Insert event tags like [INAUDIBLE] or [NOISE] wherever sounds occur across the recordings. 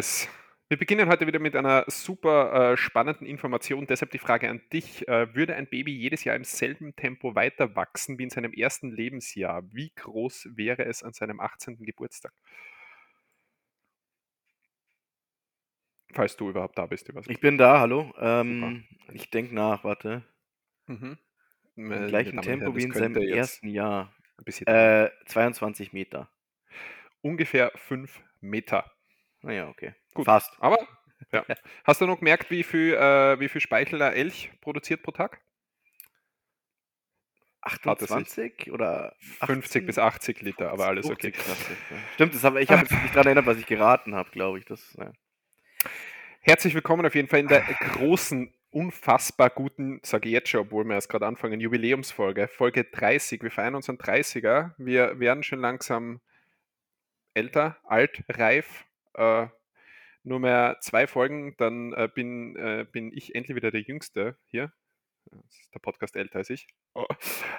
Hannes, wir beginnen heute wieder mit einer super äh, spannenden Information. Deshalb die Frage an dich. Äh, würde ein Baby jedes Jahr im selben Tempo weiter wachsen wie in seinem ersten Lebensjahr? Wie groß wäre es an seinem 18. Geburtstag? Falls du überhaupt da bist. Ich bin da, hallo. Ähm, ich denke nach, warte. Mhm. Im Äh, gleichen Tempo wie in seinem ersten Jahr. ein bisschen Äh, 22 Meter. ungefähr 5 Meter. Naja, okay. Gut. Fast. Aber, ja. [LAUGHS] Hast du noch gemerkt, wie viel, äh, wie viel Speichel ein Elch produziert pro Tag? Hat er sich 28 oder 50 bis 80 Liter, aber alles okay. 50, dachte ich, ja. Stimmt, das [LAUGHS] hab, ich habe mich daran erinnert, was ich geraten habe, glaube ich. Das, ja. Herzlich willkommen auf jeden Fall in der großen, unfassbar guten, sage ich jetzt schon, obwohl wir erst gerade anfangen, Jubiläumsfolge, Folge 30. Wir feiern unseren 30er. Wir werden schon langsam älter, alt, reif. Äh, nur mehr zwei Folgen, dann äh, bin, äh, bin ich endlich wieder der Jüngste hier. Der Podcast älter als ich. Oh.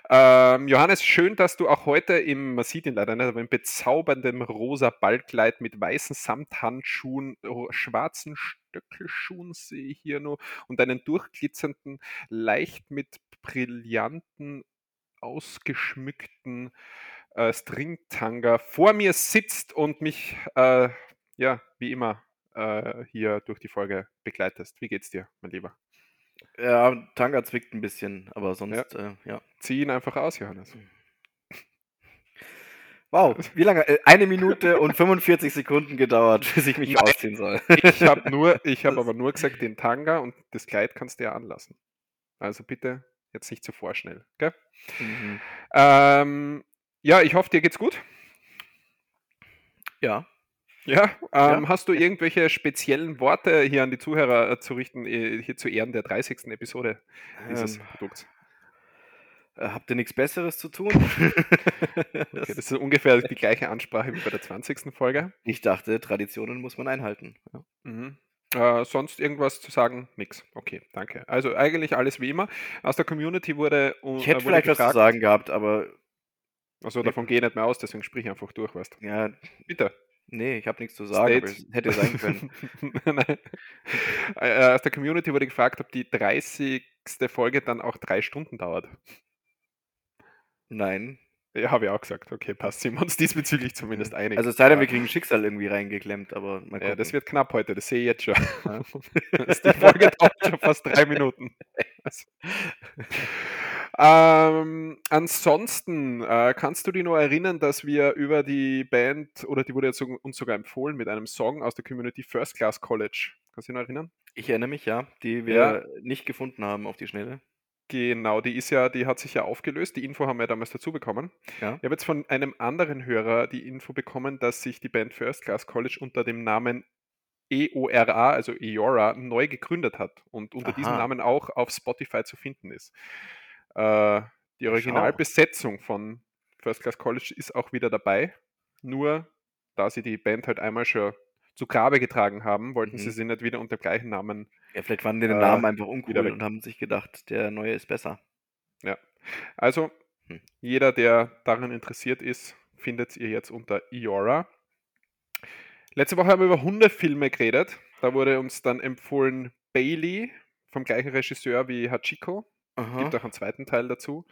Ähm, Johannes, schön, dass du auch heute im, man sieht ihn leider nicht, aber im bezaubernden rosa Ballkleid mit weißen Samthandschuhen, schwarzen Stöckelschuhen sehe ich hier nur und einen durchglitzernden, leicht mit brillanten, ausgeschmückten äh, Stringtanga vor mir sitzt und mich, äh, ja, wie immer, äh, hier durch die Folge begleitest. Wie geht's dir, mein Lieber? ja, Tanga zwickt ein bisschen, aber sonst, ja. Äh, ja. Zieh ihn einfach aus, Johannes. Wow, [LAUGHS] wie lange? Äh, Eine Minute und 45 Sekunden gedauert, bis ich mich Nein. ausziehen soll. Ich habe nur, ich habe aber nur gesagt, den Tanga und das Kleid kannst du ja anlassen. Also bitte jetzt nicht zu vorschnell. Gell? Mhm. Ähm, ja, ich hoffe, dir geht's gut. Ja. Ja, ähm, Ja. hast du irgendwelche speziellen Worte hier an die Zuhörer äh, zu richten, äh, hier zu Ehren der 30. Episode dieses Ähm, Produkts? äh, habt ihr nichts Besseres zu tun? [LAUGHS] Okay, das, ist ungefähr die gleiche Ansprache wie bei der 20. Folge. ich dachte, Traditionen muss man einhalten. Ja. Mhm. Äh, sonst irgendwas zu sagen? Nix. Okay, danke. Also eigentlich alles wie immer. Aus der Community wurde, Ich hätte wurde vielleicht was zu gefragt, sagen gehabt, aber also davon gehe ich nicht mehr aus, deswegen sprich einfach durch, weißt du. ja, Bitte. Nee, ich habe nichts zu sagen, aber es hätte sein können. Nein. [LAUGHS] Äh, aus der Community wurde gefragt, ob die 30. Folge dann auch drei Stunden dauert. Nein. Ja, habe ich auch gesagt. Okay, passt. Sind wir uns diesbezüglich zumindest einig. Also es sei denn, wir kriegen Schicksal irgendwie reingeklemmt, aber mal Ja, das gucken. wird knapp heute, das sehe ich jetzt schon. Ja. [LAUGHS] Die Folge dauert schon fast drei Minuten. Also. [LAUGHS] Ähm, ansonsten äh, kannst du dich noch erinnern, dass wir über die Band, oder die wurde jetzt uns sogar empfohlen mit einem Song aus der Community First Class College. Kannst du dich noch erinnern? Ich erinnere mich, ja, die wir Ja. nicht gefunden haben auf die Schnelle. Genau, die ist ja, die hat sich ja aufgelöst. Die Info haben wir damals dazu bekommen. Ja. Ich habe jetzt von einem anderen Hörer die Info bekommen, dass sich die Band First Class College unter dem Namen EORA, also Eora, neu gegründet hat und unter diesem Aha. Namen auch auf Spotify zu finden ist. Äh, die. Originalbesetzung von First Class College ist auch wieder dabei. Nur, da sie die Band halt einmal schon zu Grabe getragen haben, wollten sie Mhm. sie nicht wieder unter dem gleichen Namen. Ja, vielleicht fanden die den Äh, Namen einfach wieder uncool und haben sich gedacht, der neue ist besser. Also, Hm. jeder, der daran interessiert ist, findet ihr jetzt unter Eora. Letzte Woche haben wir über Hundefilme geredet. Da wurde uns dann empfohlen Bailey vom gleichen Regisseur wie Hachiko. Aha. Gibt auch einen zweiten Teil dazu.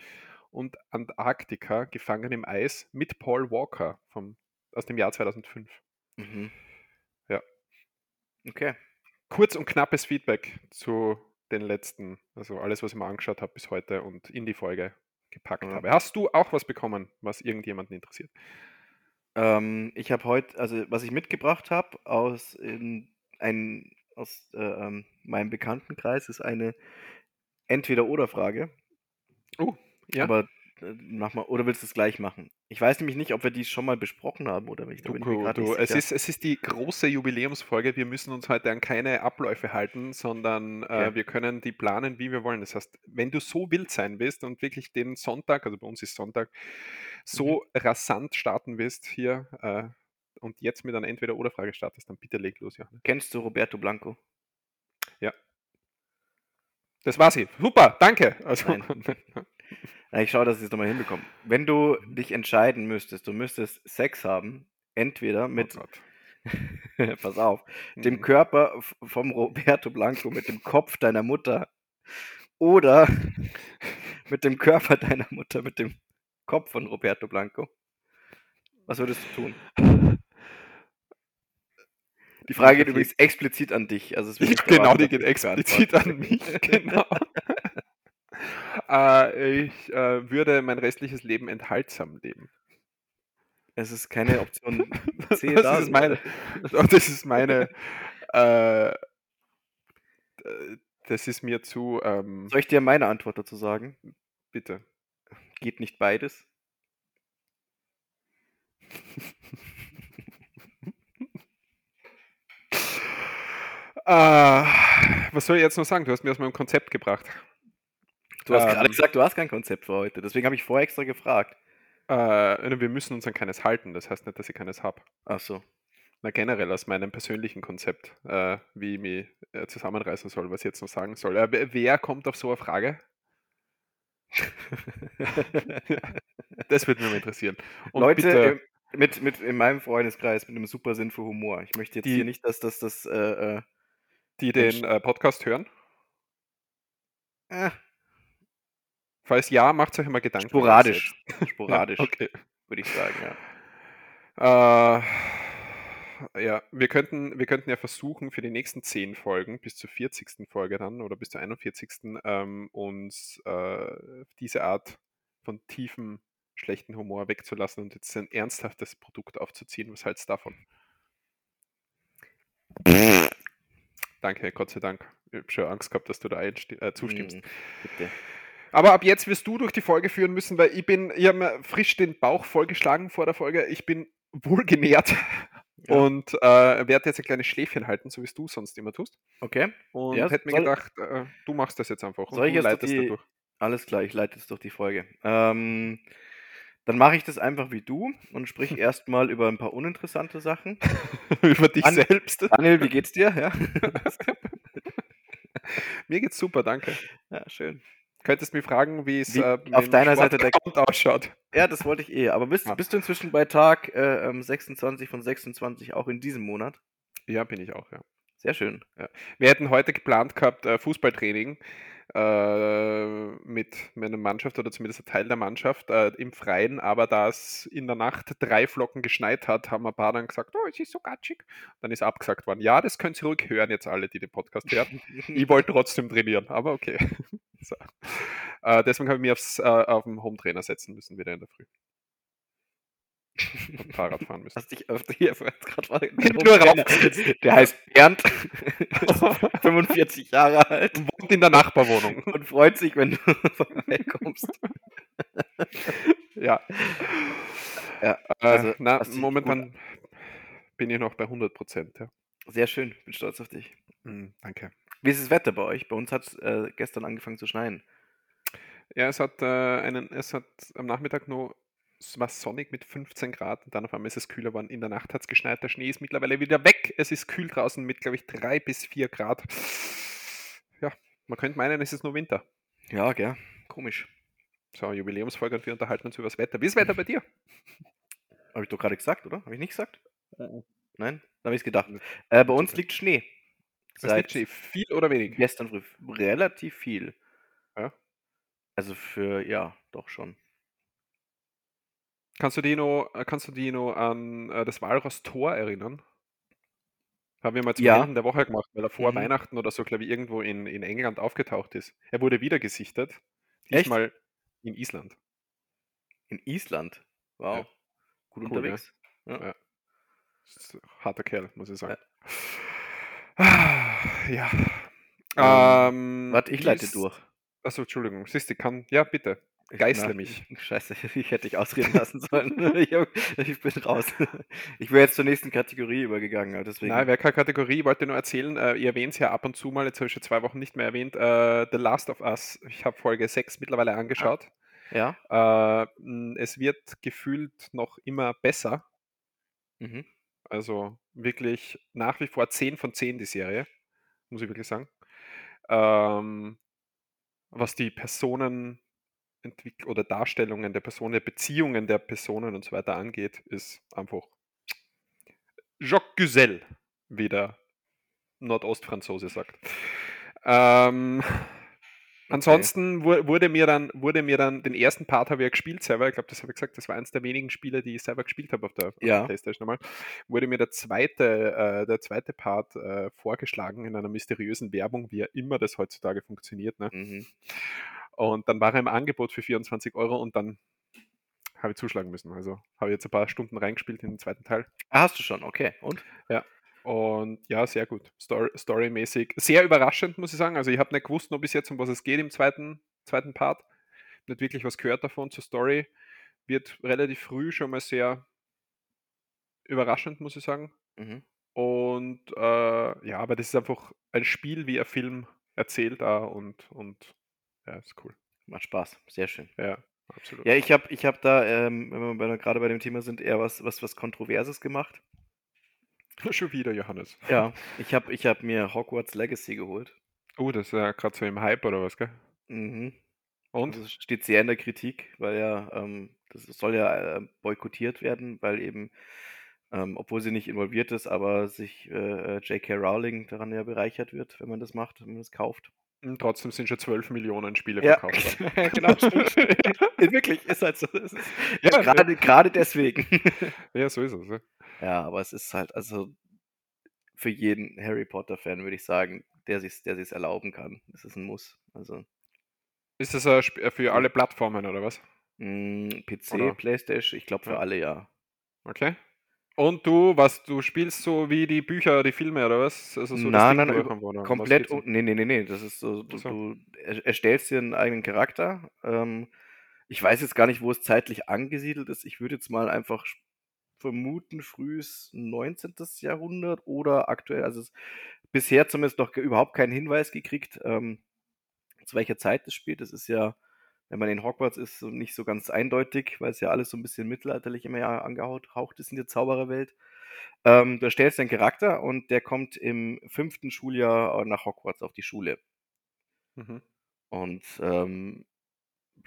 Und Antarktika, Gefangen im Eis, mit Paul Walker vom, aus dem Jahr 2005. Mhm. Okay. Kurz und knappes Feedback zu den letzten, also alles, was ich mir angeschaut habe bis heute und in die Folge gepackt Ja. habe. Hast du auch was bekommen, was irgendjemanden interessiert? Ähm, ich habe heute, also was ich mitgebracht habe aus, in, ein, aus äh, ähm, meinem Bekanntenkreis, ist eine Entweder-Oder-Frage. Oh, ja. Aber äh, mach mal, oder willst du es gleich machen? Ich weiß nämlich nicht, ob wir die schon mal besprochen haben oder nicht. Da Du, bin ich du, nicht es, ist, es ist die große Jubiläumsfolge. Wir müssen uns heute an keine Abläufe halten, sondern äh, Okay. wir können die planen, wie wir wollen. Das heißt, wenn du so wild sein willst und wirklich den Sonntag, also bei uns ist Sonntag, so Mhm. rasant starten willst hier äh, und jetzt mit einer Entweder-Oder-Frage startest, dann bitte leg los, Johannes. Kennst du Roberto Blanco? Das war sie. Super, danke. Also, [LAUGHS] ich schaue, dass ich es nochmal hinbekomme. Wenn du Mhm. dich entscheiden müsstest, du müsstest Sex haben, entweder oh mit Gott. [LAUGHS] pass auf, dem Mhm. Körper vom Roberto Blanco mit dem Kopf deiner Mutter oder [LAUGHS] mit dem Körper deiner Mutter mit dem Kopf von Roberto Blanco? Was würdest du tun? Die Frage geht übrigens explizit an dich. Also es Genau, die geht explizit an mich, genau. [LAUGHS] [LAUGHS] Äh, ich, äh, würde mein restliches Leben enthaltsam leben. Es ist keine Option [LAUGHS] C Das da, ist meine sondern doch, das ist meine, [LAUGHS] äh das ist mir zu, ähm Soll ich dir meine Antwort dazu sagen? Bitte. Geht nicht beides? Äh, was soll ich jetzt noch sagen? Du hast mir aus meinem Konzept gebracht. Du hast Ähm gesagt, du hast kein Konzept für heute. Deswegen habe ich vorher extra gefragt. Äh, ne, wir müssen uns an keines halten. Das heißt nicht, dass ich keines habe. Ach so. Na, generell aus meinem persönlichen Konzept, äh, wie ich mich, äh, zusammenreißen soll, was ich jetzt noch sagen soll. Äh, wer kommt auf so 'ne Frage? [LAUGHS] Das würde mich interessieren. Und Leute, bitte mit mit in meinem Freundeskreis mit 'nem super Sinn für Humor. Ich möchte jetzt hier Die nicht, dass dass das, äh, äh die den, äh, Podcast hören? Äh. Falls ja, macht's euch immer Gedanken Sporadisch. selbst. Ja, [LAUGHS] Sporadisch, okay. würde ich sagen, ja. Äh, ja, wir könnten wir könnten ja versuchen, für die nächsten 10 Folgen bis zur 40. Folge dann oder bis zur 41. ähm, uns, äh, diese Art von tiefem, schlechten Humor wegzulassen und jetzt ein ernsthaftes Produkt aufzuziehen. Was hältst du davon? Danke, Gott sei Dank. Ich habe schon Angst gehabt, dass du da äh, zustimmst. Mhm, bitte. Aber ab jetzt wirst du durch die Folge führen müssen, weil ich bin ich habe mir frisch den Bauch vollgeschlagen vor der Folge. Ich bin wohlgenährt Ja. und, äh, werde jetzt ein kleines Schläfchen halten, so wie's du sonst immer tust. Okay. Und Ja, hätte mir gedacht, äh, du machst das jetzt einfach soll ich du jetzt leitest die durch. alles klar, ich leite jetzt durch die Folge. Ähm, dann mache ich das einfach wie du und sprich [LAUGHS] erst mal über 'n paar uninteressante Sachen. [LAUGHS] Über dich Dan selbst? Daniel, wie geht's dir? Ja? [LAUGHS] Mir geht's super, danke. Ja, schön. Könntest mich fragen, Wie äh, mit auf deiner Seite der Sportaccount ausschaut. Ja, das wollte ich eh. Aber bist Ah. bist du inzwischen bei Tag, äh, ähm, 26 von 26 auch in diesem Monat? Ja, bin ich auch, ja. Sehr schön. Ja. Wir hätten heute geplant gehabt, äh, Fußballtraining, äh, mit meiner Mannschaft oder zumindest 'n Teil der Mannschaft, äh, im Freien, aber da es in der Nacht 3 Flocken geschneit hat, haben ein paar dann gesagt: „Oh, es ist so gatschig.“ Dann ist abgesagt worden. Ja, das könnt ihr ruhig hören jetzt alle, die den Podcast hören. Ich wollte trotzdem trainieren, aber okay. So. Äh, deswegen habe ich mich aufs äh, auf'n Hometrainer setzen müssen wieder in der Früh. Und Fahrrad fahren müssen. [LAUGHS] Hast dich auf auf Bin nur raufgesetzt. Der heißt Bernd, [LAUGHS] ist 45 Jahre alt Wohnt in der Nachbarwohnung. [LAUGHS] und freut sich, wenn du vorbeikommst. Ja. Ja, Äh, also, na, dich gut momentan bin ich noch bei 100 ja. Sehr schön, bin stolz auf dich. Mhm, danke. Wie ist das Wetter bei euch? Bei uns hat's, äh, gestern angefangen zu schneien. Ja, es hat, äh, einen es hat am Nachmittag noch es war sonnig mit 15 Grad und dann auf einmal ist es kühler geworden. In der Nacht hat's geschneit, der Schnee ist mittlerweile wieder weg. Es ist kühl draußen mit, glaube ich, 3 bis 4 Grad. Ja, man könnte meinen, es ist nur Winter. Ja, gell? Komisch. So, Jubiläumsfolge und wir unterhalten uns übers Wetter. Wie ist das Wetter bei dir? Habe ich doch grade gesagt, oder? Habe ich nicht gesagt? Mhm. Nein? Dann habe ich's gedacht. Ne. Äh, bei uns liegt Schnee. Seit. Viel oder wenig? gestern früh. Relativ viel. Ja. Also für ja, doch schon. Kannst du dich noch äh, kannst du dich noch an, äh, das Walross Tor erinnern? Haben wir mal zum Ja. Ende der Woche gemacht, weil er vor Mhm. Weihnachten oder so, glaube ich, irgendwo in in England aufgetaucht ist. Er wurde wieder gesichtet, Echt? diesmal in Island. In Island? Ja. Wow. Gut Cool, ne? unterwegs. Ja. Ja. Harter Kerl, muss ich sagen. Ja. Ähm, Ähm, warte, ich leite durch. ach so, Entschuldigung. Siehst du, kann ja, bitte. Geißle mich. scheiße, [LAUGHS] ich hätte dich ausreden lassen sollen. [LAUGHS] Ich habe ich bin raus. [LAUGHS] Ich wäre jetzt zur nächsten Kategorie übergegangen, aber Nein, deswegen wäre keine Kategorie. Ich wollte nur erzählen, äh, ihr erwähnt's ja ab und zu mal, jetzt habe ich schon 2 Wochen nicht mehr erwähnt, äh, The Last of Us. Ich habe Folge 6 mittlerweile Ah. angeschaut. Ja. Äh, es wird gefühlt noch immer besser. Mhm. Also, wirklich nach wie vor 10 von 10 die Serie, muss ich wirklich sagen. Ähm, was die Personenentwick oder Darstellungen der Personen, Beziehungen der Personen und so weiter angeht, ist einfach Jacques Güzel, wie der Nordostfranzose sagt. Ähm, ansonsten wu- wurde mir dann, wurde mir dann, den ersten Part habe ich ja gespielt selber, ich glaube, das habe ich gesagt, das war eins der wenigen Spiele, die ich selber gespielt habe auf der, Ja. Playstation nochmal, wurde mir der zweite, äh, der zweite Part äh, vorgeschlagen in einer mysteriösen Werbung, wie ja immer das heutzutage funktioniert. Ne? Mhm. Und dann war er im Angebot für 24 Euro und dann habe ich zuschlagen müssen. Also habe ich jetzt ein paar Stunden reingespielt in den zweiten Teil. Ah, hast du schon, okay. Und? Und ja, sehr gut. Story, storymäßig. Sehr überraschend, muss ich sagen. Also ich habe nicht gewusst noch bis jetzt, um was es geht im zweiten, zweiten Part. Nicht wirklich was gehört davon zur Story. Wird relativ früh schon mal sehr überraschend, muss ich sagen. Mhm. Und äh, ja, aber das ist einfach ein Spiel wie ein Film erzählt da und, und ja, ist cool. Macht Spaß. Sehr schön. Ja, absolut. Ja, ich habe ich hab da, ähm, wenn wir gerade bei dem Thema sind, eher was, was, was Kontroverses gemacht. Schon wieder, Johannes. Ja, ich habe ich hab mir Hogwarts Legacy geholt. Oh, das ist ja gerade so im Hype oder was, gell? Mhm. Und? Das steht sehr in der Kritik, weil ja, ähm, das soll ja äh, boykottiert werden, weil eben, ähm, obwohl sie nicht involviert ist, aber sich äh, J.K. Rowling daran ja bereichert wird, wenn man das macht, wenn man das kauft. Und trotzdem sind schon 12 Millionen Spiele Ja, verkauft [LAUGHS] genau, stimmt. [LAUGHS] Wirklich, ist halt so. Ist Ja, gerade, gerade deswegen. ja, so ist es. Ja. Ja, aber es ist halt, also für jeden Harry Potter-Fan würde ich sagen, der sich der sich's erlauben kann. Das ist ein Muss. Also Ist das Sp- für alle Plattformen oder was? mh, PC, Oder? Playstation, ich glaube für Ja. alle ja. Okay. Und du, was, du spielst so wie die Bücher, die Filme oder was? Also so Nein, nein, wo, oder um Komplett, un- nee, nee, nee, nee, das ist so, du, so. du er- erstellst dir einen eigenen Charakter. Ähm, ich weiß jetzt gar nicht, wo es zeitlich angesiedelt ist. Ich würde jetzt mal einfach vermuten, frühes 19. Jahrhundert oder aktuell, also bisher zumindest noch überhaupt keinen Hinweis gekriegt, ähm, zu welcher Zeit es spielt. Das ist ja, wenn man in Hogwarts ist, so nicht so ganz eindeutig, weil es ja alles so ein bisschen mittelalterlich immer ja angehaucht ist in der Zaubererwelt. Ähm, du erstellst deinen Charakter und der kommt im fünften Schuljahr nach Hogwarts auf die Schule. Mhm. Und ähm,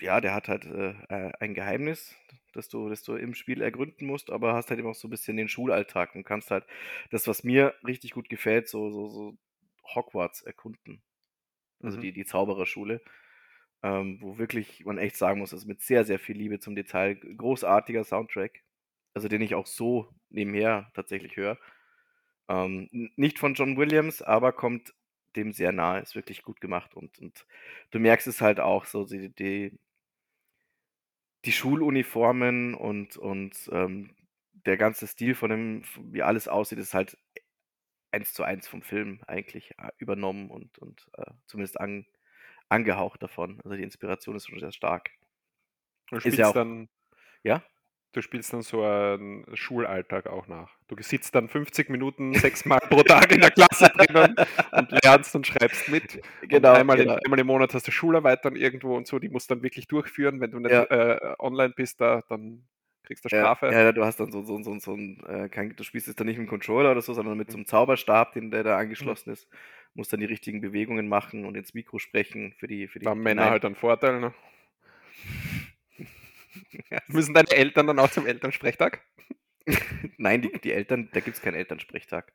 ja, der hat halt äh, äh, ein Geheimnis, das du, das du im Spiel ergründen musst, aber hast halt eben auch so ein bisschen den Schulalltag und kannst halt das, was mir richtig gut gefällt, so, so, so Hogwarts erkunden. Also Mhm. die, die Zaubererschule, ähm, wo wirklich man echt sagen muss, also mit sehr, sehr viel Liebe zum Detail, großartiger Soundtrack, also den ich auch so nebenher tatsächlich höre. Ähm, nicht von John Williams, aber kommt dem sehr nahe, ist wirklich gut gemacht und, und du merkst es halt auch so, die, die, die Schuluniformen und, und ähm, der ganze Stil von dem, wie alles aussieht, ist halt eins zu eins vom Film eigentlich äh, übernommen und, und äh, zumindest an, angehaucht davon. Also die Inspiration ist schon sehr stark. Du Ist ja auch- dann, Ja? Du spielst dann so einen Schulalltag auch nach. Du sitzt dann 50 Minuten sechsmal pro Tag in der Klasse drinnen und lernst und schreibst mit. Genau, einmal, genau. In, einmal im Monat hast du Schularbeit dann irgendwo und so, die musst dann wirklich durchführen. Wenn du nicht Ja. äh, online bist, da, dann kriegst du Strafe. ja, ja, du hast dann so, so, so, so ein, äh, kein, du spielst jetzt dann nicht mit dem Controller oder so, sondern mit so einem Zauberstab, den, der da angeschlossen ist. Musst dann die richtigen Bewegungen machen und ins Mikro sprechen für die, für die Da haben Männer halt einen Vorteil. Ne? [LAUGHS] Müssen deine Eltern dann auch zum Elternsprechtag? [LAUGHS] Nein, die, die Eltern, da gibt es keinen Elternsprechtag.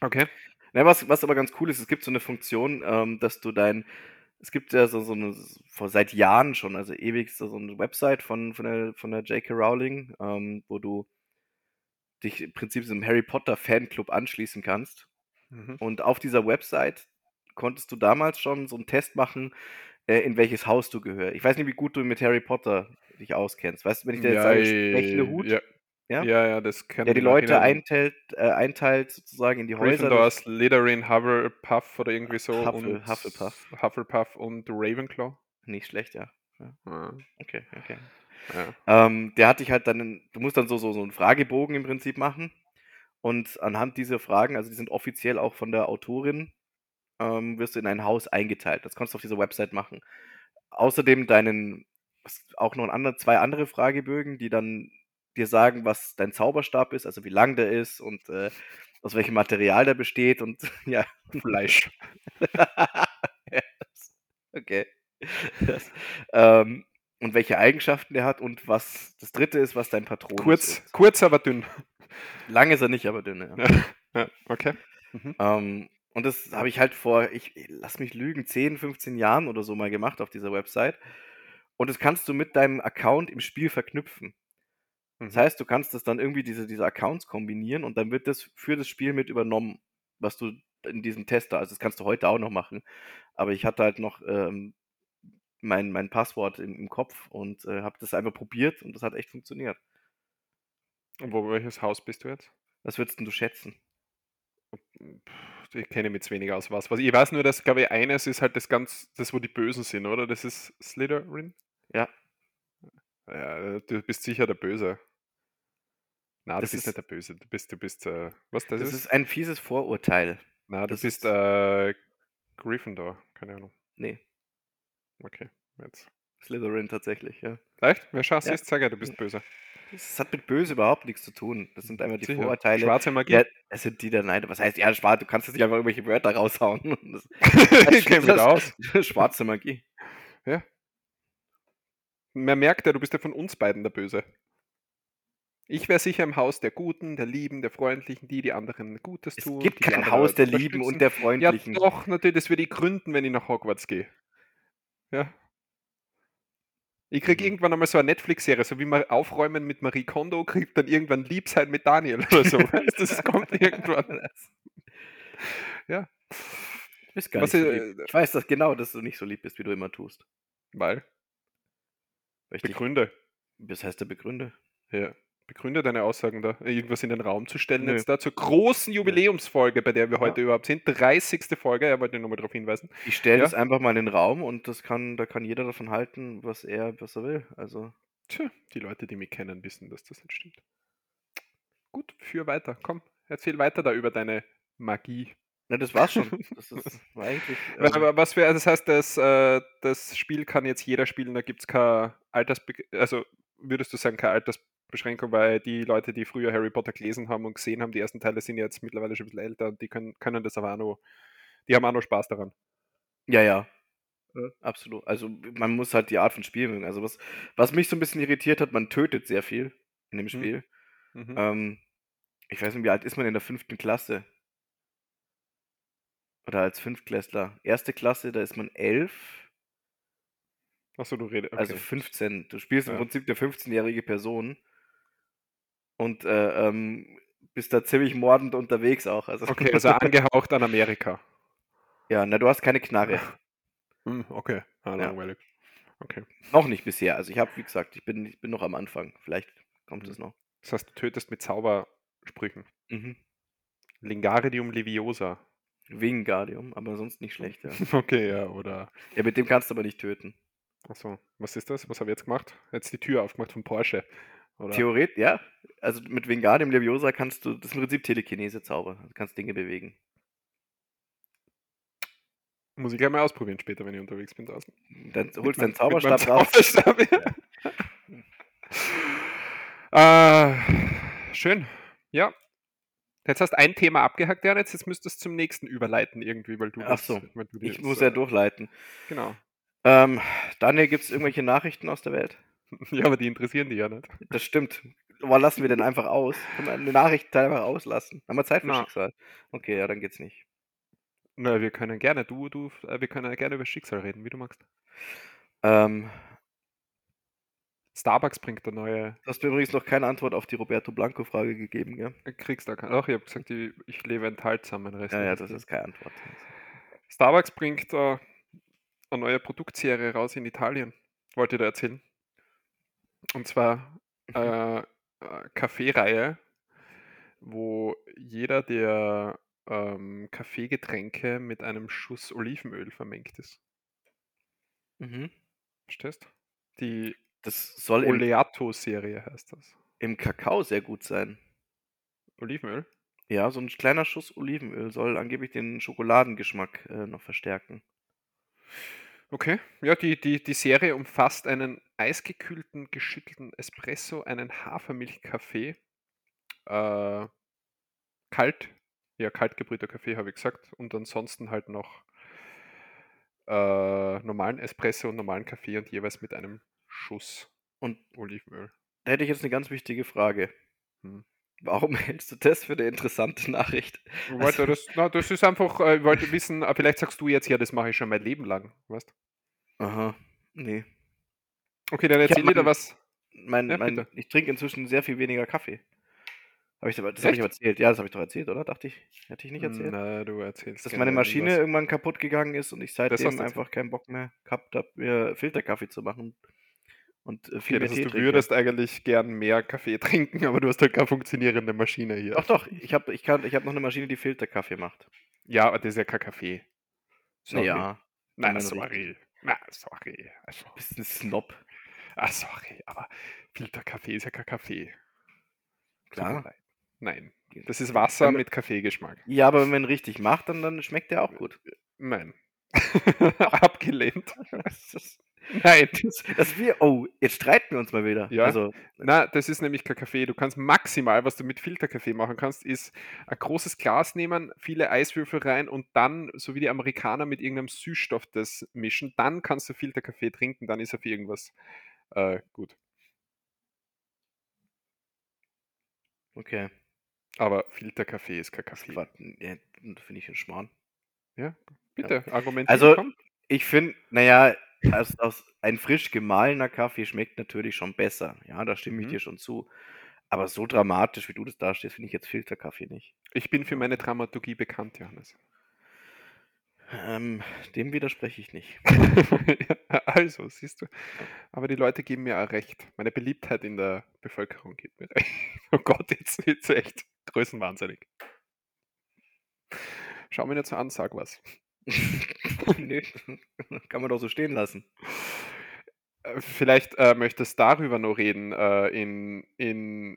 Okay. Na, was, was aber ganz cool ist, es gibt so eine Funktion, ähm, dass du dein, es gibt ja so, so eine, vor seit Jahren schon, also ewig, so, so eine Website von, von der, von der J.K. Rowling, ähm, wo du dich im Prinzip diesem Harry Potter Fanclub anschließen kannst. Mhm. Und auf dieser Website konntest du damals schon so einen Test machen, äh, in welches Haus du gehörst. Ich weiß nicht, wie gut du mit Harry Potter dich auskennst. Weißt du, wenn ich dir jetzt sage, sprechende Hut, Ja, Ja? ja, ja, das kann der die ich Leute einteilt, äh, einteilt sozusagen in die Häuser. Gryffindor, das- Slytherin, Hufflepuff oder irgendwie so. Huffle- und Hufflepuff. Hufflepuff und Ravenclaw. Nicht schlecht, ja. Ja, Okay, okay. ja. Ähm, der hat dich halt dann, du musst dann so, so, so einen Fragebogen im Prinzip machen. Und anhand dieser Fragen, also die sind offiziell auch von der Autorin, ähm, wirst du in ein Haus eingeteilt. Das kannst du auf dieser Website machen. Außerdem deinen, auch noch ein andere, zwei andere Fragebögen, die dann dir sagen, was dein Zauberstab ist, also wie lang der ist und äh, aus welchem Material der besteht und [LAUGHS] ja. Fleisch. [LAUGHS] Yes. Okay. Das, ähm, und welche Eigenschaften der hat und was das dritte ist, was dein Patron Kurz, ist. kurz, aber dünn. Lang ist er nicht, aber dünn, ja. ja okay. Mhm. Ähm, und das habe ich halt vor, ich lass mich lügen, 10, 15 Jahren oder so mal gemacht auf dieser Website. Und das kannst du mit deinem Account im Spiel verknüpfen. Das Mhm. heißt, du kannst das dann irgendwie diese, diese Accounts kombinieren und dann wird das für das Spiel mit übernommen, was du in diesem Tester, also das kannst du heute auch noch machen. Aber ich hatte halt noch ähm, mein, mein Passwort im, im Kopf und äh, habe das einfach probiert und das hat echt funktioniert. Und wo, welches Haus bist du jetzt? Was würdest denn du schätzen? Pff, Ich kenne mich jetzt weniger aus was. was. Ich weiß nur, dass, glaube ich, eines ist halt das ganz, das, wo die Bösen sind, oder? Das ist Slytherin? Ja. Ja, du bist sicher der Böse. Na, du Das bist ist- nicht der Böse. Du bist, du bist, äh, was das, Das ist? ist ein fieses Vorurteil. Na, du das bist ist- äh, Gryffindor. Keine Ahnung. Nee, Okay, jetzt. Slytherin tatsächlich, ja. Echt? Wer schaust Ja. ist, sag ja, du bist böse. Das hat mit böse überhauaupt nichts zu tun. Das sind einfach die Sicher. Vorurteile. Schwarze Magie. Ja, es sind die der Nein. Was heißt, ja, schwarz, du kannst jetzt nicht einfach irgendwelche Wörter raushauen. [LAUGHS] Das, ich kenne mich da aus. schwarze Magie. Man merkt ja, du bist ja von uns beiden der Böse. Ich wäre sicher im Haus der Guten, der Lieben, der Freundlichen, die die anderen Gutes Es tun. gibt die die kein Haus der Lieben und der Ja, Freundlichen. doch, natürlich, das würde ich gründen, wenn ich nach Hogwarts gehe. Ja. Ich krieg Mhm. irgendwann einmal so eine Netflix-Serie, so wie mal aufräumen mit Marie Kondo, kriegt dann irgendwann Liebsein mit Daniel oder so. [LAUGHS] das kommt [LAUGHS] irgendwann. Ja. Du bist gar Was, nicht so äh, lieb. Ich weiß das genau, dass du nicht so lieb bist, wie du immer tust. Weil, Weil ich dich, begründe. das heißt der Begründe. Ja. Begründe deine Aussagen da, irgendwas in den Raum zu stellen. Nö. Jetzt da zur großen Jubiläumsfolge, bei der wir heute überhaupt sind. 30. Folge, ja, wollte ich nochmal darauf hinweisen. Ich stelle Ja. das einfach mal in den Raum und das kann, da kann jeder davon halten, was er, was er will. Also, Tja, die Leute, die mich kennen, wissen, dass das nicht stimmt. Gut, führ weiter. Komm, erzähl weiter da über deine Magie. na, das war's schon. [LAUGHS] Das ist, war eigentlich. Ähm, wa- Was wäre, das heißt, das, äh, das Spiel kann jetzt jeder spielen, da gibt es keine Altersbe also würdest du sagen, keine Altersbeschränkung, weil die Leute, die früher Harry Potter gelesen haben und gesehen haben, die ersten Teile sind jetzt mittlerweile schon ein bisschen älter und die können, können das aber auch noch, die haben auch noch Spaß daran. Ja, ja. Ja. Absolut. Also man muss halt die Art von Spiel mögen. Also was, was mich so ein bisschen irritiert hat, man tötet sehr viel in dem Spiel. Mhm. Ähm, ich weiß nicht, wie alt ist man in der fünften Klasse? Oder als Fünftklässler. Erste Klasse, da ist man elf, Achso, du redest. Okay. also 15. Du spielst im Ja. Prinzip eine 15-jährige Person und äh, ähm, bist da ziemlich mordend unterwegs auch. Also, okay, also [LAUGHS] angehaucht an Amerika. ja, na, du hast keine Knarre. Hm, okay, ah, Ja. langweilig. Okay. Noch nicht bisher. Also ich habe, wie gesagt, ich bin, ich bin noch am Anfang. Vielleicht kommt Mhm. es noch. Das heißt, du tötest mit Zaubersprüchen. Mhm. Lingaridium Leviosa. Wingardium, aber sonst nicht schlecht, ja. [LAUGHS] Okay, ja, oder. Ja, mit dem kannst du aber nicht töten. Achso, was ist das? Was habe ich jetzt gemacht? Jetzt die Tür aufgemacht von Porsche. Oder? Theoretisch, ja. Also mit Wingardium Leviosa kannst du, das ist im Prinzip Telekinese-Zauber. Du kannst Dinge bewegen. Muss ich gleich mal ausprobieren später, wenn ich unterwegs bin draußen. Dann holst du deinen Zauberstab meinem raus. Zauberstab, ja. [LAUGHS] äh, schön. Ja. Jetzt hast du ein Thema abgehackt, Jan. Jetzt müsstest du zum nächsten überleiten irgendwie, weil du. Ach so, weil du Ich jetzt, muss ja äh, durchleiten. Genau. Ähm, Daniel, gibt es irgendwelche Nachrichten aus der Welt? [LAUGHS] Ja, aber die interessieren die ja nicht. Das stimmt. Aber lassen wir den einfach aus? Können wir eine Nachricht einfach auslassen? Haben wir Zeit für Na. Schicksal? Okay, ja, dann geht's nicht. Na, wir können gerne, du, du, äh, wir können gerne über Schicksal reden, wie du magst. Ähm, Starbucks bringt eine neue. du hast mir übrigens noch keine Antwort auf die Roberto Blanco-Frage gegeben, gell? Kriegst da keine. Ach, ich habe gesagt, ich, ich lebe enthaltsam mein Rest. Ja, ja, das ist keine Antwort. Starbucks bringt äh, eine neue Produktserie raus in Italien. Wollte ich da erzählen. Und zwar äh, äh, Kaffeereihe, wo jeder der ähm, Kaffeegetränke mit einem Schuss Olivenöl vermengt ist. Mhm. Verstehst? Die Das soll Oleato-Serie heißt das. im Kakao sehr gut sein. Olivenöl? Ja, so ein kleiner Schuss Olivenöl soll angeblich den Schokoladengeschmack äh, noch verstärken. Okay. Ja, die, die, die Serie umfasst einen eisgekühlten, geschüttelten Espresso, einen Hafermilchkaffee, äh, kalt, ja, kaltgebrühter Kaffee, habe ich gesagt, und ansonsten halt noch äh, normalen Espresso und normalen Kaffee und jeweils mit einem Schuss Und Olivenöl. da hätte ich jetzt eine ganz wichtige Frage. Hm. Warum hältst du das für eine interessante Nachricht? Ich wollte Also, das, na, das ist einfach, äh, ich wollte wissen, äh, vielleicht sagst du jetzt, ja, das mache ich schon mein Leben lang, weißt? aha, nee. Okay, dann erzähl dir da was. mein, Ja, mein, ich trinke inzwischen sehr viel weniger Kaffee. Hab ich, das habe ich aber erzählt. Ja, das habe ich doch erzählt, oder? Dachte ich. Hätte ich nicht erzählt? Na, du erzählst Dass meine Maschine was. irgendwann kaputt gegangen ist und ich seitdem einfach keinen Bock mehr gehabt habe, mir Filterkaffee zu machen und äh, Okay, viel mehr das heißt, Tee du trinke. würdest eigentlich gern mehr Kaffee [LAUGHS] trinken, aber du hast halt keine funktionierende Maschine hier. Doch, doch, ich habe ich kann, ich hab noch eine Maschine, die Filterkaffee macht. Ja, aber das ist ja kein Kaffee. Sorry. Wenn man sorry. Na, sorry. Also, Bist ein Snob. ah, sorry, aber Filterkaffee ist ja kein Kaffee. Klar. Nein. Das ist Wasser man, mit Kaffeegeschmack. ja, aber wenn man richtig macht, dann, dann schmeckt der auch gut. Nein. Doch. [LAUGHS] Abgelehnt. [LAUGHS] [LAUGHS] Nein. das, das wir, oh, jetzt streiten wir uns mal wieder. Ja. Also, Na, das ist nämlich kein Kaffee. Du kannst maximal, was du mit Filterkaffee machen kannst, ist ein großes Glas nehmen, viele Eiswürfel rein und dann, so wie die Amerikaner, mit irgendeinem Süßstoff das mischen. Dann kannst du Filterkaffee trinken, dann ist er für irgendwas äh, gut. okay. Aber Filterkaffee ist kein Kaffee. ja, finde ich ein Schmarrn. Ja, Ja. bitte, argumentieren, Also, komm. ich finde, naja, aus, ein frisch gemahlener Kaffee schmeckt natürlich schon besser. Ja, da stimme ich Mhm. dir schon zu. Aber so dramatisch, wie du das darstellst, finde ich jetzt Filterkaffee nicht. Ich bin für meine Dramaturgie bekannt, Johannes. Ähm, dem widerspreche ich nicht. [LAUGHS] also, siehst du. Aber die Leute geben mir auch recht. Meine Beliebtheit in der Bevölkerung gibt mir recht. [LAUGHS] Oh Gott, jetzt jetzt echt größenwahnsinnig. Schau mir nicht so an, sag was. [LAUGHS] [LAUGHS] Nö, kann man doch so stehen lassen. Äh, Vielleicht äh, möchtest du darüber noch reden. Äh, in, in,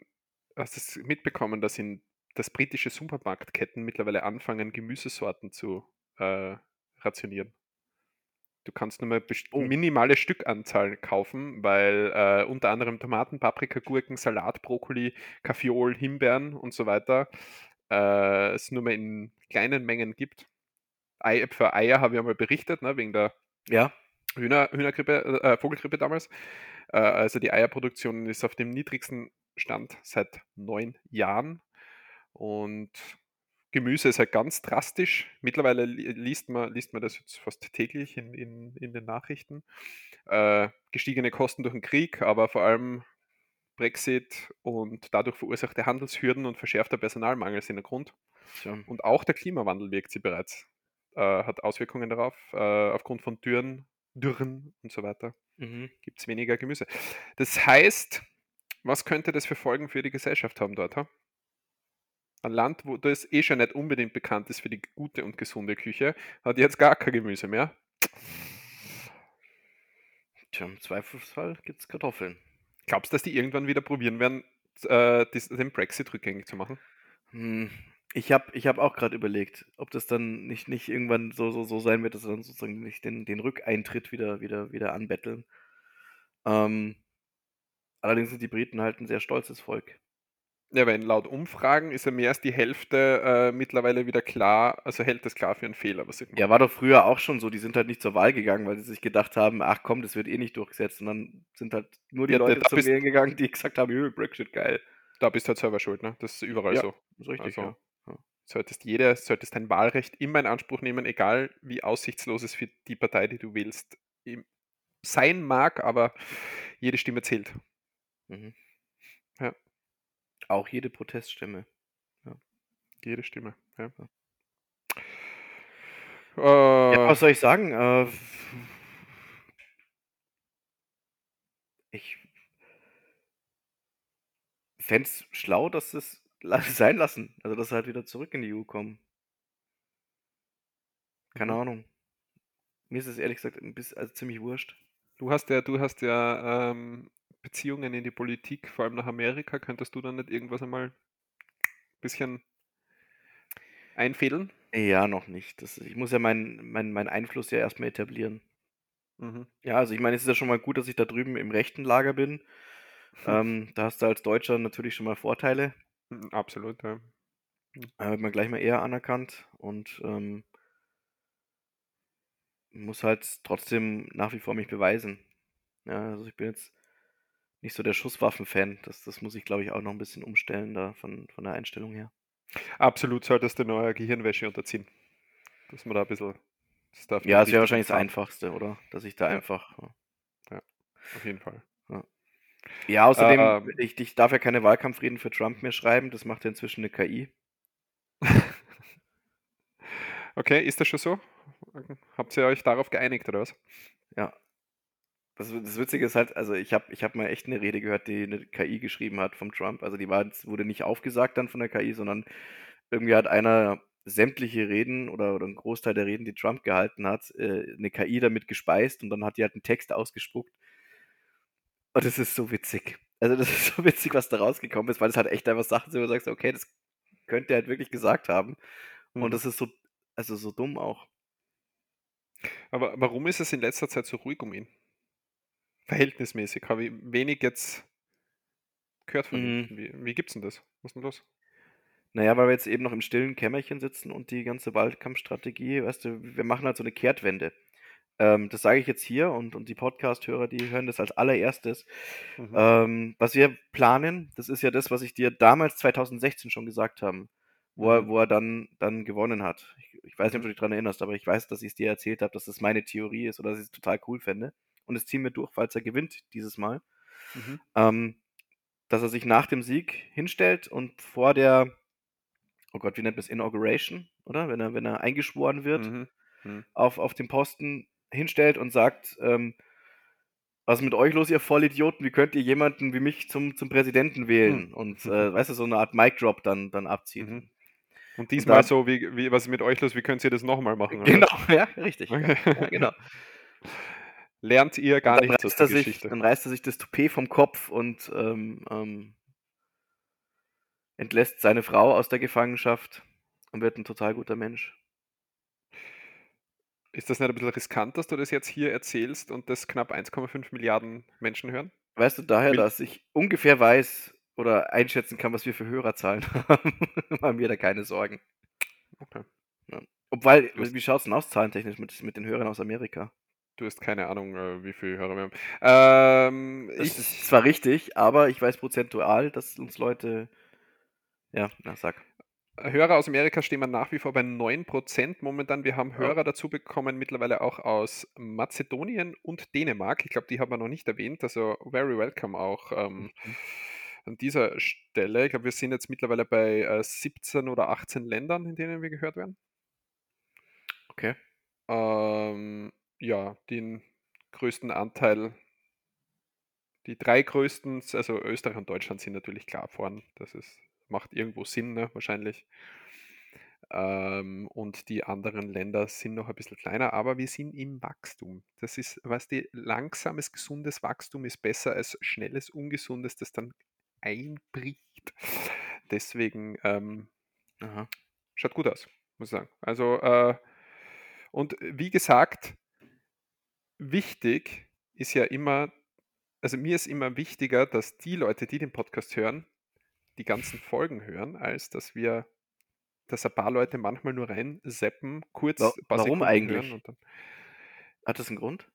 hast du es mitbekommen, dass in dass britische Supermarktketten mittlerweile anfangen, Gemüsesorten zu äh, rationieren? Du kannst nur mal Oh. minimale Stückanzahl kaufen, weil äh, unter anderem Tomaten, Paprika, Gurken, Salat, Brokkoli, Kaffeeol, Himbeeren und so weiter äh, es nur mehr in kleinen Mengen gibt. Ei, für Eier habe ich einmal berichtet, ne, wegen der Ja, Hühner, Hühnergrippe, äh, Vogelgrippe damals. Äh, also die Eierproduktion ist auf dem niedrigsten Stand seit neun Jahren. Und Gemüse ist halt ganz drastisch. Mittlerweile li- liest man, liest man das jetzt fast täglich in, in, in den Nachrichten. Äh, gestiegene Kosten durch den Krieg, aber vor allem Brexit und dadurch verursachte Handelshürden und verschärfter Personalmangel sind der Grund. tja. Und auch der Klimawandel wirkt sie bereits, äh, hat Auswirkungen darauf. Äh, aufgrund von Dürren, Dürren und so weiter Mhm. gibt es weniger Gemüse. Das heißt, was könnte das für Folgen für die Gesellschaft haben dort? Ha? Ein Land, wo das eh schon nicht unbedingt bekannt ist für die gute und gesunde Küche, hat jetzt gar kein Gemüse mehr. Tja, im Zweifelsfall gibt es Kartoffeln. Glaubst du, dass die irgendwann wieder probieren werden, äh, den Brexit rückgängig zu machen? Hm, Ich habe ich hab auch gerade überlegt, ob das dann nicht, nicht irgendwann so, so, so sein wird, dass sie dann sozusagen nicht den, den Rückeintritt wieder, wieder, wieder anbetteln. Ähm, allerdings sind die Briten halt ein sehr stolzes Volk. Ja, weil laut Umfragen ist ja mehr als die Hälfte äh, mittlerweile wieder klar, also hält das klar für einen Fehler, was Ja, war doch früher auch schon so. Die sind halt nicht zur Wahl gegangen, weil sie sich gedacht haben, ach komm, das wird eh nicht durchgesetzt. Und dann sind halt nur die Ja, Leute zum bist- Wählen gegangen, die gesagt haben, "Jö, Brexit geil. Da bist du halt selber schuld, ne? Das ist überall Ja, so. ist richtig, Also, ja. Solltest jeder, solltest dein Wahlrecht immer in Anspruch nehmen, egal wie aussichtslos es für die Partei, die du wählst, im- sein mag, aber jede Stimme zählt. Mhm. Ja. Auch jede Proteststimme. Jede Stimme. Ja. Ja, Äh, was soll ich sagen? Äh, ich fände es schlau, dass es sein lassen. Also, dass sie halt wieder zurück in die EU kommen. Keine Mhm. Ahnung. Mir ist es ehrlich gesagt ein bisschen, also ziemlich wurscht. du hast ja, du hast ja ähm, Beziehungen in die Politik, vor allem nach Amerika. Könntest du dann nicht irgendwas einmal ein bisschen einfädeln? Ja, noch nicht. Das, ich muss ja meinen mein, mein Einfluss ja erstmal etablieren. Mhm. Ja, also ich meine, es ist ja schon mal gut, dass ich da drüben im rechten Lager bin. Ähm, da hast du als Deutscher natürlich schon mal Vorteile. Mhm, Absolut, ja. Da wird man gleich mal eher anerkannt und ähm, muss halt trotzdem nach wie vor mich beweisen. Ja, also ich bin jetzt nicht so der Schusswaffen-Fan. Das, das muss ich, glaube ich, auch noch ein bisschen umstellen da von, von der Einstellung her. Absolut solltest du neuer Gehirnwäsche unterziehen. Dass man da ein bisschen. Das ja, das wäre wahrscheinlich das Einfachste, oder? Dass ich da ja. einfach. Ja, auf jeden Fall. Ja, außerdem, äh, ich, ich darf ja keine Wahlkampfreden für Trump mehr schreiben. Das macht ja inzwischen eine KI. [LAUGHS] okay, ist das schon so? Habt ihr euch darauf geeinigt, oder was? Ja, das, das Witzige ist halt, also ich habe ich hab mal echt eine Rede gehört, die eine KI geschrieben hat vom Trump. Also die war, wurde nicht aufgesagt dann von der KI, sondern irgendwie hat einer sämtliche Reden oder, oder einen Großteil der Reden, die Trump gehalten hat, äh, eine KI damit gespeist und dann hat die halt einen Text ausgespuckt. Und das ist so witzig. Also das ist so witzig, was da rausgekommen ist, weil es halt echt einfach Sachen sind, wo du sagst, okay, das könnte er halt wirklich gesagt haben. Und mhm. das ist so, also so dumm auch. Aber warum ist es in letzter Zeit so ruhig um ihn? Verhältnismäßig habe ich wenig jetzt gehört von ihm. Mhm. Wie, wie gibt's denn das? Was ist denn los? Naja, weil wir jetzt eben noch im stillen Kämmerchen sitzen und die ganze Wahlkampfstrategie, weißt du, wir machen halt so eine Kehrtwende. Ähm, das sage ich jetzt hier und, und die Podcast-Hörer, die hören das als allererstes. Mhm. Ähm, was wir planen, das ist ja das, was ich dir damals 2016 schon gesagt habe, wo er, mhm. wo er dann, dann gewonnen hat. Ich, ich weiß nicht, ob du dich daran erinnerst, aber ich weiß, dass ich es dir erzählt habe, dass das meine Theorie ist oder dass ich es total cool fände und es ziehen wir durch, falls er gewinnt dieses Mal. Mhm. Ähm, dass er sich nach dem Sieg hinstellt und vor der, oh Gott, wie nennt man es, Inauguration, oder? Wenn er, wenn er eingeschworen wird, mhm. Mhm. Auf, auf dem Posten hinstellt und sagt, ähm, was ist mit euch los, ihr Vollidioten? Wie könnt ihr jemanden wie mich zum, zum Präsidenten wählen? Mhm. Und äh, weißt du, so eine Art Mic-Drop dann, dann abziehen. Mhm. Und diesmal und dann, so, wie, wie, was ist mit euch los? Wie könnt ihr das nochmal machen? Genau, [LAUGHS] ja, richtig. Okay. Ja, genau. [LAUGHS] lernt ihr gar nicht aus der sich, Geschichte. Dann reißt er sich das Toupet vom Kopf und ähm, ähm, entlässt seine Frau aus der Gefangenschaft und wird ein total guter Mensch. Ist das nicht ein bisschen riskant, dass du das jetzt hier erzählst und das knapp 1,5 Milliarden Menschen hören? Weißt du daher, Mil dass ich ungefähr weiß oder einschätzen kann, was wir für Hörerzahlen [LAUGHS] haben, haben wir da keine Sorgen. Okay. Ja. Obwohl, wie schaut es denn aus zahlentechnisch mit, mit den Hörern aus Amerika? Du hast keine Ahnung, äh, wie viele Hörer wir haben. Ähm, das ist zwar richtig, aber ich weiß prozentual, dass uns Leute. Ja, na, sag. Hörer aus Amerika stehen wir nach wie vor bei 9% momentan. Wir haben Hörer ja. dazu bekommen, mittlerweile auch aus Mazedonien und Dänemark. Ich glaube, die haben wir noch nicht erwähnt. Also, very welcome auch ähm, mhm. an dieser Stelle. Ich glaube, wir sind jetzt mittlerweile bei äh, 17 oder 18 Ländern, in denen wir gehört werden. Okay. Ähm, ja, den größten Anteil die drei größten, also Österreich und Deutschland sind natürlich klar vorn. Das ist, macht irgendwo Sinn, ne, wahrscheinlich. Ähm, und die anderen Länder sind noch ein bisschen kleiner, aber wir sind im Wachstum. Das ist, was die langsames, gesundes Wachstum ist besser als schnelles, ungesundes, das dann einbricht. Deswegen ähm, schaut gut aus, muss ich sagen. Also, äh, und wie gesagt, wichtig ist ja immer, also mir ist immer wichtiger, dass die Leute, die den Podcast hören, die ganzen Folgen hören, als dass wir, dass ein paar Leute manchmal nur rein seppen, kurz. Wa warum eigentlich? Hat das einen Grund?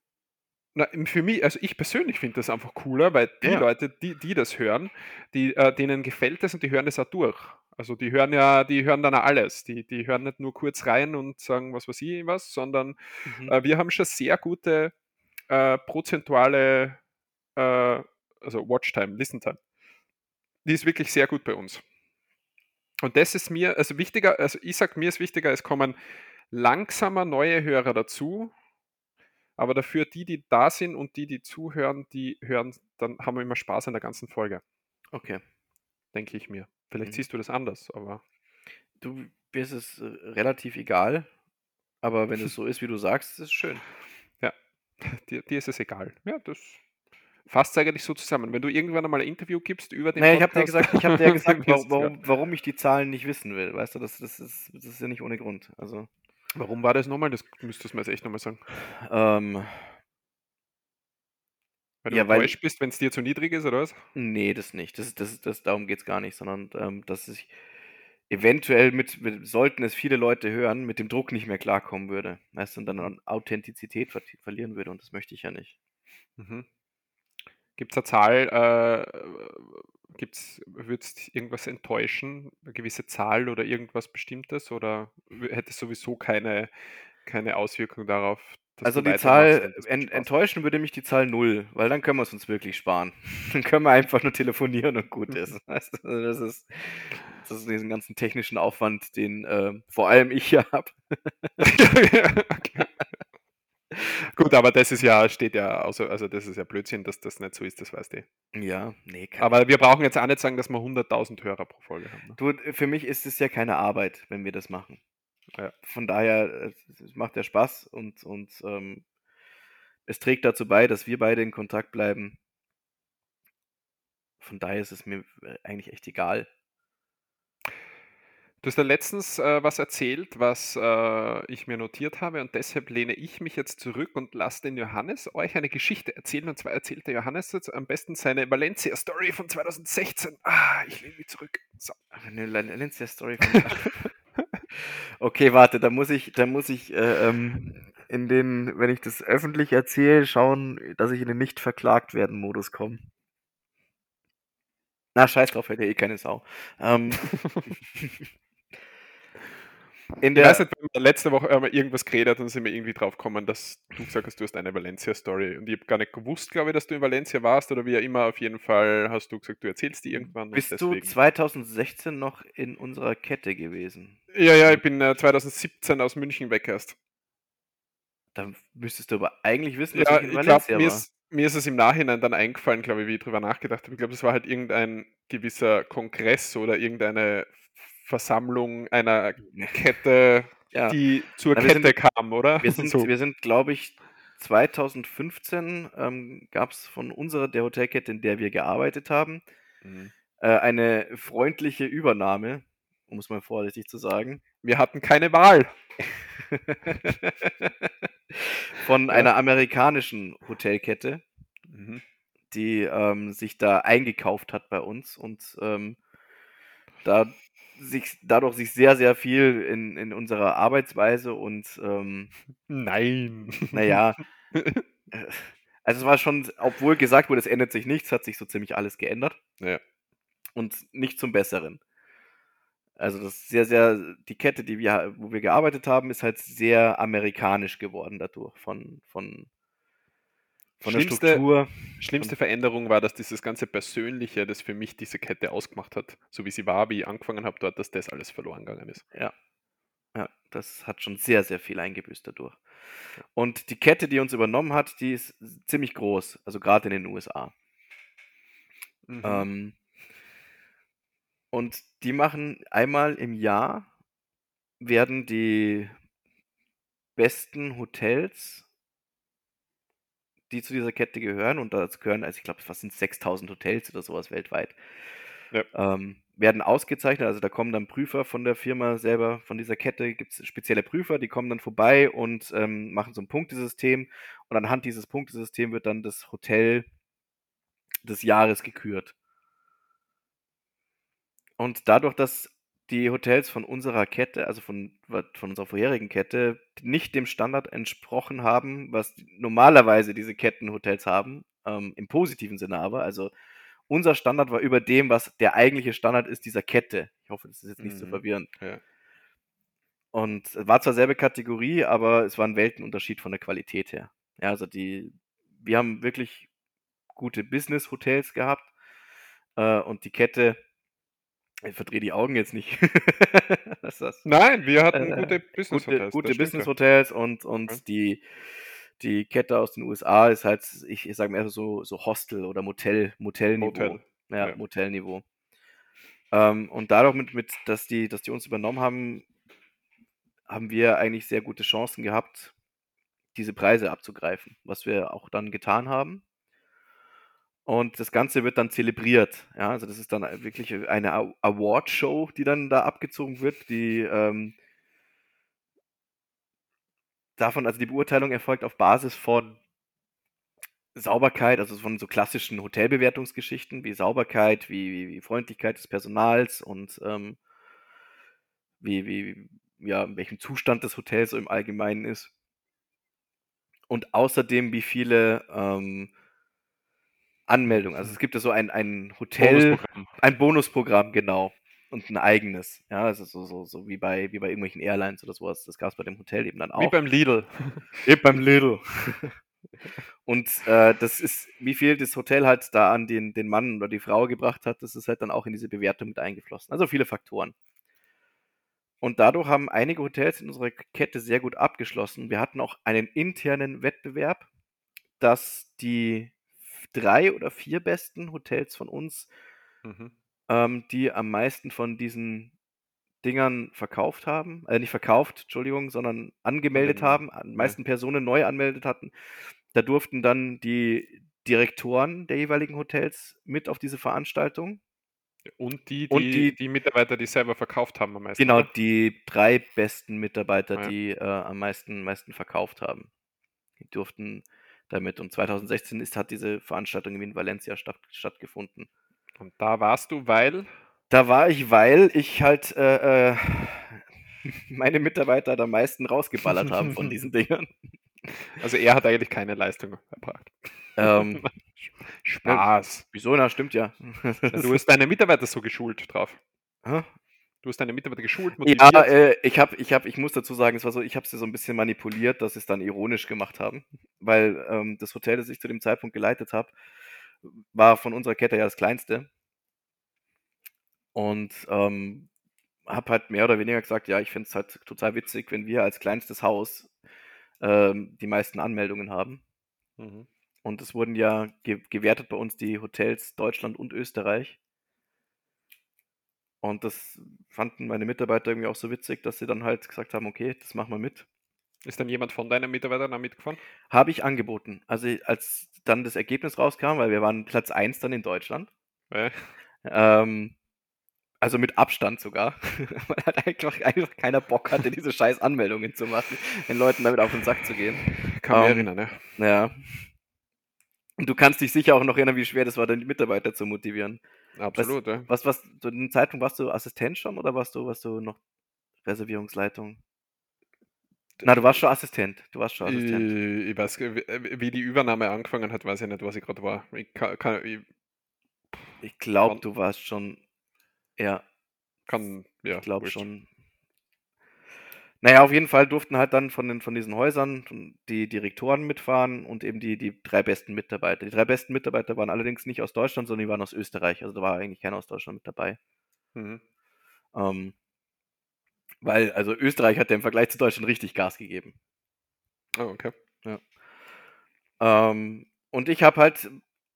Na, für mich, also ich persönlich finde das einfach cooler, weil die ja. Leute, die, die das hören, die, äh, denen gefällt das und die hören das auch durch. Also die hören ja, die hören dann alles. Die, die hören nicht nur kurz rein und sagen, was weiß ich was, sondern mhm. äh, wir haben schon sehr gute äh, prozentuale, äh, also Watchtime, Listen-Time. Die ist wirklich sehr gut bei uns. Und das ist mir, also wichtiger, also ich sage, mir ist wichtiger, es kommen langsamer neue Hörer dazu, aber dafür die, die da sind und die, die zuhören, die hören, dann haben wir immer Spaß an der ganzen Folge. Okay. Denke ich mir. Vielleicht mhm. siehst du das anders, aber. Du bist es äh, relativ egal, aber wenn es [LAUGHS] so ist, wie du sagst, ist es schön. Ja, [LAUGHS] dir, dir ist es egal. Ja, das fasst eigentlich so zusammen. Wenn du irgendwann einmal ein Interview gibst über den naja, ich habe dir gesagt, ich habe [LAUGHS] dir gesagt, warum, warum ich die Zahlen nicht wissen will. Weißt du, das, das, ist, das ist ja nicht ohne Grund. Also. Warum war das nochmal? Das müsstest du mir jetzt echt nochmal sagen. Ähm, weil du ja, enttäuscht weil, bist, wenn es dir zu niedrig ist, oder was? Nee, das nicht. Das, das, das, darum geht es gar nicht, sondern ähm, dass ich eventuell mit, mit, sollten es viele Leute hören, mit dem Druck nicht mehr klarkommen würde. Weißt du, und dann an Authentizität ver verlieren würde und das möchte ich ja nicht. Mhm. Gibt es eine Zahl, äh, gibt's, würdest irgendwas enttäuschen, eine gewisse Zahl oder irgendwas Bestimmtes oder hätte es sowieso keine, keine Auswirkung darauf, dass Also du die Zahl, und es en macht Spaß? enttäuschen würde mich die Zahl 0, weil dann können wir es uns wirklich sparen. [LAUGHS] Dann können wir einfach nur telefonieren und gut ist. [LAUGHS] Weißt du, das ist, das ist diesen ganzen technischen Aufwand, den ähm, vor allem ich hier habe. [LAUGHS] okay. [LAUGHS] Gut, aber das ist ja, steht ja, außer, also das ist ja Blödsinn, dass das nicht so ist, das weißt du. Ja, nee, Aber wir brauchen jetzt auch nicht sagen, dass wir 100.000 Hörer pro Folge haben. Ne? Du, für mich ist es ja keine Arbeit, wenn wir das machen. Ja. Von daher, es macht ja Spaß und, und ähm, es trägt dazu bei, dass wir beide in Kontakt bleiben. Von daher ist es mir äh, eigentlich echt egal. Du hast ja letztens äh, was erzählt, was äh, ich mir notiert habe und deshalb lehne ich mich jetzt zurück und lasse den Johannes euch eine Geschichte erzählen. Und zwar erzählt der Johannes jetzt am besten seine Valencia-Story von 2016. Ah, ich lehne mich zurück. So. Eine Valencia-Story. [LAUGHS] okay, warte, da muss ich, da muss ich äh, ähm, in den, wenn ich das öffentlich erzähle, schauen, dass ich in den nicht verklagt werden Modus komme. Na, scheiß drauf, hätte eh keine Sau. Ähm, [LAUGHS] [LAUGHS] in Ich weiß der, nicht, wenn wir letzte Woche einmal irgendwas geredet haben, dann sind wir irgendwie drauf gekommen, dass du gesagt hast, du hast eine Valencia-Story. Und ich habe gar nicht gewusst, glaube ich, dass du in Valencia warst oder wie auch immer. Auf jeden Fall hast du gesagt, du erzählst die irgendwann. und bist du deswegen- 2016 noch in unserer Kette gewesen? Ja, ja, ich bin äh, 2017 aus München weg erst. Dann müsstest du aber eigentlich wissen, dass Ja, ich in ich Valencia mir war. ist, mir ist es im Nachhinein dann eingefallen, glaube ich, wie ich drüber nachgedacht habe. Ich glaube, das war halt irgendein gewisser Kongress oder irgendeine Versammlung einer Kette, Ja. die zur Na, Kette kam, oder? Wir sind, [LAUGHS] so. wir sind glaube ich, 2015 ähm, gab es von unserer, der Hotelkette, in der wir gearbeitet haben, Mhm. äh, eine freundliche Übernahme, um es mal vorsichtig zu sagen, Wir hatten keine Wahl. [LAUGHS] von Ja. einer amerikanischen Hotelkette, Mhm. die ähm, sich da eingekauft hat bei uns und ähm, da sich, dadurch sich sehr, sehr viel in, in unserer Arbeitsweise und ähm, Nein. naja, [LAUGHS] äh, also es war schon, obwohl gesagt wurde, es ändert sich nichts, hat sich so ziemlich alles geändert. Ja. Und nicht zum Besseren. Also das ist sehr, sehr, die Kette, die wir, wo wir gearbeitet haben, ist halt sehr amerikanisch geworden dadurch, von, von, von der Schlimmste- Struktur. Schlimmste Veränderung war, dass dieses ganze Persönliche, das für mich diese Kette ausgemacht hat, so wie sie war, wie ich angefangen habe dort, dass das alles verloren gegangen ist. Ja, das hat schon sehr, sehr viel eingebüßt dadurch. Und die Kette, die uns übernommen hat, die ist ziemlich groß, also gerade in den USA. Mhm. Ähm, und die machen einmal im Jahr, werden die besten Hotels, die zu dieser Kette gehören, und dazu gehören, also ich glaube, was sind 6000 Hotels oder sowas weltweit, Ja. ähm, werden ausgezeichnet. Also da kommen dann Prüfer von der Firma selber, von dieser Kette, gibt es spezielle Prüfer, die kommen dann vorbei und ähm, machen so ein Punktesystem. Und anhand dieses Punktesystems wird dann das Hotel des Jahres gekürt. Und dadurch, dass die Hotels von unserer Kette, also von, von unserer vorherigen Kette, nicht dem Standard entsprochen haben, was normalerweise diese Kettenhotels haben, ähm, im positiven Sinne aber, also unser Standard war über dem, was der eigentliche Standard ist dieser Kette. Ich hoffe, das ist jetzt nicht so Mhm. verwirrend. Ja. Und es war zwar selbe Kategorie, aber es war ein Weltenunterschied von der Qualität her. Ja, also die, wir haben wirklich gute Business-Hotels gehabt äh, und die Kette, ich verdrehe die Augen jetzt nicht. [LAUGHS] Was ist das? Nein, wir hatten Äh, gute Business Gute, Hotels. gute stimmt Business Hotels und, und Ja. die, die Kette aus den USA ist halt, ich, ich sage mal so, so Hostel oder Motel, Motelniveau. Motel. Ja, ja. Motelniveau. Ähm, und dadurch, mit, mit, dass, die, dass die uns übernommen haben, haben wir eigentlich sehr gute Chancen gehabt, diese Preise abzugreifen, was wir auch dann getan haben. Und das Ganze wird dann zelebriert. Ja, also das ist dann wirklich eine Award-Show, die dann da abgezogen wird, die ähm, davon, also die Beurteilung erfolgt auf Basis von Sauberkeit, also von so klassischen Hotelbewertungsgeschichten wie Sauberkeit, wie, wie, wie Freundlichkeit des Personals und ähm, wie, wie, ja, in welchem Zustand das Hotel so im Allgemeinen ist. Und außerdem, wie viele ähm, Anmeldung. Also es gibt ja so ein, ein Hotel, Bonusprogramm. ein Bonusprogramm, genau. Und ein eigenes. Ja, also so, so, so wie bei, wie bei irgendwelchen Airlines oder sowas. Das gab es bei dem Hotel eben dann auch. Wie beim Lidl. [LAUGHS] Eben beim Lidl. Und äh, das ist, wie viel das Hotel halt da an den, den Mann oder die Frau gebracht hat, das ist halt dann auch in diese Bewertung mit eingeflossen. Also viele Faktoren. Und dadurch haben einige Hotels in unserer Kette sehr gut abgeschlossen. Wir hatten auch einen internen Wettbewerb, dass die drei oder vier besten Hotels von uns, Mhm. ähm, die am meisten von diesen Dingern verkauft haben, äh, nicht verkauft, Entschuldigung, sondern angemeldet Angemeldet, haben, am meisten Personen neu anmeldet hatten. Da durften dann die Direktoren der jeweiligen Hotels mit auf diese Veranstaltung. Und die, Und die, die- die Mitarbeiter, die selber verkauft haben am meisten. Genau, die drei besten Mitarbeiter, Ah, ja. die äh, am meisten, meisten verkauft haben. Die durften damit. Und 2016 ist, hat diese Veranstaltung in Valencia statt, stattgefunden. Und da warst du, weil. Da war ich, weil ich halt äh, äh, [LAUGHS] meine Mitarbeiter am meisten rausgeballert haben von [LAUGHS] diesen Dingern. Also er hat eigentlich keine Leistung erbracht. Ähm, [LAUGHS] Spaß. wieso? Na, stimmt ja. Ja, du hast deine Mitarbeiter so geschult drauf. Du hast deine Mitarbeiter geschult, Ja, motiviert. äh, ich habe, ich habe, ich muss dazu sagen, es war so, ich habe sie so ein bisschen manipuliert, dass sie es dann ironisch gemacht haben, weil ähm, das Hotel, das ich zu dem Zeitpunkt geleitet habe, war von unserer Kette ja das kleinste und ähm, habe halt mehr oder weniger gesagt, ja, ich finde es halt total witzig, wenn wir als kleinstes Haus ähm, die meisten Anmeldungen haben. Mhm. Und es wurden ja ge gewertet bei uns die Hotels Deutschland und Österreich. Und das fanden meine Mitarbeiter irgendwie auch so witzig, dass sie dann halt gesagt haben, okay, das machen wir mit. Ist dann jemand von deinen Mitarbeitern da mitgefahren? Habe ich angeboten. Also als dann das Ergebnis rauskam, weil wir waren Platz 1 dann in Deutschland, Weil, ähm, also mit Abstand sogar, [LAUGHS] weil halt einfach, einfach keiner Bock hatte, diese scheiß Anmeldungen zu machen, den Leuten damit auf den Sack zu gehen. kann mich Ähm, erinnern, ja. Ja. Und du kannst dich sicher auch noch erinnern, wie schwer das war, deine Mitarbeiter zu motivieren. Absolut, ja. Was, was, zu dem Zeitpunkt warst du Assistent schon oder warst du, warst du noch Reservierungsleitung? Na, du warst schon Assistent. Du warst schon Assistent. Ich, ich weiß, gar nicht, wie die Übernahme angefangen hat, weiß ich nicht, was ich gerade war. Ich ich Ich glaube, du warst schon. Ja, kann ja, ich glaube schon. Naja, auf jeden Fall durften halt dann von, den, von diesen Häusern die Direktoren mitfahren und eben die, die drei besten Mitarbeiter. Die drei besten Mitarbeiter waren allerdings nicht aus Deutschland, sondern die waren aus Österreich. Also da war eigentlich keiner aus Deutschland mit dabei. Mhm. Ähm, weil, also Österreich hat ja im Vergleich zu Deutschland richtig Gas gegeben. Oh, okay. Ähm, und ich habe halt,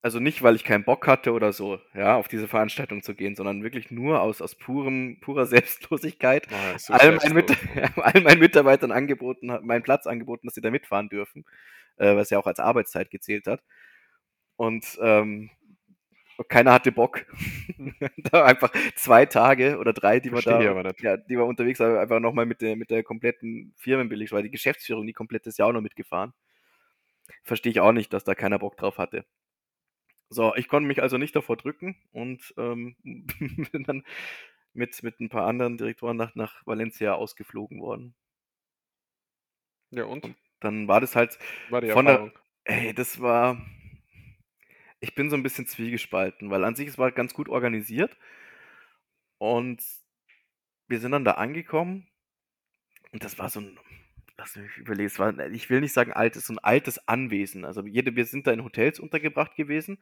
also nicht, weil ich keinen Bock hatte oder so, ja, auf diese Veranstaltung zu gehen, sondern wirklich nur aus, aus purem, purer [LAUGHS] Selbstlosigkeit ja, so all, meinen Mit [LAUGHS] all meinen Mitarbeitern angeboten, meinen Platz angeboten, dass sie da mitfahren dürfen, äh, was ja auch als Arbeitszeit gezählt hat. Und ähm, keiner hatte Bock. [LAUGHS] da einfach zwei Tage oder drei, die wir Verstehe ich da, aber ja, die wir unterwegs waren, einfach nochmal mit der, mit der kompletten Firmenbillig, weil die Geschäftsführung, die komplett ist ja auch noch mitgefahren. Verstehe ich auch nicht, dass da keiner Bock drauf hatte. So, ich konnte mich also nicht davor drücken und ähm, [LAUGHS] bin dann mit, mit ein paar anderen Direktoren nach, nach Valencia ausgeflogen worden. Ja, und? Dann war das halt, War die von der- Erfahrung. ey, das war, ich bin so ein bisschen zwiegespalten, weil an sich es war ganz gut organisiert und wir sind dann da angekommen und das war so ein, lass mich überlegen, es war, ich will nicht sagen altes, so ein altes Anwesen. Also jede, wir sind da in Hotels untergebracht gewesen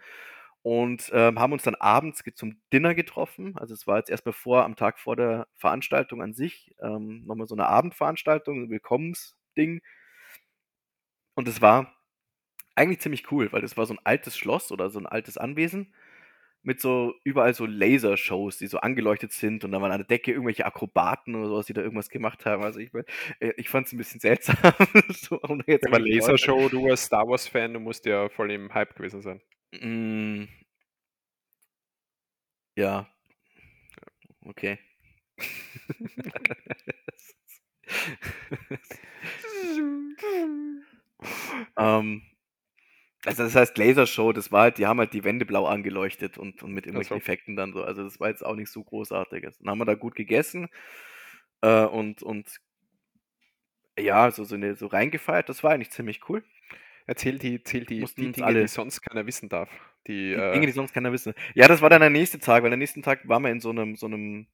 und ähm, haben uns dann abends zum Dinner getroffen. Also es war jetzt erstmal vor, am Tag vor der Veranstaltung an sich, ähm, nochmal so eine Abendveranstaltung, ein Willkommensding. Und es war eigentlich ziemlich cool, weil das war so ein altes Schloss oder so ein altes Anwesen mit so überall so Lasershows, die so angeleuchtet sind und dann waren an der Decke irgendwelche Akrobaten oder sowas, die da irgendwas gemacht haben. Also ich, äh, ich fand es ein bisschen seltsam. [LAUGHS] so, jetzt Aber Lasershow, du als Star Wars-Fan, du musst ja voll im Hype gewesen sein. Mm. Ja. Okay. [LAUGHS] [LAUGHS] ähm, also das heißt Lasershow, das war halt, die haben halt die Wände blau angeleuchtet und, und mit irgendwelchen so. Effekten dann so. Also das war jetzt auch nicht so großartiges. Dann haben wir da gut gegessen äh, und, und ja, so, so, eine, so reingefeiert. Das war eigentlich ziemlich cool. Erzähl die, erzähl die, Mussten die Dinge, alle- die sonst keiner wissen darf. Die, Die äh, Dinge, die sonst keiner wissen. Ja, das war dann der nächste Tag, weil der nächsten Tag waren wir in so einem, so einem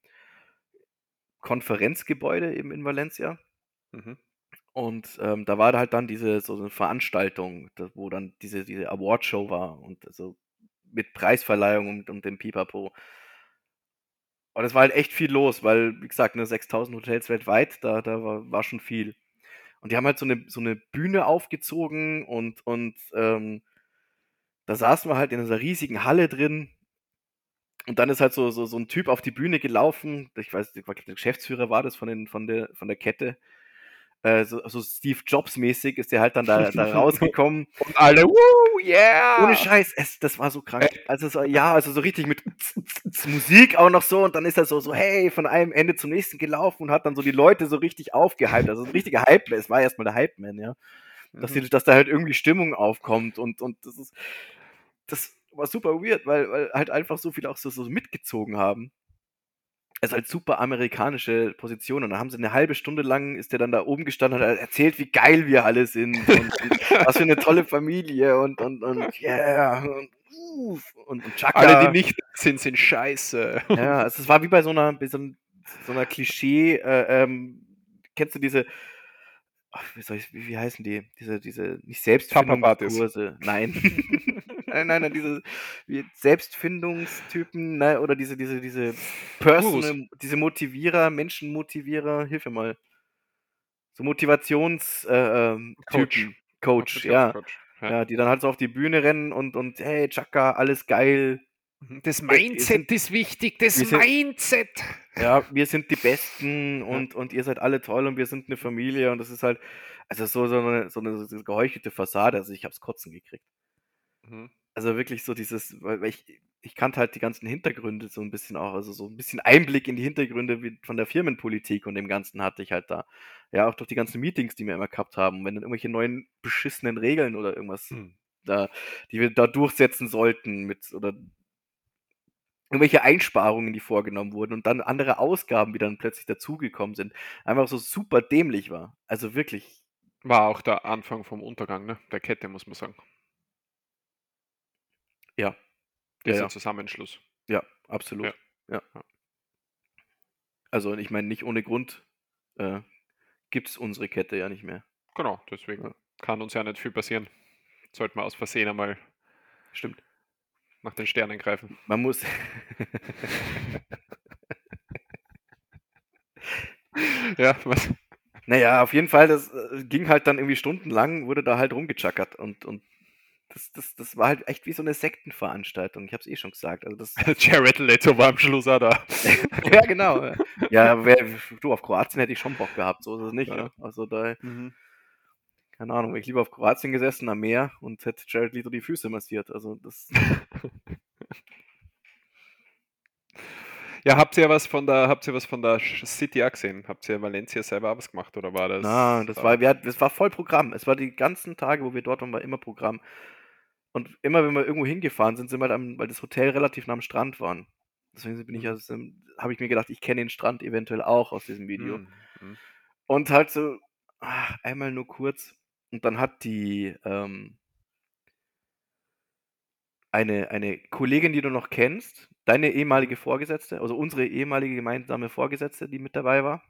Konferenzgebäude eben in Valencia. mhm. Und ähm, da war halt dann diese so eine Veranstaltung, wo dann diese, diese Awardshow war und so mit Preisverleihung und, und dem Pipapo. Und es war halt echt viel los, weil, wie gesagt, ne, 6000 Hotels weltweit, da, da war, war schon viel. Und die haben halt so eine, so eine Bühne aufgezogen und, und ähm, da saßen wir halt in dieser riesigen Halle drin. Und dann ist halt so, so, so ein Typ auf die Bühne gelaufen. Ich weiß, ich glaub, der Geschäftsführer war das von, den, von, der, von der Kette. Äh, so, so Steve Jobs-mäßig ist der halt dann da, da [LAUGHS] rausgekommen. Und alle, woo, yeah! Ohne Scheiß, es, das war so krank. Also so, ja, also so richtig mit [LAUGHS] Musik auch noch so und dann ist er so, so, hey, von einem Ende zum nächsten gelaufen und hat dann so die Leute so richtig aufgehypt. Also ein richtiger Hype, es war erstmal der Hype-Man, ja. Dass, Mhm. die, dass da halt irgendwie Stimmung aufkommt und, und das ist, das war super weird, weil, weil halt einfach so viele auch so, so mitgezogen haben. Ist halt super amerikanische Position und dann haben sie eine halbe Stunde lang, ist der dann da oben gestanden und hat erzählt, wie geil wir alle sind und, [LAUGHS] was für eine tolle Familie und, und, und yeah und, uff, und, und Chaka. Alle, die nicht sind, sind scheiße. Ja, also es war wie bei so einer, bei so, so einer Klischee, äh, ähm, kennst du diese, wie, ich, wie, wie heißen die? Diese, diese, nicht Selbstfindungskurse, nein. [LAUGHS] nein, nein, nein, diese Selbstfindungstypen, ne, oder diese, diese, diese Personal, diese Motivierer, Menschenmotivierer, hilf mir mal. So Motivations, äh, ähm, Coach. Typen. Coach, ja. Coach. Ja, die dann halt so auf die Bühne rennen und, und hey, Chaka, alles geil. Das wir sind- Mindset ist wichtig, das sind- Mindset. Ja, wir sind die Besten und, und ihr seid alle toll und wir sind eine Familie und das ist halt, also so, so, eine, so eine so eine geheuchelte Fassade, also ich hab's kotzen gekriegt. Mhm. Also wirklich so dieses, weil, ich, ich kannte halt die ganzen Hintergründe so ein bisschen auch, also so ein bisschen Einblick in die Hintergründe wie von der Firmenpolitik und dem Ganzen hatte ich halt da. Ja, auch durch die ganzen Meetings, die wir immer gehabt haben, wenn dann irgendwelche neuen beschissenen Regeln oder irgendwas Hm. da, die wir da durchsetzen sollten mit oder irgendwelche Einsparungen, die vorgenommen wurden und dann andere Ausgaben, die dann plötzlich dazugekommen sind, einfach so super dämlich war. Also wirklich, War auch der Anfang vom Untergang, ne? Der Kette, muss man sagen. ja, Ja, ja. Zusammenschluss. ja, absolut. Ja. Ja. Also ich meine, nicht ohne Grund äh, gibt es unsere Kette ja nicht mehr. Genau, deswegen Ja. kann uns ja nicht viel passieren. Sollten wir aus Versehen einmal Stimmt. nach den Sternen greifen. Man muss. [LAUGHS] Ja, was? naja, auf jeden Fall, das äh, ging halt dann irgendwie stundenlang, wurde da halt rumgechackert und, und das, das, das war halt echt wie so eine Sektenveranstaltung. Ich habe es eh schon gesagt. Also das, [LAUGHS] Jared Leto war am Schluss auch da. [LAUGHS] ja, genau. ja. Wer, du, auf Kroatien hätte ich schon Bock gehabt, so ist es nicht. Ja. Ja. Also da, Mhm. keine Ahnung, ich lieber auf Kroatien gesessen am Meer und hätte Jared Leto die Füße massiert. Also das, [LAUGHS] Ja, habt ihr was von der, habt ihr was von der City auch gesehen? Habt ihr Valencia selber was gemacht oder war das? na, das da- war, wir, das war voll Programm. Es war die ganzen Tage, wo wir dort waren, war immer Programm. Und immer, wenn wir irgendwo hingefahren sind, sind wir halt am, weil das Hotel relativ nah am Strand waren. Deswegen bin ich Mhm. also, habe ich mir gedacht, ich kenne den Strand eventuell auch aus diesem Video. Mhm. Mhm. Und halt so, ah, einmal nur kurz. Und dann hat die ähm, eine, eine Kollegin, die du noch kennst, deine ehemalige Vorgesetzte, also unsere ehemalige gemeinsame Vorgesetzte, die mit dabei war,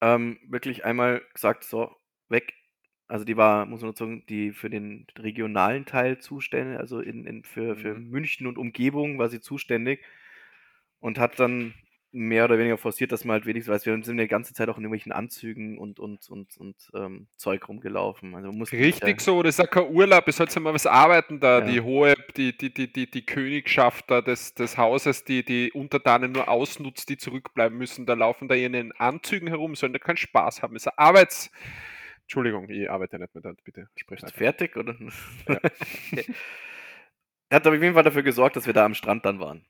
ähm, wirklich einmal gesagt, so, weg. Also die war, muss man nur sagen, die für den regionalen Teil zuständig, also in, in, für, für Mhm. München und Umgebung war sie zuständig und hat dann mehr oder weniger forciert, dass man halt wenigstens weiß, wir sind die ganze Zeit auch in irgendwelchen Anzügen und, und, und, und ähm, Zeug rumgelaufen. Also Richtig ja, so, das ist ja kein Urlaub, es sollte mal was arbeiten da, Ja. die hohe, die, die, die, die, die Königschaft da des, des Hauses, die die Untertanen nur ausnutzt, die zurückbleiben müssen, da laufen da in den Anzügen herum, sollen da keinen Spaß haben. Es ist ein Arbeits... Entschuldigung, ich arbeite nicht mehr da, bitte sprich fertig, oder? Ja. [LAUGHS] okay. Er hat auf jeden Fall dafür gesorgt, dass wir da am Strand dann waren.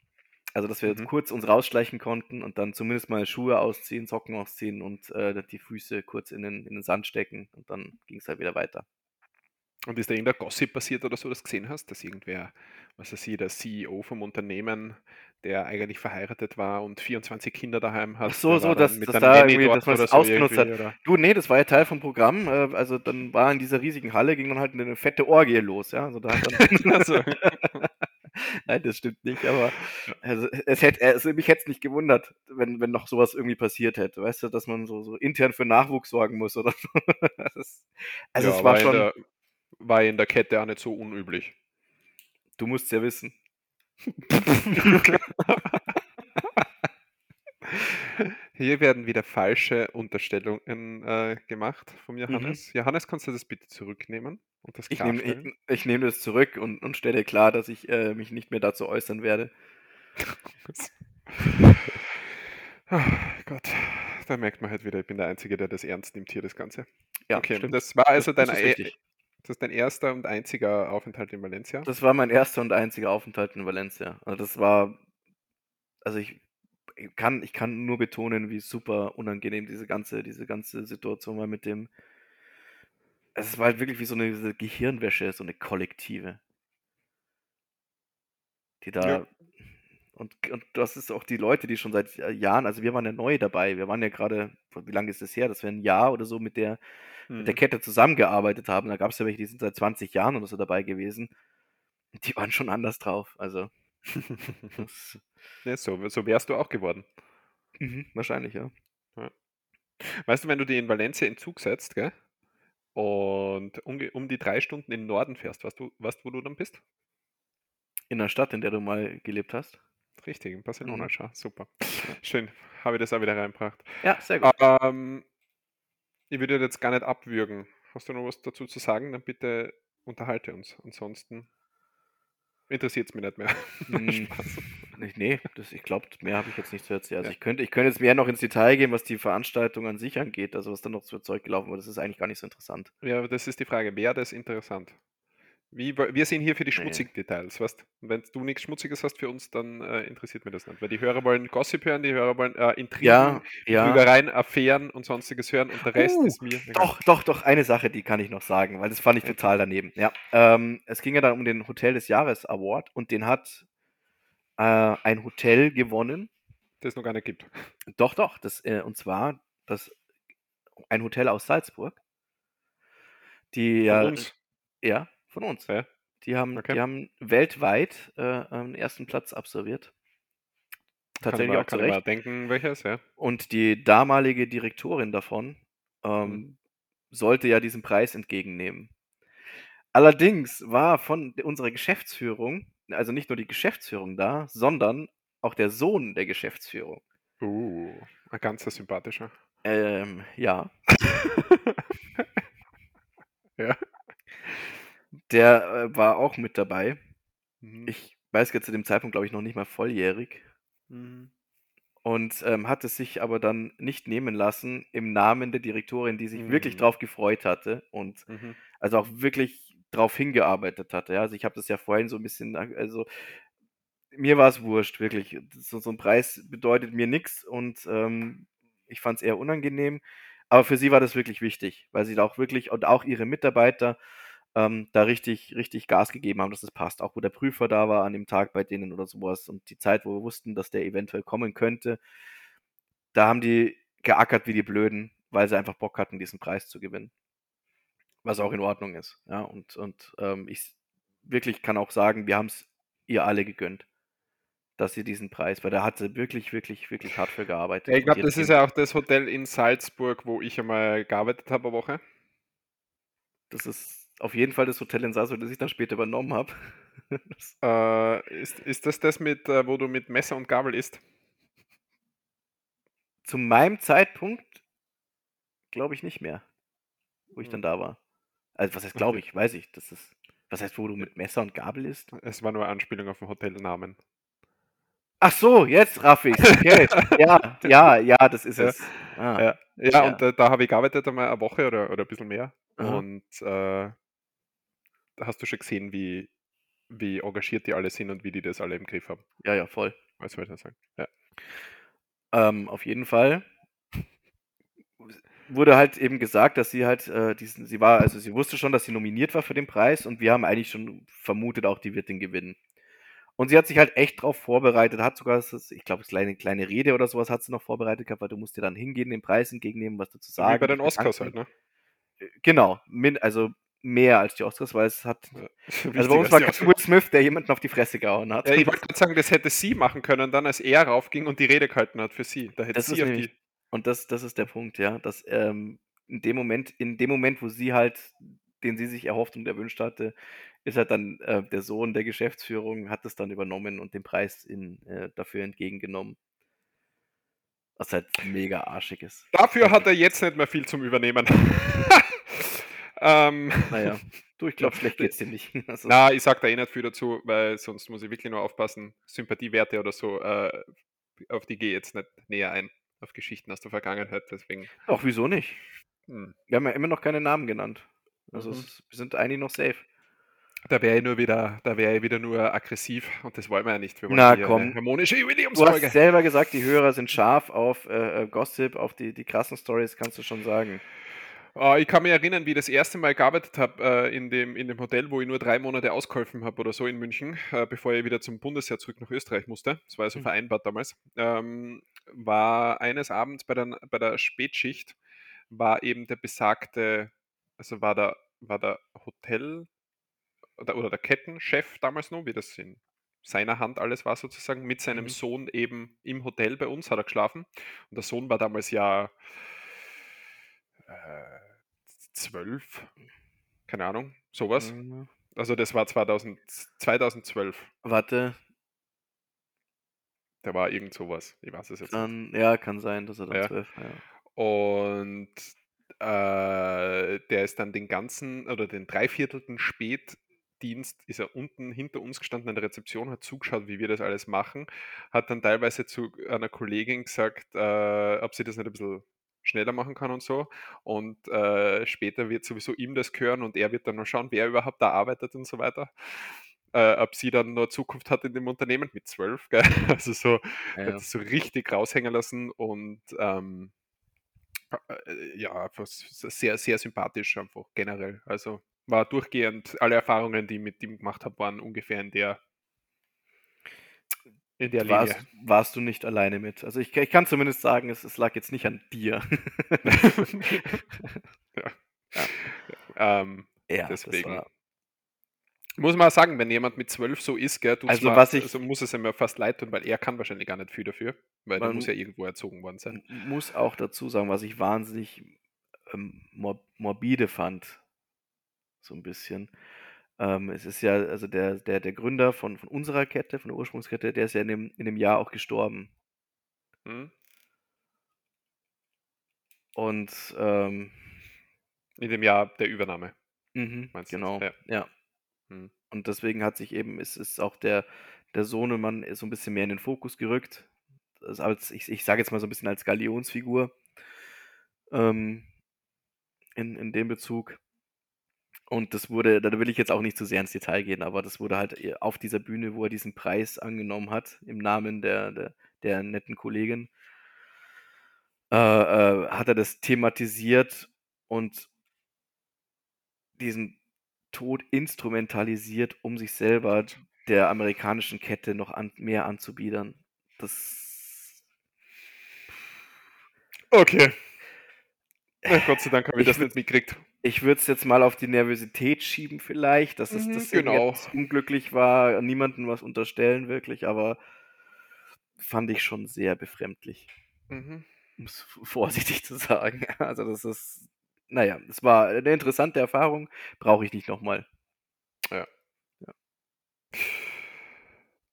Also, dass wir jetzt Mhm. kurz uns rausschleichen konnten und dann zumindest mal Schuhe ausziehen, Socken ausziehen und äh, die Füße kurz in den, in den Sand stecken und dann ging es halt wieder weiter. Und ist da irgendein Gossip passiert oder so, das gesehen hast, dass irgendwer, was weiß ich, der CEO vom Unternehmen, der eigentlich verheiratet war und 24 Kinder daheim hat, Ach so, so, dass, dass da irgendwie, dass man es ausgenutzt hat. oder? Du, nee, das war ja Teil vom Programm. Äh, also dann war in dieser riesigen Halle, ging dann halt eine fette Orgie los, ja. Also da. Also, [LAUGHS] [LAUGHS] Nein, das stimmt nicht, aber also, es hätte, also mich hätte es nicht gewundert, wenn, wenn noch sowas irgendwie passiert hätte. Weißt du, dass man so, so intern für Nachwuchs sorgen muss oder so. [LAUGHS] Das, also ja, es war war schon, der, war in der Kette auch nicht so unüblich. du musst ja wissen. [LAUGHS] Hier werden wieder falsche Unterstellungen äh, gemacht vom Johannes. Johannes, kannst du das bitte zurücknehmen und das Ich nehme ich, ich nehme das zurück und, und stelle klar, dass ich äh, mich nicht mehr dazu äußern werde. [LAUGHS] Ah, Gott, da merkt man halt wieder, ich bin der Einzige, der das ernst nimmt hier, das Ganze. Ja, Okay, stimmt. das war also dein, ist das ist dein erster und einziger Aufenthalt in Valencia. Das war mein erster und einziger Aufenthalt in Valencia. Also das war, also ich ich kann, ich kann nur betonen, wie super unangenehm diese ganze, diese ganze Situation war mit dem. Es war halt wirklich wie so eine Gehirnwäsche, so eine kollektive. Die da. Ja. Und, und das ist auch die Leute, die schon seit Jahren, also wir waren ja neu dabei. Wir waren ja gerade, wie lange ist das her? Das wäre ein Jahr oder so mit der, mit der Hm. Kette zusammengearbeitet haben. Da gab es ja welche, die sind seit 20 Jahren oder so dabei gewesen. Die waren schon anders drauf. Also, [LAUGHS] ja, so, so wärst du auch geworden. mhm, wahrscheinlich, ja. Weißt du, wenn du dir in Valencia in Zug setzt, gell? Und um, um die drei Stunden in den Norden fährst, weißt du, weißt, wo du dann bist? In der Stadt, in der du mal gelebt hast. Richtig, in Barcelona, Mhm. schau, super. Schön, habe ich das auch wieder reingebracht. Ja, sehr gut. Ähm, ich würde jetzt gar nicht abwürgen. Hast du noch was dazu zu sagen? Dann bitte unterhalte uns. Ansonsten interessiert es mich nicht mehr. [LAUGHS] Ich- nee, das, ich glaube, mehr habe ich jetzt nicht zu erzählen. Also Ja. ich könnte, ich könnte jetzt mehr noch ins Detail gehen, was die Veranstaltung an sich angeht, also was dann noch für Zeug gelaufen war. Das ist eigentlich gar nicht so interessant. Ja, aber das ist die Frage. Wäre das interessant? Wie, wir sind hier für die Nee. schmutzigen Details, weißt Und wenn du nichts Schmutziges hast für uns, dann äh, interessiert mich das nicht. Weil die Hörer wollen Gossip hören, die Hörer wollen äh, Intrigen, Ja, ja. Affären und sonstiges hören und der Rest Uh, ist mir. Doch, doch, doch, eine Sache, die kann ich noch sagen, weil das fand ich total daneben. Ja, ähm, es ging ja dann um den Hotel des Jahres Award und den hat äh, ein Hotel gewonnen. Das es noch gar nicht gibt. Doch, doch, das, äh, und zwar das, ein Hotel aus Salzburg, die ja, ja, von uns. Ja. Die haben, Okay. die haben weltweit äh, einen ersten Platz absolviert. Tatsächlich man, auch zu kann denken, welches, ja. Und die damalige Direktorin davon ähm, Mhm. sollte ja diesen Preis entgegennehmen. Allerdings war von unserer Geschäftsführung, also nicht nur die Geschäftsführung da, sondern auch der Sohn der Geschäftsführung. Uh, ein ganz sympathischer. Ähm, Ja. [LAUGHS] der äh, war auch mit dabei. Mhm. Ich weiß jetzt zu dem Zeitpunkt, glaube ich, noch nicht mal volljährig. Mhm. Und ähm, hat es sich aber dann nicht nehmen lassen im Namen der Direktorin, die sich wirklich Mhm. drauf gefreut hatte und Mhm. also auch wirklich drauf hingearbeitet hatte. Ja, also ich habe das ja vorhin so ein bisschen, also mir war es wurscht, wirklich. So, so ein Preis bedeutet mir nichts und ähm, ich fand es eher unangenehm. Aber für sie war das wirklich wichtig, weil sie da auch wirklich und auch ihre Mitarbeiter ähm, da richtig, richtig Gas gegeben haben, dass es passt. Auch wo der Prüfer da war an dem Tag bei denen oder sowas und die Zeit, wo wir wussten, dass der eventuell kommen könnte, da haben die geackert wie die Blöden, weil sie einfach Bock hatten, diesen Preis zu gewinnen. Was auch in Ordnung ist. Ja, und, und ähm, ich wirklich kann auch sagen, wir haben es ihr alle gegönnt, dass sie diesen Preis, weil da hat sie wirklich, wirklich, wirklich hart für gearbeitet. Ich glaube, das ist ja auch das Hotel in Salzburg, wo ich einmal gearbeitet habe, eine Woche. das ist auf jeden Fall das Hotel in Salzburg, das ich dann später übernommen habe. [LAUGHS] Äh, ist, ist das das, mit, äh, wo du mit Messer und Gabel isst? Zu meinem Zeitpunkt glaube ich nicht mehr, wo ich Hm. dann da war. Also was heißt glaube ich, weiß ich. Das ist, was heißt, wo du mit Messer und Gabel isst? Es war nur eine Anspielung auf den Hotelnamen. Ach so, jetzt raff ich's. Okay. [LAUGHS] ja, ja, ja, das ist Ja. es. Ah, Ja, ja, Ja. und äh, da habe ich gearbeitet einmal eine Woche oder, oder ein bisschen mehr. Aha. Und äh, hast du schon gesehen, wie, wie engagiert die alle sind und wie die das alle im Griff haben. ja, ja, voll. Was soll ich sagen? Ja. Ähm, auf jeden Fall wurde halt eben gesagt, dass sie halt äh, diesen, sie war, also sie wusste schon, dass sie nominiert war für den Preis und wir haben eigentlich schon vermutet, auch die wird den gewinnen. Und sie hat sich halt echt drauf vorbereitet, hat sogar, das, ich glaube, eine kleine Rede oder sowas hat sie noch vorbereitet gehabt, weil du musst dir dann hingehen, den Preis entgegennehmen, was dazu sagen. Wie bei den Oscars halt, ne? Genau, min, also mehr als die Oscars, weil es hat. [LAUGHS] Also bei uns war Will Smith, der jemanden auf die Fresse gehauen hat. Ja, ich wollte gerade sagen, das hätte sie machen können, dann als er raufging und die Rede gehalten hat für sie. Da hätte Das sie ist auf nämlich- die. Und das, das ist der Punkt, ja, dass ähm, in dem Moment, in dem Moment, wo sie halt, den sie sich erhofft und erwünscht hatte, ist halt dann äh, der Sohn der Geschäftsführung, hat es dann übernommen und den Preis in, äh, dafür entgegengenommen. Was halt mega arschig ist. Dafür hat er jetzt nicht mehr viel zum Übernehmen. [LAUGHS] ähm, Naja, [LAUGHS] du, ich glaube, schlecht geht's dir nicht. [LAUGHS] Also, na, ich sag da eh nicht viel dazu, weil sonst muss ich wirklich nur aufpassen. Sympathiewerte oder so, äh, auf die gehe ich jetzt nicht näher ein. Auf Geschichten aus der Vergangenheit. Deswegen. Auch wieso nicht? Hm. Wir haben ja immer noch keine Namen genannt. Also Mhm. es, wir sind eigentlich noch safe. Da wäre ich nur wieder, da wäre ich wieder nur aggressiv und das wollen wir ja nicht. Wir wollen Na, komm. harmonische Du hast Jubiläumsfolge. selber gesagt, die Hörer sind scharf auf äh, äh, Gossip, auf die, die krassen Stories, kannst du schon sagen. Äh, ich kann mich erinnern, wie ich das erste Mal gearbeitet habe äh, in, dem, in dem Hotel, wo ich nur drei Monate ausgeholfen habe oder so in München, äh, bevor ich wieder zum Bundesheer zurück nach Österreich musste. Das war ja so Mhm. vereinbart damals. Ähm, war eines Abends bei der, bei der Spätschicht, war eben der besagte, also war der, war der Hotel oder, oder der Kettenchef damals noch, wie das in seiner Hand alles war sozusagen, mit seinem Mhm. Sohn eben im Hotel bei uns hat er geschlafen. Und der Sohn war damals ja äh, zwölf, keine Ahnung, sowas. Mhm. Also das war 2000, 2012, Warte, da war irgend sowas, ich weiß es jetzt nicht. dann, ja, kann sein, dass er dann Ja. zwölf, ja. Und äh, der ist dann den ganzen oder den dreiviertelten Spätdienst, ist er unten hinter uns gestanden an der Rezeption, hat zugeschaut, wie wir das alles machen, hat dann teilweise zu einer Kollegin gesagt, äh, ob sie das nicht ein bisschen schneller machen kann und so. Und äh, später wird sowieso ihm das gehören und er wird dann noch schauen, wer überhaupt da arbeitet und so weiter. Äh, ob sie dann noch Zukunft hat in dem Unternehmen mit zwölf? [LAUGHS] Also so, Ja, es so richtig raushängen lassen und ähm, äh, ja, sehr, sehr sympathisch einfach generell. Also war durchgehend, alle Erfahrungen, die ich mit ihm gemacht habe, waren ungefähr in der, in der warst, Linie. warst du nicht alleine mit. Also ich, ich kann zumindest sagen, es, es lag jetzt nicht an dir. [LAUGHS] ähm, ja, das deswegen. war, Muss man auch sagen, wenn jemand mit zwölf so ist, gell, Also mir, was ich- also muss es ihm ja fast leid tun, weil er kann wahrscheinlich gar nicht viel dafür, weil Man- muss ja irgendwo erzogen worden sein. muss auch dazu sagen, was ich wahnsinnig ähm, mor morbide fand, so ein bisschen. Ähm, es ist ja, also der, der, der Gründer von, von unserer Kette, von der Ursprungskette, der ist ja in dem, in dem Jahr auch gestorben. Hm? Und ähm, In dem Jahr der Übernahme. mhm, Meinst du? genau, Ja. ja. Hm. Und deswegen hat sich eben, ist, ist auch der, der Sohnemann so ein bisschen mehr in den Fokus gerückt. Als, ich, ich sage jetzt mal so ein bisschen als Galionsfigur ähm, in, in dem Bezug. Und das wurde, da will ich jetzt auch nicht zu sehr ins Detail gehen, aber das wurde halt eh auf dieser Bühne, wo er diesen Preis angenommen hat, im Namen der, der, der netten Kollegin, äh, äh, hat er das thematisiert und diesen Tod instrumentalisiert, um sich selber der amerikanischen Kette noch an, mehr anzubiedern. Das. Okay. Na, Gott sei Dank habe ich, Ich das nicht mitgekriegt. Ich würde es jetzt mal auf die Nervosität schieben, vielleicht, dass es Mhm, das genau. unglücklich war, niemandem was unterstellen, wirklich, aber fand ich schon sehr befremdlich, Mhm. um es vorsichtig zu sagen. [LAUGHS] Also, das ist, naja, es war eine interessante Erfahrung, brauche ich nicht nochmal.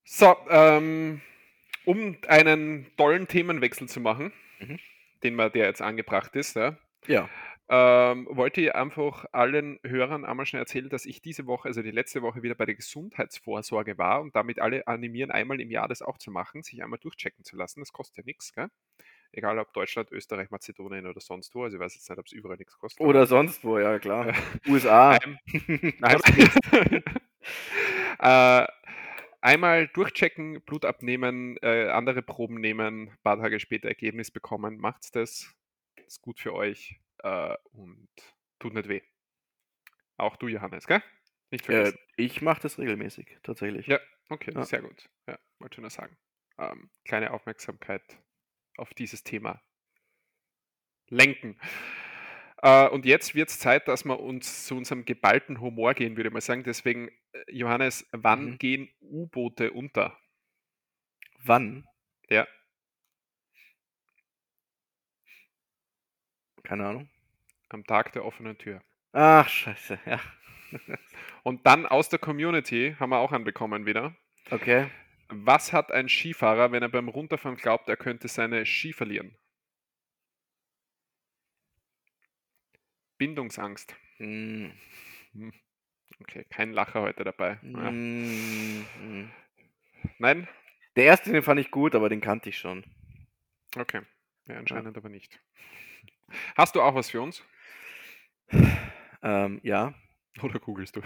So, ähm, um einen tollen Themenwechsel zu machen, Mhm. den man, der jetzt angebracht ist, ja, Ja. Ähm, wollte ich einfach allen Hörern einmal schnell erzählen, dass ich diese Woche, also die letzte Woche wieder bei der Gesundheitsvorsorge war und damit alle animieren, einmal im Jahr das auch zu machen, sich einmal durchchecken zu lassen. Das kostet ja nichts, gell? Egal ob Deutschland, Österreich, Mazedonien oder sonst wo. Also ich weiß jetzt nicht, ob es überall nichts kostet. Oder sonst wo, ja klar. Ja. USA. [LAUGHS] Ähm, Nein. [LAUGHS] äh, einmal durchchecken, Blut abnehmen, äh, andere Proben nehmen, ein paar Tage später Ergebnis bekommen. Macht's das. Ist gut für euch. Äh, und tut nicht weh. Auch du, Johannes, gell? Nicht Äh, vergessen. ich mache das regelmäßig, tatsächlich. Ja, okay, Ja. sehr gut. Ja, wollte schon nur sagen. Ähm, kleine Aufmerksamkeit auf dieses Thema lenken. Äh, und jetzt wird es Zeit, dass wir uns zu unserem geballten Humor gehen, würde ich mal sagen. Deswegen, äh, Johannes, wann Mhm. gehen U-Boote unter? Wann? Ja. Keine Ahnung. Am Tag der offenen Tür. Ach, scheiße, ja. [LAUGHS] Und dann aus der Community haben wir auch einen bekommen wieder. Okay. Was hat ein Skifahrer, wenn er beim Runterfahren glaubt, er könnte seine Ski verlieren? Bindungsangst. Mm, Hm. [LAUGHS] Okay, kein Lacher heute dabei. Ja. mm, mm. Nein? Der erste, den fand ich gut, aber den kannte ich schon. Okay. Ja, anscheinend aber nicht. Hast du auch was für uns? Ähm, ja. [LAUGHS] Oder googelst du?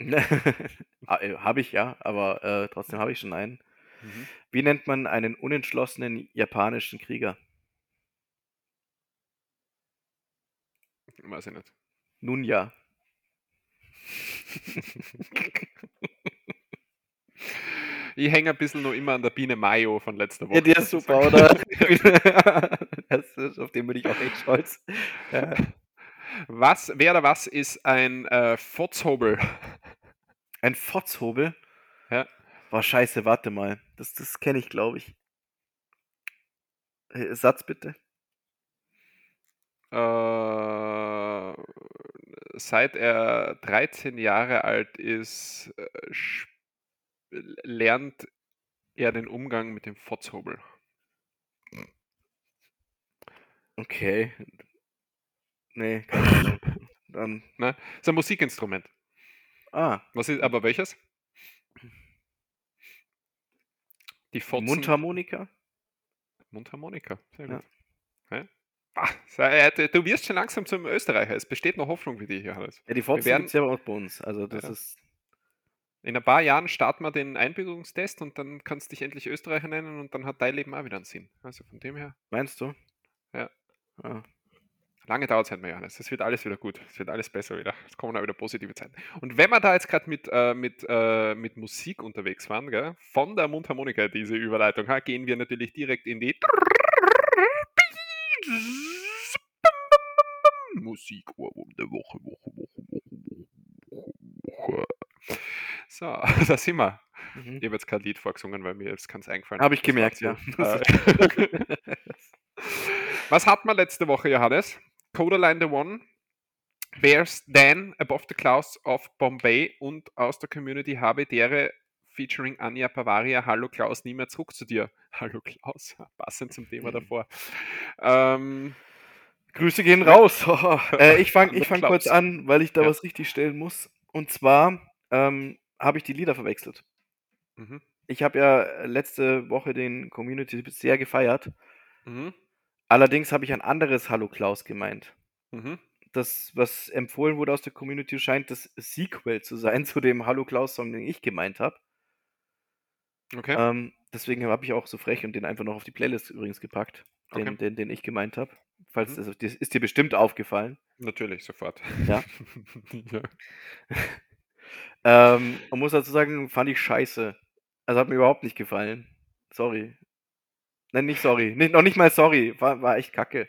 [LAUGHS] habe ich ja, aber äh, trotzdem habe ich schon einen. Mhm. Wie nennt man einen unentschlossenen japanischen Krieger? Weiß ich nicht. Nun ja. [LAUGHS] Ich hänge ein bisschen noch immer an der Biene Mayo von letzter Woche. Ja, der ist super, oder? Das ist, auf den bin ich auch echt stolz. Ja. Was, wer oder was ist ein äh, Fotzhobel? Ein Fotzhobel? Ja. Boah, scheiße, warte mal. Das, das kenne ich, glaube ich. Äh, Satz bitte. Äh, seit er 13 Jahre alt ist, äh, lernt er den Umgang mit dem Fotzhobel. Okay. Nee, keine Ahnung. Dann. Ne? ist ein Musikinstrument. Ah, Was ist, aber welches? Die Fotzen. Mundharmonika? Mundharmonika. Sehr Ja. gut. Ja. Ah, sei- äh, du wirst schon langsam zum Österreicher. Es besteht noch Hoffnung für dich, Johannes. Ja, die Fotzen werden- ja auch bei uns. Also das Ja. ist. In ein paar Jahren starten wir den Einbildungstest und dann kannst du dich endlich Österreicher nennen und dann hat dein Leben auch wieder einen Sinn. Also von dem her, Meinst du? Ja. Lange dauert es nicht mehr, Johannes. Es wird alles wieder gut. Es wird alles besser wieder. Es kommen auch wieder positive Zeiten. Und wenn wir da jetzt gerade mit, äh, mit, äh, mit Musik unterwegs waren, gell, von der Mundharmonika, diese Überleitung, ha, gehen wir natürlich direkt in die Musikohrwurm der Woche, Woche, Woche, Woche, Woche. So, [LAUGHS] da sind wir. Mhm. Ich habe jetzt kein Lied vorgesungen, weil mir jetzt ganz eingefallen Habe ich gemerkt, ja. [LAUGHS] [LAUGHS] Was hat man letzte Woche, Johannes? Codaline the One, Bears Dan Above the Clouds of Bombay und aus der Community habe dere featuring Anja Bavaria. Hallo Klaus, nie mehr zurück zu dir. [LAUGHS] Hallo Klaus, passend zum Thema Mhm. davor. Ähm, Grüße gehen raus. [LAUGHS] [LAUGHS] äh, ich fange ich fang kurz an, weil ich da Ja. was richtig stellen muss. Und zwar ähm, habe ich die Lieder verwechselt. mhm, Ich habe ja letzte Woche den Community sehr gefeiert. mhm, Allerdings habe ich ein anderes Hallo Klaus gemeint. mhm. Das, was empfohlen wurde aus der Community, scheint das Sequel zu sein zu dem Hallo Klaus-Song, den ich gemeint habe. Okay, Ähm, deswegen habe ich auch so frech und den einfach noch auf die Playlist übrigens gepackt, den, Okay. den, den ich gemeint habe. Falls Mhm. das, ist dir bestimmt aufgefallen. natürlich, sofort. Ja. [LAUGHS] ja. [LAUGHS] Ähm, man muss dazu sagen, fand ich scheiße. Also hat mir überhaupt nicht gefallen. Sorry. Nein, nicht sorry. Nicht, noch nicht mal sorry. War, war echt kacke.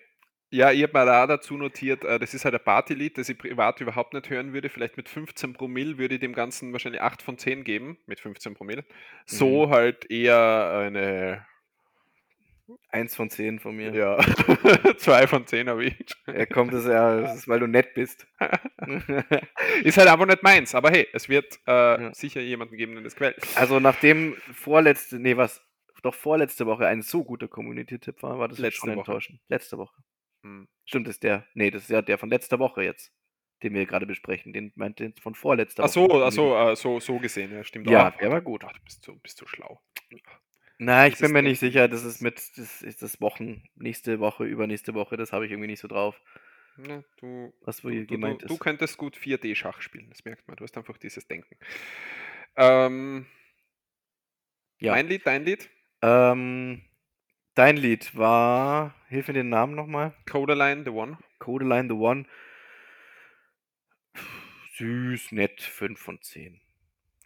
Ja, ich habe mir da dazu notiert, äh, das ist halt ein Partylied, das ich privat überhaupt nicht hören würde. Vielleicht mit 15 Promille würde ich dem Ganzen wahrscheinlich 8 von 10 geben, mit 15 Promille. So halt eher eine, Eins von zehn von mir. ja, [LAUGHS] 2 von 10 habe ich. Er kommt es ja, das ist, weil du nett bist. [LAUGHS] Ist halt einfach nicht meins, aber hey, es wird äh, Ja. sicher jemanden geben, der das gefällt. also nachdem vorletzte, nee, was, doch vorletzte Woche ein so guter Community-Tipp war, war das Letzte schon Woche. enttäuschend. Letzte Woche. Hm. Stimmt, ist der, nee, das ist ja der von letzter Woche jetzt, den wir gerade besprechen. Den meint den von vorletzter Ach so, Woche. ach so, äh, so, so gesehen, ja, stimmt. Ja, Ah, der war gut. ach, du bist so, bist so schlau. Na, ich Das bin mir nicht sicher, das ist mit, das ist das Wochen, nächste Woche, übernächste Woche, das habe ich irgendwie nicht so drauf, Ja, du, was wo du, hier du, gemeint du, ist. du könntest gut 4D-Schach spielen, das merkt man. Du hast einfach dieses Denken. Ähm, Ja. Mein Lied, dein Lied? Ähm, dein Lied war, hilf mir den Namen nochmal. Codaline, The One. Codeline The One. Süß, nett, 5 von 10.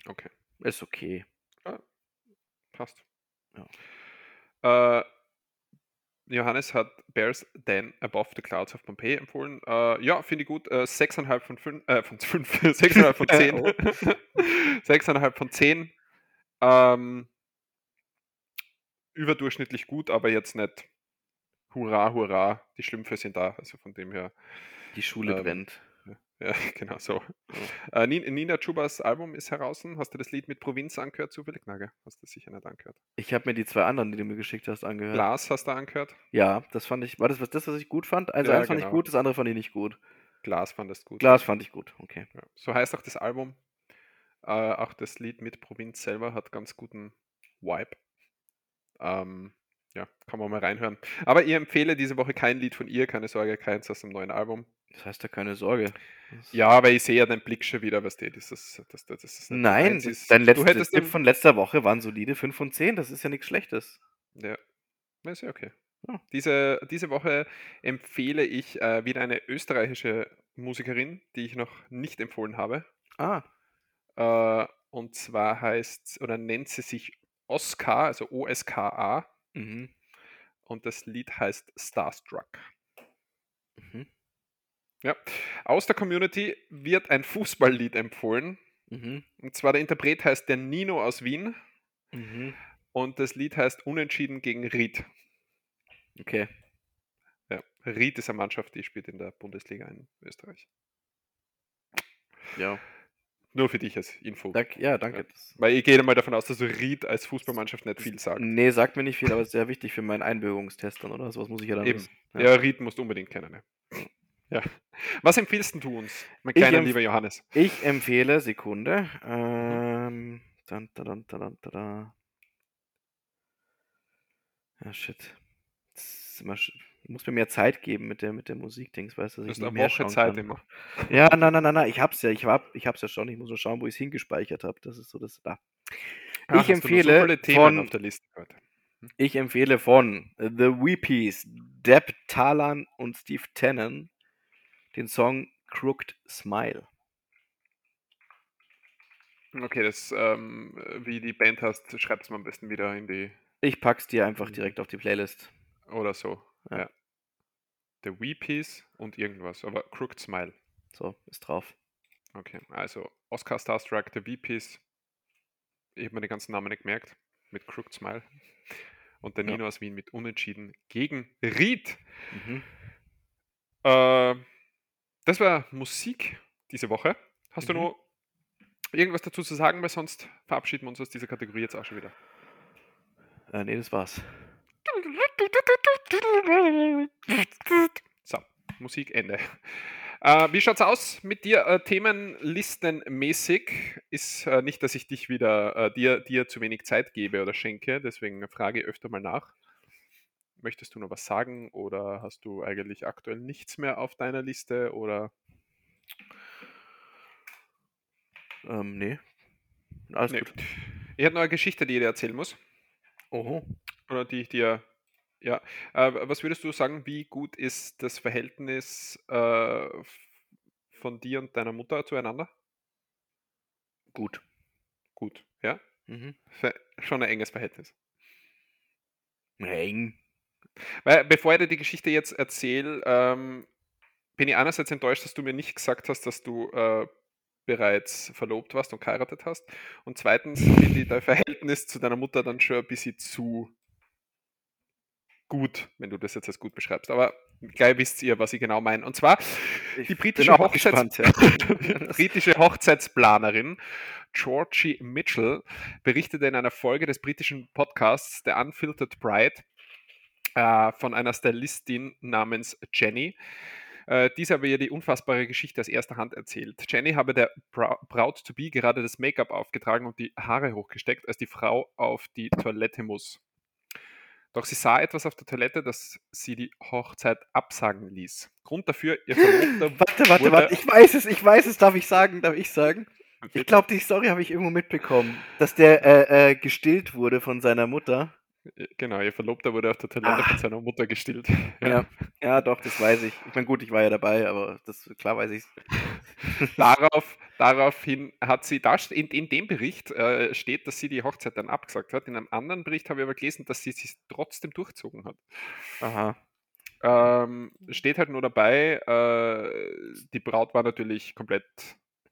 Okay, Ist okay. passt. Ja. Äh, Johannes hat Bears Then Above the Clouds of Pompeii empfohlen. Äh, ja, finde ich gut. Äh, 6,5 von 5, äh, von 5, 6,5 [LAUGHS] von 10. [LAUGHS] Oh. 6,5 [LAUGHS] von 10. Ähm, überdurchschnittlich gut, aber jetzt nicht hurra, hurra, die Schlümpfe sind da. Also von dem her, Die Schule Ähm, brennt. ja, [LAUGHS] genau so. Äh, Nin- Nina Chubas Album ist heraus. Hast du das Lied mit Provinz angehört zufällig? Nein, hast du sicher nicht angehört. Ich habe mir die zwei anderen, die du mir geschickt hast, angehört. Glas hast du angehört? Ja, das fand ich. War das was, das, was ich gut fand? Also Ja, eins fand ich genau. gut, das andere fand ich nicht gut. Glas fandest gut. Glas fand ich gut, okay. Ja. So heißt auch das Album. Äh, auch das Lied mit Provinz selber hat ganz guten Vibe. Ähm, ja, kann man mal reinhören. Aber ich empfehle diese Woche kein Lied von ihr, keine Sorge, keins aus dem neuen Album. Das heißt ja keine Sorge. Ja, aber ich sehe ja deinen Blick schon wieder, was du, das ist, das, das, das ist Nein, ist. dein letzter Tipp von letzter Woche waren solide 5 von 10, das ist ja nichts Schlechtes. Ja, ist ja okay. Ja. Diese, diese Woche empfehle ich äh, wieder eine österreichische Musikerin, die ich noch nicht empfohlen habe. Ah, Äh, und zwar heißt oder nennt sie sich Oskar, also O-S-K-A. mhm. Und das Lied heißt Starstruck. Mhm. Ja. Aus der Community wird ein Fußballlied empfohlen. Mhm. Und zwar der Interpret heißt der Nino aus Wien. Mhm. Und das Lied heißt Unentschieden gegen Ried. Okay. Ja. Ried ist eine Mannschaft, die spielt in der Bundesliga in Österreich. Ja. Nur für dich als Info. Dank, ja, danke. Das, Weil ich gehe mal davon aus, dass du Ried als Fußballmannschaft nicht viel sagt. nee, sagt mir nicht viel, aber ist sehr wichtig für meinen Einbürgerungstest dann, oder? Sowas muss ich ja dann Eben. wissen. Ja, Ried musst du unbedingt kennen. Ja. ja. Was empfiehlst du uns, mein Ich kleiner lieber Johannes? Ich empfehle, Sekunde. Ähm, dann, dann, dann, dann, dann, Ja, shit. Das ist immer sch- Du musst mir mehr Zeit geben mit der, mit der Musikdings, weißt du, Du dass hast ich eine mehr Woche Zeit kann. immer. Ja, nein, nein, nein, nein, ich hab's ja, ich, war, ich hab's ja schon, ich muss nur schauen, wo ich es hingespeichert habe. Das ist so das da. Hast ich so empfehle Themen von, auf der Liste heute. ich empfehle von The Weepies, Deb Talan und Steve Tannen den Song Crooked Smile. Okay, das, ähm, wie die Band heißt, schreibt es mal am besten wieder in die Ich pack's dir einfach direkt auf die Playlist. oder so. Ja. The Weepies und irgendwas, aber Crooked Smile. So, ist drauf. Okay, also Oscar Starstruck, The Weepies. Ich habe mir den ganzen Namen nicht gemerkt. Mit Crooked Smile. Und der Ja. Nino aus Wien mit Unentschieden gegen Ried. Mhm. Äh, das war Musik diese Woche. Hast du Mhm. noch irgendwas dazu zu sagen, weil sonst verabschieden wir uns aus dieser Kategorie jetzt auch schon wieder. Äh, nee, das war's. [LAUGHS] So, Musik Ende. Äh, wie schaut's aus mit dir äh, Themenlistenmäßig? Ist äh, nicht, dass ich dich wieder äh, dir, dir zu wenig Zeit gebe oder schenke, deswegen frage ich öfter mal nach. Möchtest du noch was sagen oder hast du eigentlich aktuell nichts mehr auf deiner Liste oder Ähm, nee. Alles Nee. gut. Ich hätte noch eine Geschichte, die ich dir erzählen muss. Oho. Oder die ich dir. Ja. Äh, was würdest du sagen, wie gut ist das Verhältnis äh, von dir und deiner Mutter zueinander? Gut. Gut, ja? Mhm. Schon ein enges Verhältnis. Eng. Weil, bevor ich dir die Geschichte jetzt erzähle, ähm, bin ich einerseits enttäuscht, dass du mir nicht gesagt hast, dass du äh, bereits verlobt warst und geheiratet hast. Und zweitens finde ich dein Verhältnis zu deiner Mutter dann schon ein bisschen zu gut, wenn du das jetzt als gut beschreibst. Aber gleich wisst ihr, was ich genau meine. Und zwar Ich die britische, Hochzeits gespannt, ja. [LAUGHS] britische Hochzeitsplanerin Georgie Mitchell berichtete in einer Folge des britischen Podcasts The Unfiltered Bride äh, von einer Stylistin namens Jenny. Äh, diese habe ihr die unfassbare Geschichte aus erster Hand erzählt. Jenny habe der Bra Braut-to-be gerade das Make-up aufgetragen und die Haare hochgesteckt, als die Frau auf die Toilette muss. Doch sie sah etwas auf der Toilette, das sie die Hochzeit absagen ließ. Grund dafür, ihr Verlobter [LAUGHS] Warte, warte, wurde- warte. Ich weiß es, ich weiß es. Darf ich sagen? Darf ich sagen? Ich glaube, die Story habe ich irgendwo mitbekommen, dass der äh, äh, gestillt wurde von seiner Mutter Genau, ihr Verlobter wurde auf der Toilette von Ah. seiner Mutter gestillt. Ja, ja, doch, das weiß ich. Ich meine, gut, ich war ja dabei, aber das klar weiß ich's. [LAUGHS] [LAUGHS] Darauf, daraufhin hat sie, da in, in dem Bericht äh, steht, dass sie die Hochzeit dann abgesagt hat. In einem anderen Bericht habe ich aber gelesen, dass sie es trotzdem durchzogen hat. Aha. Ähm, steht halt nur dabei, äh, die Braut war natürlich komplett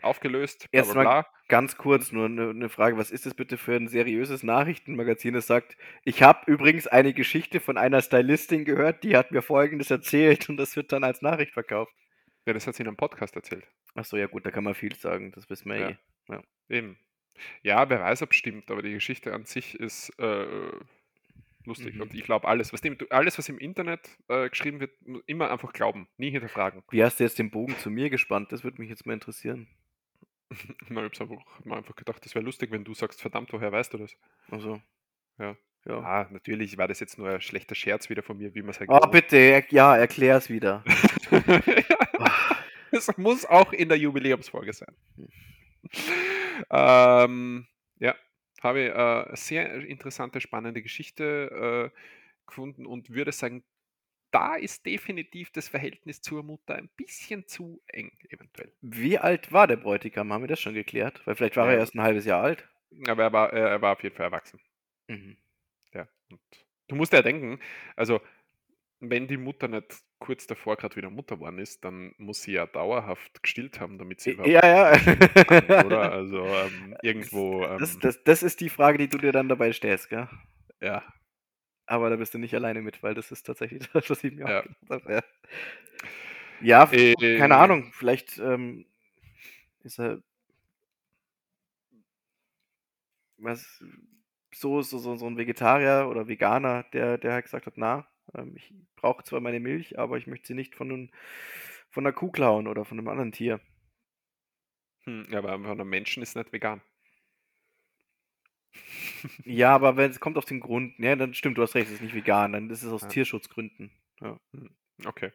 aufgelöst, bla Jetzt bla mal bla. ganz kurz nur eine ne Frage. Was ist das bitte für ein seriöses Nachrichtenmagazin, das sagt, ich habe übrigens eine Geschichte von einer Stylistin gehört, die hat mir Folgendes erzählt und das wird dann als Nachricht verkauft. Ja, das hat sie in einem Podcast erzählt. Achso, ja gut, da kann man viel sagen, das wissen wir Ja. eh. Eben. Ja, wer weiß, ob es stimmt, aber die Geschichte an sich ist äh, lustig. Mhm. Und ich glaube, alles, was, dem, alles, was im Internet äh, geschrieben wird, immer einfach glauben, nie hinterfragen. Wie hast du jetzt den Bogen zu mir gespannt? Das würde mich jetzt mal interessieren. Na, ich habe einfach, mir einfach gedacht, das wäre lustig, wenn du sagst, verdammt, woher weißt du das? Also, Ja. ja. Ah, natürlich war das jetzt nur ein schlechter Scherz wieder von mir, wie man es halt Oh, bitte, er- ja, erklär's wieder. [LAUGHS] Es muss auch in der Jubiläumsfolge sein. Hm. ähm, ja, habe ich äh, eine sehr interessante, spannende Geschichte äh, gefunden und würde sagen, da ist definitiv das Verhältnis zur Mutter ein bisschen zu eng, eventuell. Wie alt war der Bräutigam? Haben wir das schon geklärt? Weil vielleicht war er Ja. erst ein halbes Jahr alt. Aber er war, er er war auf jeden Fall erwachsen. Mhm. Ja. Und du musst ja denken, also wenn die Mutter nicht kurz davor gerade wieder Mutter geworden ist, dann muss sie ja dauerhaft gestillt haben, damit sie überhaupt Ja, ja. oder? [LAUGHS] Also ähm, irgendwo, ähm, Das, das, das ist die Frage, die du dir dann dabei stellst, gell? ja, Aber da bist du nicht alleine mit, weil das ist tatsächlich [LAUGHS] das, was ich mir Ja. auch gedacht habe. Ja, ja Äh, keine Ahnung. Vielleicht ähm, ist er was so, so, so, so ein Vegetarier oder Veganer, der, der halt gesagt hat, na, ähm, ich brauche zwar meine Milch, aber ich möchte sie nicht von, einem, von einer Kuh klauen oder von einem anderen Tier. Hm, ja, aber von einem Menschen ist nicht vegan. Ja, aber wenn es kommt auf den Grund, ja, dann stimmt, du hast recht, es ist nicht vegan, dann ist es aus Ja. Tierschutzgründen. Ja. Okay.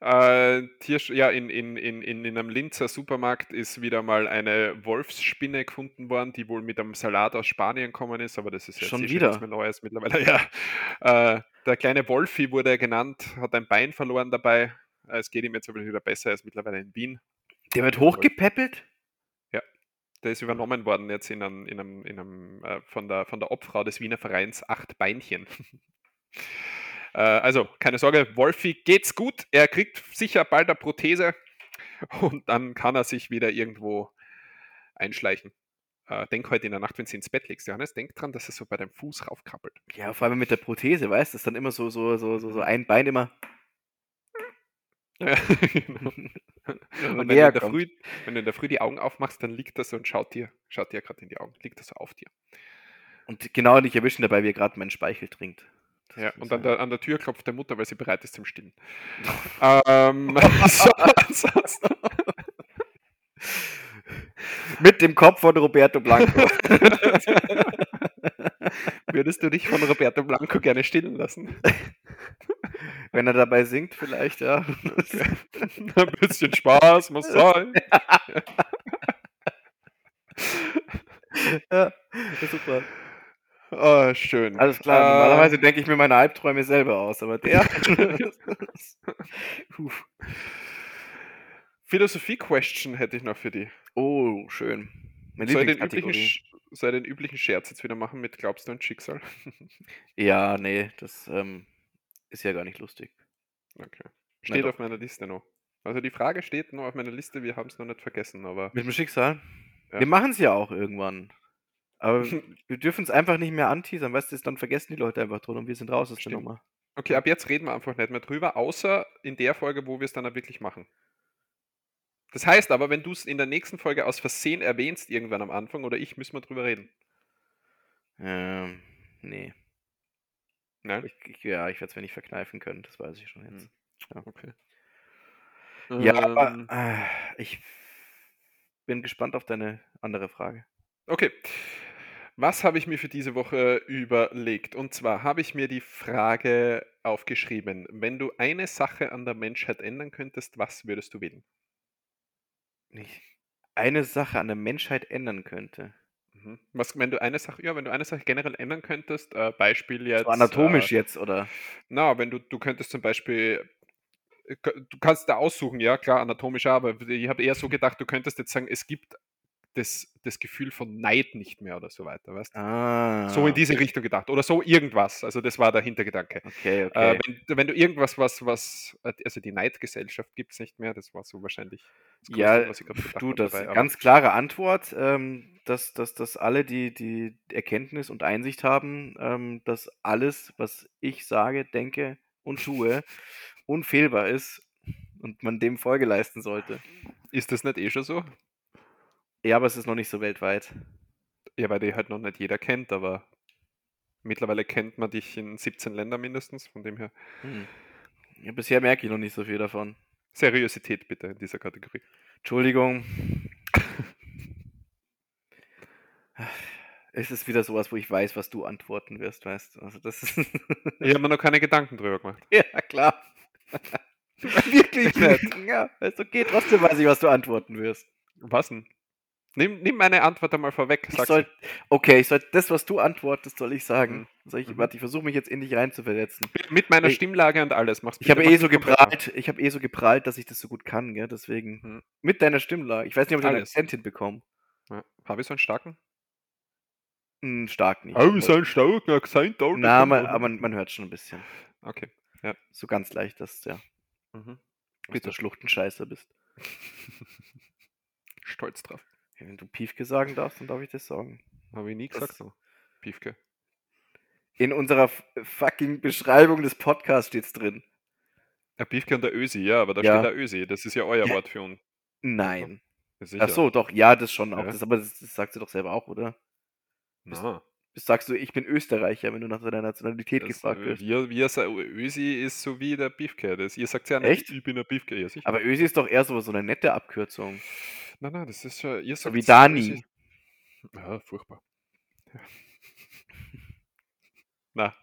Äh, Tiersch ja, in, in, in, in, in einem Linzer Supermarkt ist wieder mal eine Wolfsspinne gefunden worden, die wohl mit einem Salat aus Spanien gekommen ist, aber das ist jetzt Schon eh wieder? nichts mehr Neues mittlerweile. [LAUGHS] Ja. Äh, der kleine Wolfi wurde er genannt, hat ein Bein verloren dabei. Äh, Es geht ihm jetzt aber wieder besser, er ist mittlerweile in Wien. Der wird Ja, hochgepäppelt? Der ist übernommen worden jetzt in einem, in einem, in einem äh, von, der, von der Obfrau des Wiener Vereins Acht Beinchen. [LAUGHS] äh, also, keine Sorge, Wolfi geht's gut. Er kriegt sicher bald eine Prothese [LAUGHS] und dann kann er sich wieder irgendwo einschleichen. Äh, denk heute in der Nacht, wenn du ins Bett legst, Johannes, denk dran, dass er so bei deinem Fuß raufkrabbelt. Ja, vor allem mit der Prothese, weißt du, ist dann immer so, so, so, so, so ein Bein immer. Ja, [LAUGHS] genau. [LAUGHS] Wenn Und wenn man du, näher in der kommt. Früh, wenn du in der Früh die Augen aufmachst, dann liegt er so und schaut dir, schaut dir gerade in die Augen, liegt er so auf dir. Und genau dich erwischen dabei, wie er gerade meinen Speichel trinkt. Das Ja, und an der, an der Tür klopft der Mutter, weil sie bereit ist zum Stillen. [LAUGHS] ähm, so, ansonsten, Mit dem Kopf von Roberto Blanco. würdest du dich von Roberto Blanco gerne stillen lassen? Wenn er dabei singt, vielleicht, ja. [LAUGHS] Ein bisschen Spaß muss sein. [LAUGHS] ja, super. Oh, schön. Alles klar, Äh, normalerweise denke ich mir meine Albträume selber aus, aber der. [LAUGHS] Philosophie-Question hätte ich noch für die. oh, schön. Meine Soll ich, den üblichen, soll den üblichen Scherz jetzt wieder machen mit Glaubst du an Schicksal? Ja, nee, das ähm, ist ja gar nicht lustig. Okay. Steht doch. auf meiner Liste noch. Also die Frage steht noch auf meiner Liste, wir haben es noch nicht vergessen, aber Mit dem Schicksal? Ja. Wir machen es ja auch irgendwann. Aber [LAUGHS] wir dürfen es einfach nicht mehr anteasern, weißt du, dann vergessen die Leute einfach drin und wir sind raus aus der. Nummer. okay, ab jetzt reden wir einfach nicht mehr drüber, außer in der Folge, wo wir es dann auch wirklich machen. Das heißt aber, wenn du es in der nächsten Folge aus Versehen erwähnst, irgendwann am Anfang, oder ich, müssen wir drüber reden. Ähm, nee. Nein? Ich, ich, ja, ich werde es mir nicht verkneifen können, das weiß ich schon jetzt. Okay. Ja, aber Ähm, äh, ich bin gespannt auf deine andere Frage. Okay. Was habe ich mir für diese Woche überlegt? Und zwar habe ich mir die Frage aufgeschrieben, wenn du eine Sache an der Menschheit ändern könntest, was würdest du wählen? Ich eine Sache an der Menschheit ändern könnte. Mhm. Was, wenn du eine Sache, ja, wenn du eine Sache generell ändern könntest, äh, Beispiel jetzt. So anatomisch äh, jetzt, oder? Na, wenn du, du könntest zum Beispiel, äh, du kannst da aussuchen, ja, klar, anatomisch, aber ich habe eher so gedacht, du könntest jetzt sagen, es gibt das, das Gefühl von Neid nicht mehr oder so weiter, weißt Ah. So in diese Richtung gedacht. Oder so irgendwas. Also das war der Hintergedanke. Okay, Äh, okay. wenn, wenn du irgendwas, was, was, also die Neidgesellschaft gibt es nicht mehr, das war so wahrscheinlich das Größte, Ja, was ich gerade gedacht du, das dabei, ganz klare Antwort, ähm, dass, dass, dass alle die, die Erkenntnis und Einsicht haben, ähm, dass alles, was ich sage, denke und tue, unfehlbar ist und man dem Folge leisten sollte. Ist das nicht eh schon so? Ja, aber es ist noch nicht so weltweit. Ja, weil die halt noch nicht jeder kennt, aber mittlerweile kennt man dich in 17 Ländern mindestens, von dem her. Hm. Ja, bisher merke ich noch nicht so viel davon. Seriosität bitte in dieser Kategorie. Entschuldigung. Es ist wieder sowas, wo ich weiß, was du antworten wirst, weißt du. Also das ist. [LAUGHS] Ich habe mir noch keine Gedanken drüber gemacht. [LAUGHS] ja, klar. [LAUGHS] Wirklich nicht. Ja, ist okay. Trotzdem weiß ich, was du antworten wirst. Was denn? Nimm, nimm meine Antwort einmal vorweg. Ich soll, okay, ich soll das, was du antwortest, soll ich sagen. Mhm. Soll ich, Mhm. warte, ich versuche mich jetzt in dich reinzuversetzen. mit, mit meiner Ich- Stimmlage und alles. Mach's Ich habe bitte, eh so bitte geprahlt, ich habe eh so geprahlt, dass ich das so gut kann, gell? Deswegen. Mhm. Mit deiner Stimmlage. Ich weiß nicht, ob ich Alles. Akzent hinbekomme. Ja. Habe ich so einen starken? Hm, stark nicht. einen starken Akzent, Alter. Na, man, aber man, man hört schon ein bisschen. Okay. So ganz leicht, dass du ja Mhm. bis der Schluchtenscheißer bist. [LAUGHS] Stolz drauf. Wenn du Piefke sagen darfst, dann darf ich das sagen. Habe ich nie gesagt. So. Piefke. In unserer fucking Beschreibung des Podcasts steht's drin. Der Piefke und der Ösi, ja, aber da Ja. steht der Ösi. Das ist ja euer Ja. Wort für uns. Nein. Sicher. Ach so, doch, ja, das schon auch. Ja. Das, aber das, das sagst du doch selber auch, oder? Na, Das sagst du, ich bin Österreicher, wenn du nach deiner Nationalität das, gefragt wirst. wir, wir, Ösi ist so wie der Piefke. Das, ihr sagt ja Echt? nicht, ich bin der Piefke. Ja, sicher. Aber Ösi ist doch eher so, so eine nette Abkürzung. Nein, nein, das ist schon. Ihr So sagt wie Dani. Ja, furchtbar. Ja. [LAUGHS] Na,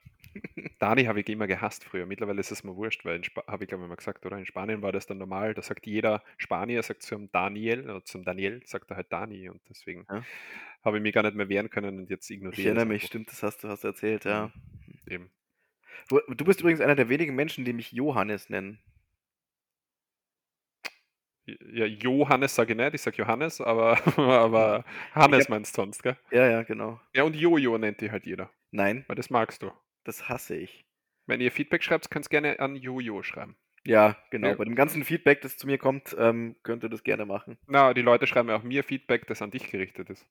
Dani habe ich immer gehasst früher. Mittlerweile ist es mir wurscht, weil habe ich glaube ich mal gesagt, oder? In Spanien war das dann normal. Da sagt jeder Spanier, sagt zum Daniel oder zum Daniel, sagt er halt Dani und deswegen Ja. habe ich mich gar nicht mehr wehren können und jetzt ignoriere Ich erinnere mich, einfach. stimmt, das hast du hast erzählt, ja. Eben. Du bist übrigens einer der wenigen Menschen, die mich Johannes nennen. Ja, Johannes sage ich nicht, ich sage Johannes, aber, [LAUGHS] aber Hannes hab- meinst du sonst, gell? Ja, ja, genau. Ja, und Jojo nennt die halt jeder, Nein, weil das magst du. das hasse ich. Wenn ihr Feedback schreibt, könnt ihr gerne an Jojo schreiben. Ja, genau. Ja. Bei dem ganzen Feedback, das zu mir kommt, ähm, könnt ihr das gerne machen. Na, die Leute schreiben ja auch mir Feedback, das an dich gerichtet ist.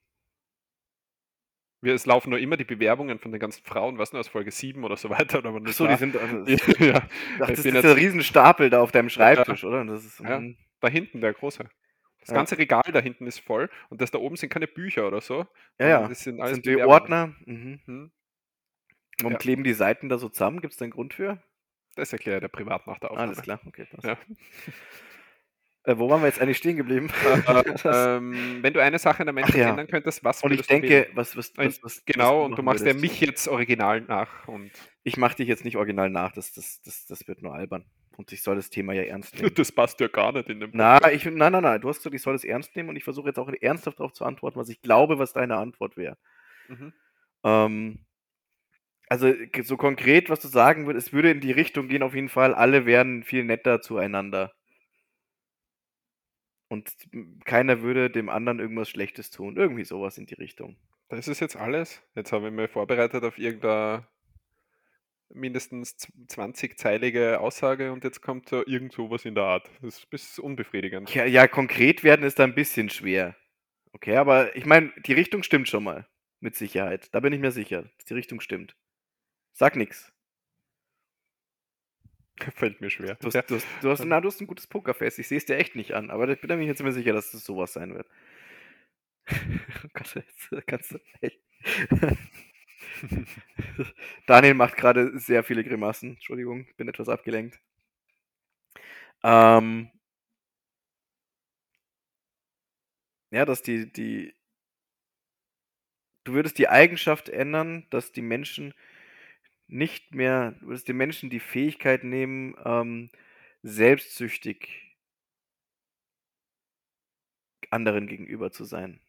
Wir, es laufen nur immer die Bewerbungen von den ganzen Frauen, was nur aus Folge 7 oder so [LAUGHS] weiter. Oder wann Ach das so, war. die sind. Also, [LAUGHS] ja, Ach, das ist jetzt- Riesenstapel da auf deinem Schreibtisch, oder? Und Das ist, Ja. Da hinten, der große. Das Ja. ganze Regal da hinten ist voll und das da oben sind keine Bücher oder so. ja, ja. Das Das sind alles sind die. Ordner. Mhm. Hm? Warum Ja. kleben die Seiten da so zusammen? Gibt es da einen Grund für? Das erklärt er privat nach der Aufnahme. Alles klar, okay. Ja. [LAUGHS] Äh, wo waren wir jetzt eigentlich stehen geblieben? [LAUGHS] Das- ähm, wenn du eine Sache an der Menschheit ja. ändern könntest, was und ich denke, was, was, was, was Genau, was und du machst ja mich jetzt original nach und Ich mache dich jetzt nicht original nach, das, das, das, das wird nur albern. Und ich soll das Thema ja ernst [LAUGHS] nehmen. das passt ja gar nicht in dem Na, ich, nein, nein, nein, du hast gesagt, ich soll es ernst nehmen und ich versuche jetzt auch ernsthaft darauf zu antworten, was ich glaube, was deine Antwort wäre. Mhm. Ähm, also so konkret, was du sagen würdest, es würde in die Richtung gehen, auf jeden Fall, alle wären viel netter zueinander. Und keiner würde dem anderen irgendwas Schlechtes tun. Irgendwie sowas in die Richtung. Das ist jetzt alles. Jetzt habe ich mich vorbereitet auf irgendeine mindestens 20-zeilige Aussage und jetzt kommt so irgend sowas in der Art. Das ist unbefriedigend. Ja, ja, konkret werden ist da ein bisschen schwer. Okay, aber ich meine, die Richtung stimmt schon mal. Mit Sicherheit. Da bin ich mir sicher, dass die Richtung stimmt. Sag nix. [LAUGHS] Fällt mir schwer. Du hast, Ja. du hast, du hast, na, du hast ein gutes Pokerface. Ich sehe es dir echt nicht an, aber ich bin mir jetzt immer sicher, dass das sowas sein wird. [LAUGHS] Oh Gott, jetzt kannst du echt. [LAUGHS] [LAUGHS] Daniel macht gerade sehr viele Grimassen. Entschuldigung, ich bin etwas abgelenkt. Ähm, ja, dass die, die. Du würdest die Eigenschaft ändern, dass die Menschen nicht mehr, du würdest den Menschen die Fähigkeit nehmen, ähm, selbstsüchtig anderen gegenüber zu sein.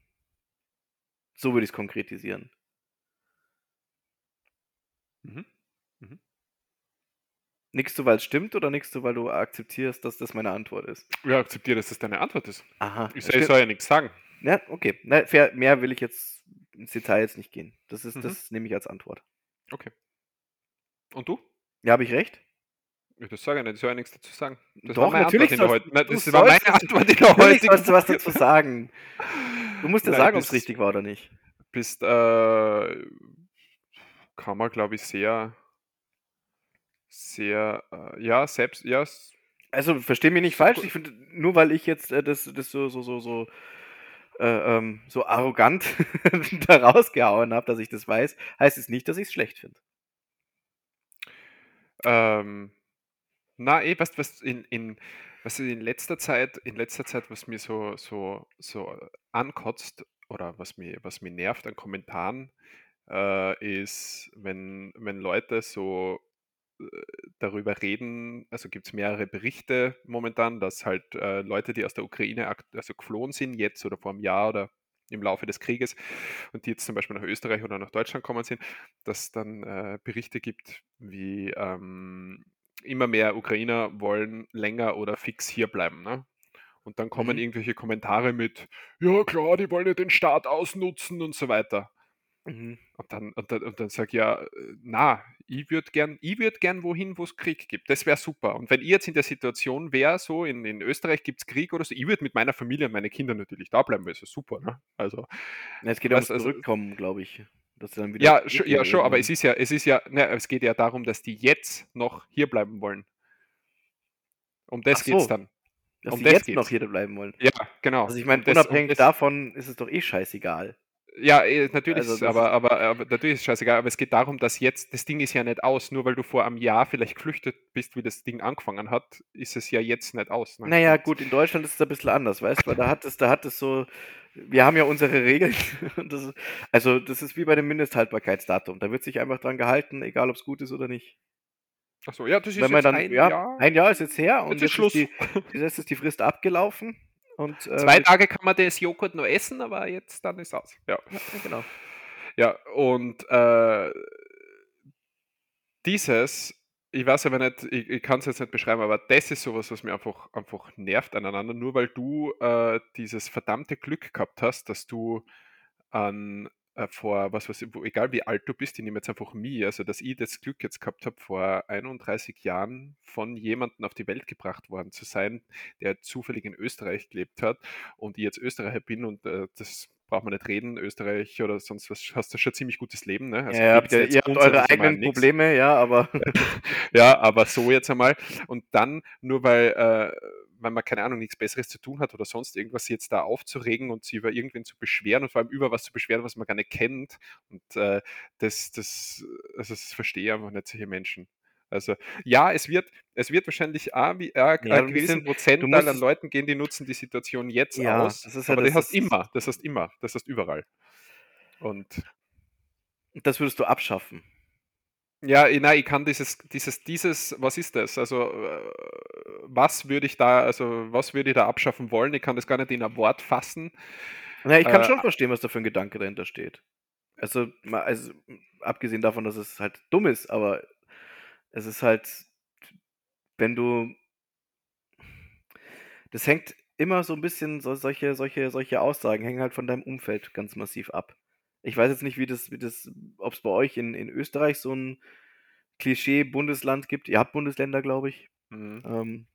So würde ich es konkretisieren. Mhm. Mhm. Nickst du, weil es stimmt oder nickst du, weil du akzeptierst, dass das meine Antwort ist? Ja, akzeptiere, dass das deine Antwort ist. Aha. Ich, soll- ich soll ja nichts sagen. Ja, okay. Na, fair, mehr will ich jetzt ins Detail jetzt nicht gehen. Das ist, Mhm. das nehme ich als Antwort. Okay. Und du? Ja, habe ich recht? Ja, das sage ich nicht, ich soll ja nichts dazu sagen. Das Doch, war meine natürlich Antwort in der heutigen- Das war meine Antwort in der heutigen sollst du was dazu sagen. Du musst ja Nein, sagen, ob es richtig war oder nicht. bist, äh, kann man, glaube ich, sehr, sehr, äh, ja, selbst, ja, Also, versteh mich nicht falsch. Ich finde, nur weil ich jetzt äh, das, das so, so, so, so, äh, ähm, so arrogant [LAUGHS] da rausgehauen habe, dass ich das weiß, heißt es nicht, dass ich es schlecht finde. ähm, na, eh, weißt was in, in, was in letzter Zeit, in letzter Zeit, was mir so, so, so ankotzt oder was mir, was mir nervt an Kommentaren, äh, ist, wenn, wenn Leute so äh, darüber reden, also gibt es mehrere Berichte momentan, dass halt äh, Leute, die aus der Ukraine also geflohen sind, jetzt oder vor einem Jahr oder im Laufe des Krieges und die jetzt zum Beispiel nach Österreich oder nach Deutschland kommen sind, dass dann äh, Berichte gibt, wie ähm, immer mehr Ukrainer wollen länger oder fix hier bleiben. Ne? Und dann kommen Mhm. irgendwelche Kommentare mit, ja klar, die wollen ja den Staat ausnutzen und so weiter. Mhm. Und dann, und dann, und dann sag ich, ja, äh, na, ich würde gern, ich würd gern wohin, wo es Krieg gibt. Das wäre super. Und wenn ich jetzt in der Situation wäre, so in, in Österreich gibt es Krieg oder so, ich würde mit meiner Familie und meinen Kindern natürlich da bleiben, weil es ist super. Ne? Also, Ja, es geht Weißt du, also- Zurückkommen, glaube ich. Dass dann wieder ja, schon, ja, schon, aber es ist ja, es ist ja, ne, es geht ja darum, dass die jetzt noch hier bleiben wollen. Um das Ach geht's so. dann. Dass um sie das jetzt geht's. noch hier bleiben wollen. Ja, genau. Also ich meine, Um das- um unabhängig das- davon ist es doch eh scheißegal. Ja, eh, natürlich, Also ist, aber, aber, aber natürlich ist es scheißegal, aber es geht darum, dass jetzt, das Ding ist ja nicht aus, nur weil du vor einem Jahr vielleicht geflüchtet bist, wie das Ding angefangen hat, ist es ja jetzt nicht aus. Ne? Naja, gut, in Deutschland ist es ein bisschen anders, weißt du, weil da hat es, da hat es so, wir haben ja unsere Regeln. [LAUGHS] Das ist, also das ist wie bei dem Mindesthaltbarkeitsdatum. Da wird sich einfach dran gehalten, egal ob es gut ist oder nicht. Achso, ja, das ist Wenn man jetzt dann, ein ja, Jahr. ein Jahr ist jetzt her und Jetzt ist Schluss. die, jetzt ist die Frist abgelaufen. Und, äh, Zwei Tage kann man das Joghurt noch essen, aber jetzt dann ist aus. Ja. Ja, genau. Ja, und äh, dieses, ich weiß aber nicht, ich, ich kann es jetzt nicht beschreiben, aber das ist sowas, was mir einfach, einfach nervt aneinander, nur weil du äh, dieses verdammte Glück gehabt hast, dass du an äh, vor, was weiß ich, egal wie alt du bist, ich nehme jetzt einfach mich, also dass ich das Glück jetzt gehabt habe, vor 31 Jahren von jemandem auf die Welt gebracht worden zu sein, der zufällig in Österreich gelebt hat und ich jetzt Österreicher bin und äh, das braucht man nicht reden, Österreich oder sonst was, hast du schon ziemlich gutes Leben, ne? ja, ihr habt, ja, jetzt ihr habt eure eigenen. Probleme, ja, aber [LAUGHS] Ja, aber so jetzt einmal. Und dann, nur weil, äh, weil man, keine Ahnung, nichts Besseres zu tun hat oder sonst irgendwas, jetzt da aufzuregen und sich über irgendwen zu beschweren und vor allem über was zu beschweren, was man gar nicht kennt. Und äh, das, das, also das verstehe ich einfach nicht, solche Menschen. Also ja, es wird, es wird wahrscheinlich auch wie, äh, Ja, ein gewissen Prozentteil musst an Leuten gehen, die nutzen die Situation jetzt Ja, aus. das ist ja aber das- das hast immer, das hast immer, das hast überall. Und das würdest du abschaffen. Ja, ich- nein, ich kann dieses, dieses, dieses, was ist das? Also, äh, was würde ich da, also, was würde ich da abschaffen wollen? Ich kann das gar nicht in ein Wort fassen. Ja, ich kann Äh, schon verstehen, was da für ein Gedanke dahinter steht. Also, also, abgesehen davon, dass es halt dumm ist, aber es ist halt, wenn du. Das hängt immer so ein bisschen, so, solche, solche, solche Aussagen hängen halt von deinem Umfeld ganz massiv ab. Ich weiß jetzt nicht, wie das, wie das, ob es bei euch in, in Österreich so ein Klischee-Bundesland gibt. Ihr habt Bundesländer, glaube ich. Mhm. Ähm,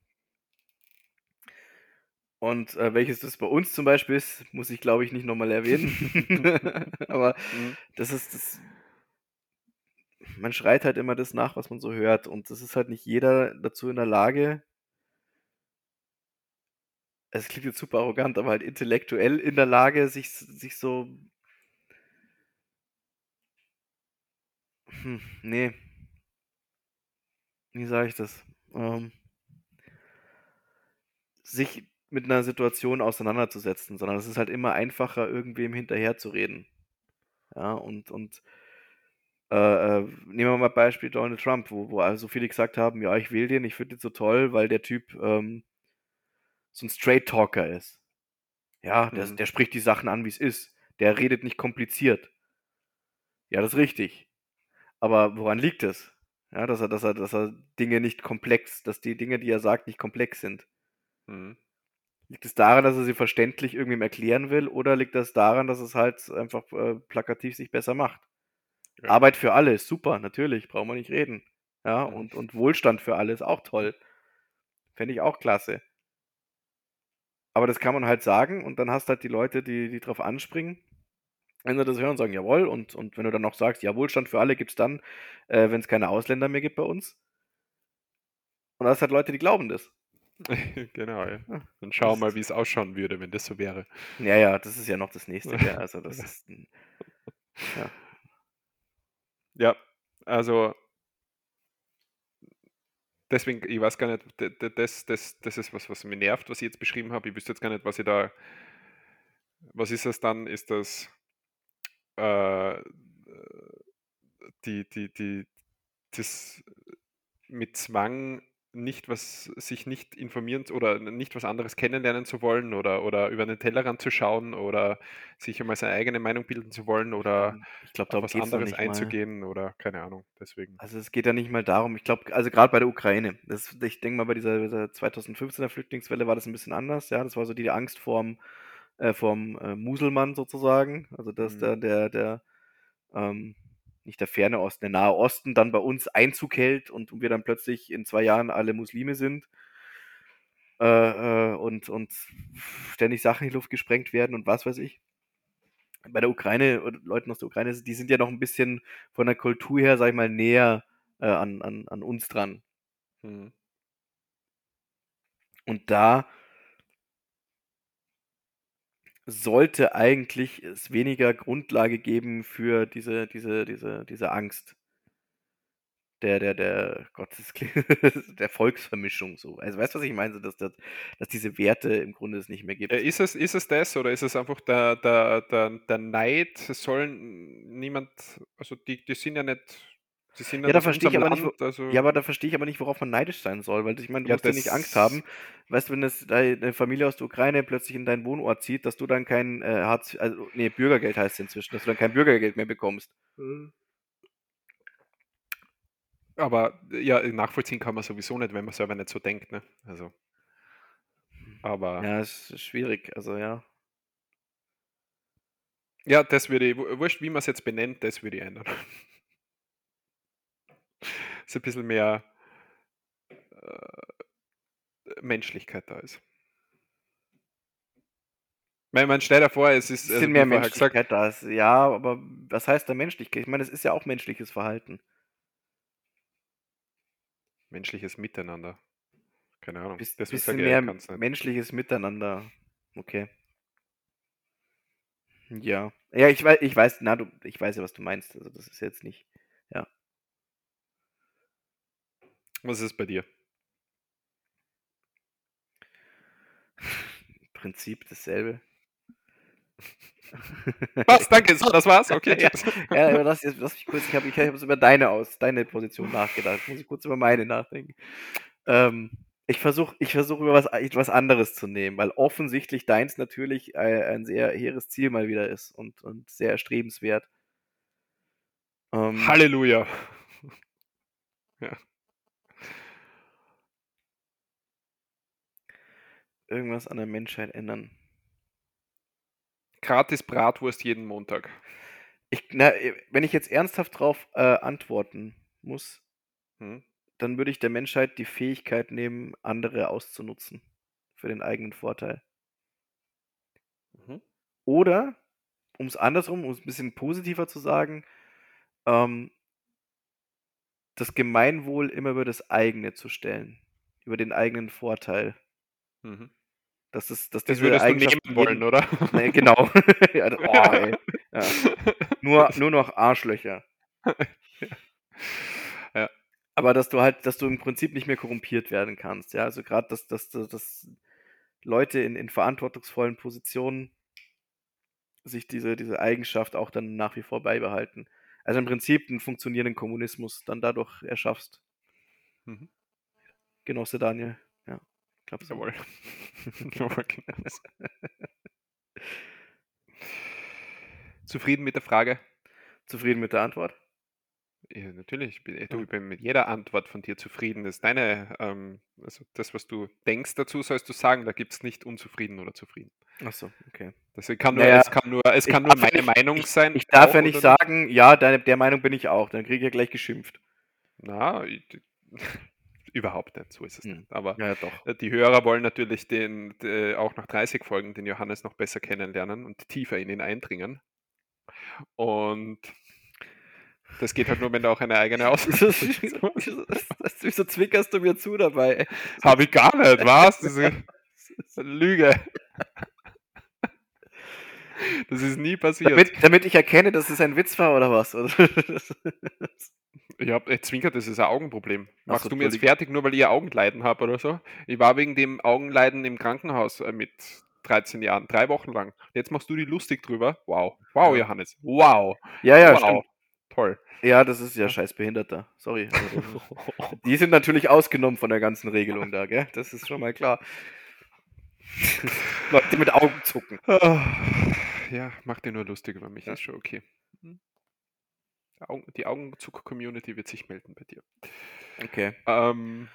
und äh, welches das bei uns zum Beispiel ist, muss ich glaube ich nicht nochmal erwähnen. [LAUGHS] [LAUGHS] Aber Mhm. das ist das. Man schreit halt immer das nach, was man so hört. Und das ist halt nicht jeder dazu in der Lage. Es klingt jetzt super arrogant, aber halt intellektuell in der Lage, sich, sich so. Hm, nee. Wie sage ich das? Ähm, sich mit einer Situation auseinanderzusetzen, sondern es ist halt immer einfacher, irgendwem hinterher zu reden. Ja, und, und äh, äh, nehmen wir mal Beispiel Donald Trump, wo, wo also viele gesagt haben, ja, ich wähle den, ich finde den so toll, weil der Typ ähm, so ein Straight Talker ist. Ja, der, Mhm. der spricht die Sachen an, wie es ist. Der redet nicht kompliziert. Ja, das ist richtig. Aber woran liegt es? Ja, dass er, dass er, dass er Dinge nicht komplex, dass die Dinge, die er sagt, nicht komplex sind. Mhm. Liegt es daran, dass er sie verständlich irgendwem erklären will, oder liegt das daran, dass es halt einfach äh, plakativ sich besser macht? Ja. Arbeit für alle ist super, natürlich, brauchen wir nicht reden. Ja, und, und Wohlstand für alle ist auch toll. Fände ich auch klasse. Aber das kann man halt sagen und dann hast halt die Leute, die, die drauf anspringen, wenn sie das hören sagen, jawohl, und, und wenn du dann noch sagst, ja, Wohlstand für alle gibt's dann, äh, wenn es keine Ausländer mehr gibt bei uns. Und da hast halt Leute, die glauben das. [LAUGHS] genau, ja. Ja, Dann schau das mal, wie es ausschauen würde, wenn das so wäre. Ja, ja, das ist ja noch das nächste, gell? [LAUGHS] Also das ist. Ja. Ja, also deswegen, ich weiß gar nicht, das, das, das ist was, was mich nervt, was ich jetzt beschrieben habe. Ich wüsste jetzt gar nicht, was ich da. Was ist das dann? Ist das äh, die, die, die, das mit Zwang nicht was, sich nicht informieren oder nicht was anderes kennenlernen zu wollen oder, oder über den Tellerrand zu schauen oder sich einmal seine eigene Meinung bilden zu wollen oder Ich glaube, auf was anderes nicht mal. einzugehen oder keine Ahnung. Deswegen. Also es geht ja nicht mal darum, ich glaube, also gerade bei der Ukraine, das, ich denke mal, bei dieser, dieser 2015er Flüchtlingswelle war das ein bisschen anders, ja, das war so die Angst vorm, äh, vorm äh, Muselmann sozusagen, also dass Mhm. der, der, der, ähm, nicht der Ferne Osten, der Nahe Osten dann bei uns Einzug hält und, und wir dann plötzlich in zwei Jahren alle Muslime sind äh, äh, und, und ständig Sachen in die Luft gesprengt werden und was weiß ich. Bei der Ukraine, oder Leuten aus der Ukraine, die sind ja noch ein bisschen von der Kultur her, sag ich mal, näher äh, an, an, an uns dran. Mhm. Und da sollte eigentlich es weniger Grundlage geben für diese, diese, diese, diese Angst. Der, der, der, Gott, [LAUGHS] der Volksvermischung so. Also weißt du, was ich meine? Dass, dass, dass diese Werte im Grunde es nicht mehr gibt. Äh, Ist es, ist es das oder ist es einfach der, der, der, der Neid? Es soll niemand, also die, die sind ja nicht, die sind Ja, da verstehe ich aber nicht, Land, wo, also, ja, aber da verstehe ich aber nicht, worauf man neidisch sein soll, weil ich meine, du Ja, musst ja nicht Angst haben, weißt du, wenn es deine Familie aus der Ukraine plötzlich in deinen Wohnort zieht, dass du dann kein äh, Hartz, also nee, Bürgergeld heißt es inzwischen, dass du dann kein Bürgergeld mehr bekommst. aber ja, nachvollziehen kann man sowieso nicht, wenn man selber nicht so denkt, ne? Also, aber ja, Ja, es ist schwierig, also ja. das würde ich, wu- wurscht, wie man es jetzt benennt, das würde ich ändern. Dass ein bisschen mehr äh, Menschlichkeit da ist. Man, man stell dir vor, es ist, Es also sind mehr gesagt, Menschlichkeit da. Ist, ja, aber was heißt da Menschlichkeit? Ich meine, es ist ja auch menschliches Verhalten. menschliches Miteinander. Keine Ahnung. Bis, Deswegen bisschen mehr menschliches Miteinander. Okay. Ja. Ja, ich weiß, ich weiß, na, du, ich weiß ja, was du meinst. Also das ist jetzt nicht. Was ist bei dir? Im Prinzip dasselbe. Was? Danke, so, das war's? Okay, [LAUGHS] Ja. Ja, lass, lass mich kurz, ich habe ich hab über deine aus, deine Position nachgedacht. Muss ich kurz über meine nachdenken. Ähm, ich versuche ich versuch über was, etwas anderes zu nehmen, weil offensichtlich deins natürlich ein, ein sehr hehres Ziel mal wieder ist und, und sehr erstrebenswert. Ähm, Halleluja. Irgendwas an der Menschheit ändern. Gratis Bratwurst jeden Montag. Ich, na, wenn ich jetzt ernsthaft drauf äh, antworten muss, Hm? dann würde ich der Menschheit die Fähigkeit nehmen, andere auszunutzen. Für den eigenen Vorteil. Mhm. Oder, um es andersrum, um es ein bisschen positiver zu sagen, ähm, das Gemeinwohl immer über das eigene zu stellen. Über den eigenen Vorteil. Mhm. Das ist, dass Das würdest du Eigenschaft nehmen wollen, oder? [LAUGHS] Nee, genau. [LAUGHS] das- [LAUGHS] oh. Ja. Nur, nur noch Arschlöcher. Ja. Aber dass du halt, dass du im Prinzip nicht mehr korrumpiert werden kannst, ja. Also gerade, dass, dass, dass, dass Leute in, in verantwortungsvollen Positionen sich diese, diese Eigenschaft auch dann nach wie vor beibehalten. Also im Prinzip einen funktionierenden Kommunismus dann dadurch erschaffst. Mhm. Genosse Daniel. Ich glaube. Jawohl. Jawohl, so. Zufrieden mit der Frage? Zufrieden mit der Antwort? Ja, natürlich. Ich bin, du, Ja. ich bin mit jeder Antwort von dir zufrieden. Das ist deine, ähm, also das, was du denkst dazu, sollst du sagen. Da gibt es nicht unzufrieden oder zufrieden. Ach so, okay. Deswegen kann nur, Naja, es kann nur, es ich kann nur meine nicht- Meinung sein. Ich darf ja nicht sagen, ja, deine, der Meinung bin ich auch. Dann kriege ich ja gleich geschimpft. Na, ich, überhaupt nicht. So ist es Hm. nicht. Aber Ja, äh, die Hörer wollen natürlich den, äh, auch nach 30 Folgen den Johannes noch besser kennenlernen und tiefer in ihn eindringen. Und das geht halt nur, wenn du auch eine eigene [LAUGHS] wieso, wieso, wieso zwickerst du mir zu dabei? Habe ich gar nicht, was? Das ist eine Lüge. Das ist nie passiert. Damit, damit ich erkenne, dass es ein Witz war oder was? [LAUGHS] Hab, ey, Zwinker, das ist ein Augenproblem. Machst so, du mir jetzt fertig, nur weil ich Augenleiden habe oder so? Ich war wegen dem Augenleiden im Krankenhaus äh, mit 13 Jahren, drei Wochen lang. Jetzt machst du die lustig drüber. Wow. Wow, Ja. Johannes. Wow. ja, ja, wow. stimmt. Toll. Ja, das ist ja scheiß Behinderter. Sorry. Also, [LAUGHS] Die sind natürlich ausgenommen von der ganzen Regelung da, gell? Das ist schon mal klar. [LAUGHS] Leute mit Augen zucken. Ah, ja, mach dir nur lustig über mich, Ja. ist schon okay. Hm. Die Augen- Die Augenzucker-Community wird sich melden bei dir. Okay. Ähm,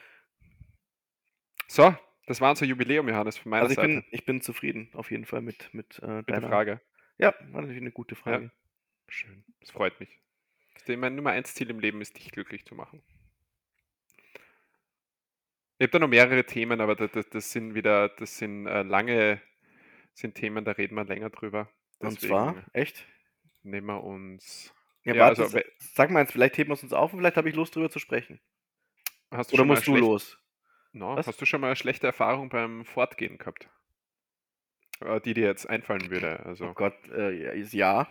so, das war unser Jubiläum, Johannes, von meiner Also ich Seite. bin, ich bin zufrieden, auf jeden Fall mit, mit, äh, mit der deiner Frage. Ja, war natürlich eine gute Frage. Schön, das freut mich. Mein Nummer eins Ziel im Leben ist, dich glücklich zu machen. Ich habe da noch mehrere Themen, aber das, das, das sind wieder, das sind äh, lange, sind Themen, da reden wir länger drüber. Und zwar, Deswegen echt? nehmen wir uns. Ja, Ja, warte, also, sa- sag mal jetzt, vielleicht heben wir es uns auf und vielleicht habe ich Lust drüber zu sprechen. Hast du Oder musst du los? No, hast du schon mal schlechte Erfahrung beim Fortgehen gehabt? Äh, Die dir jetzt einfallen würde. Oh Also. Gott, äh, ja, ist ja.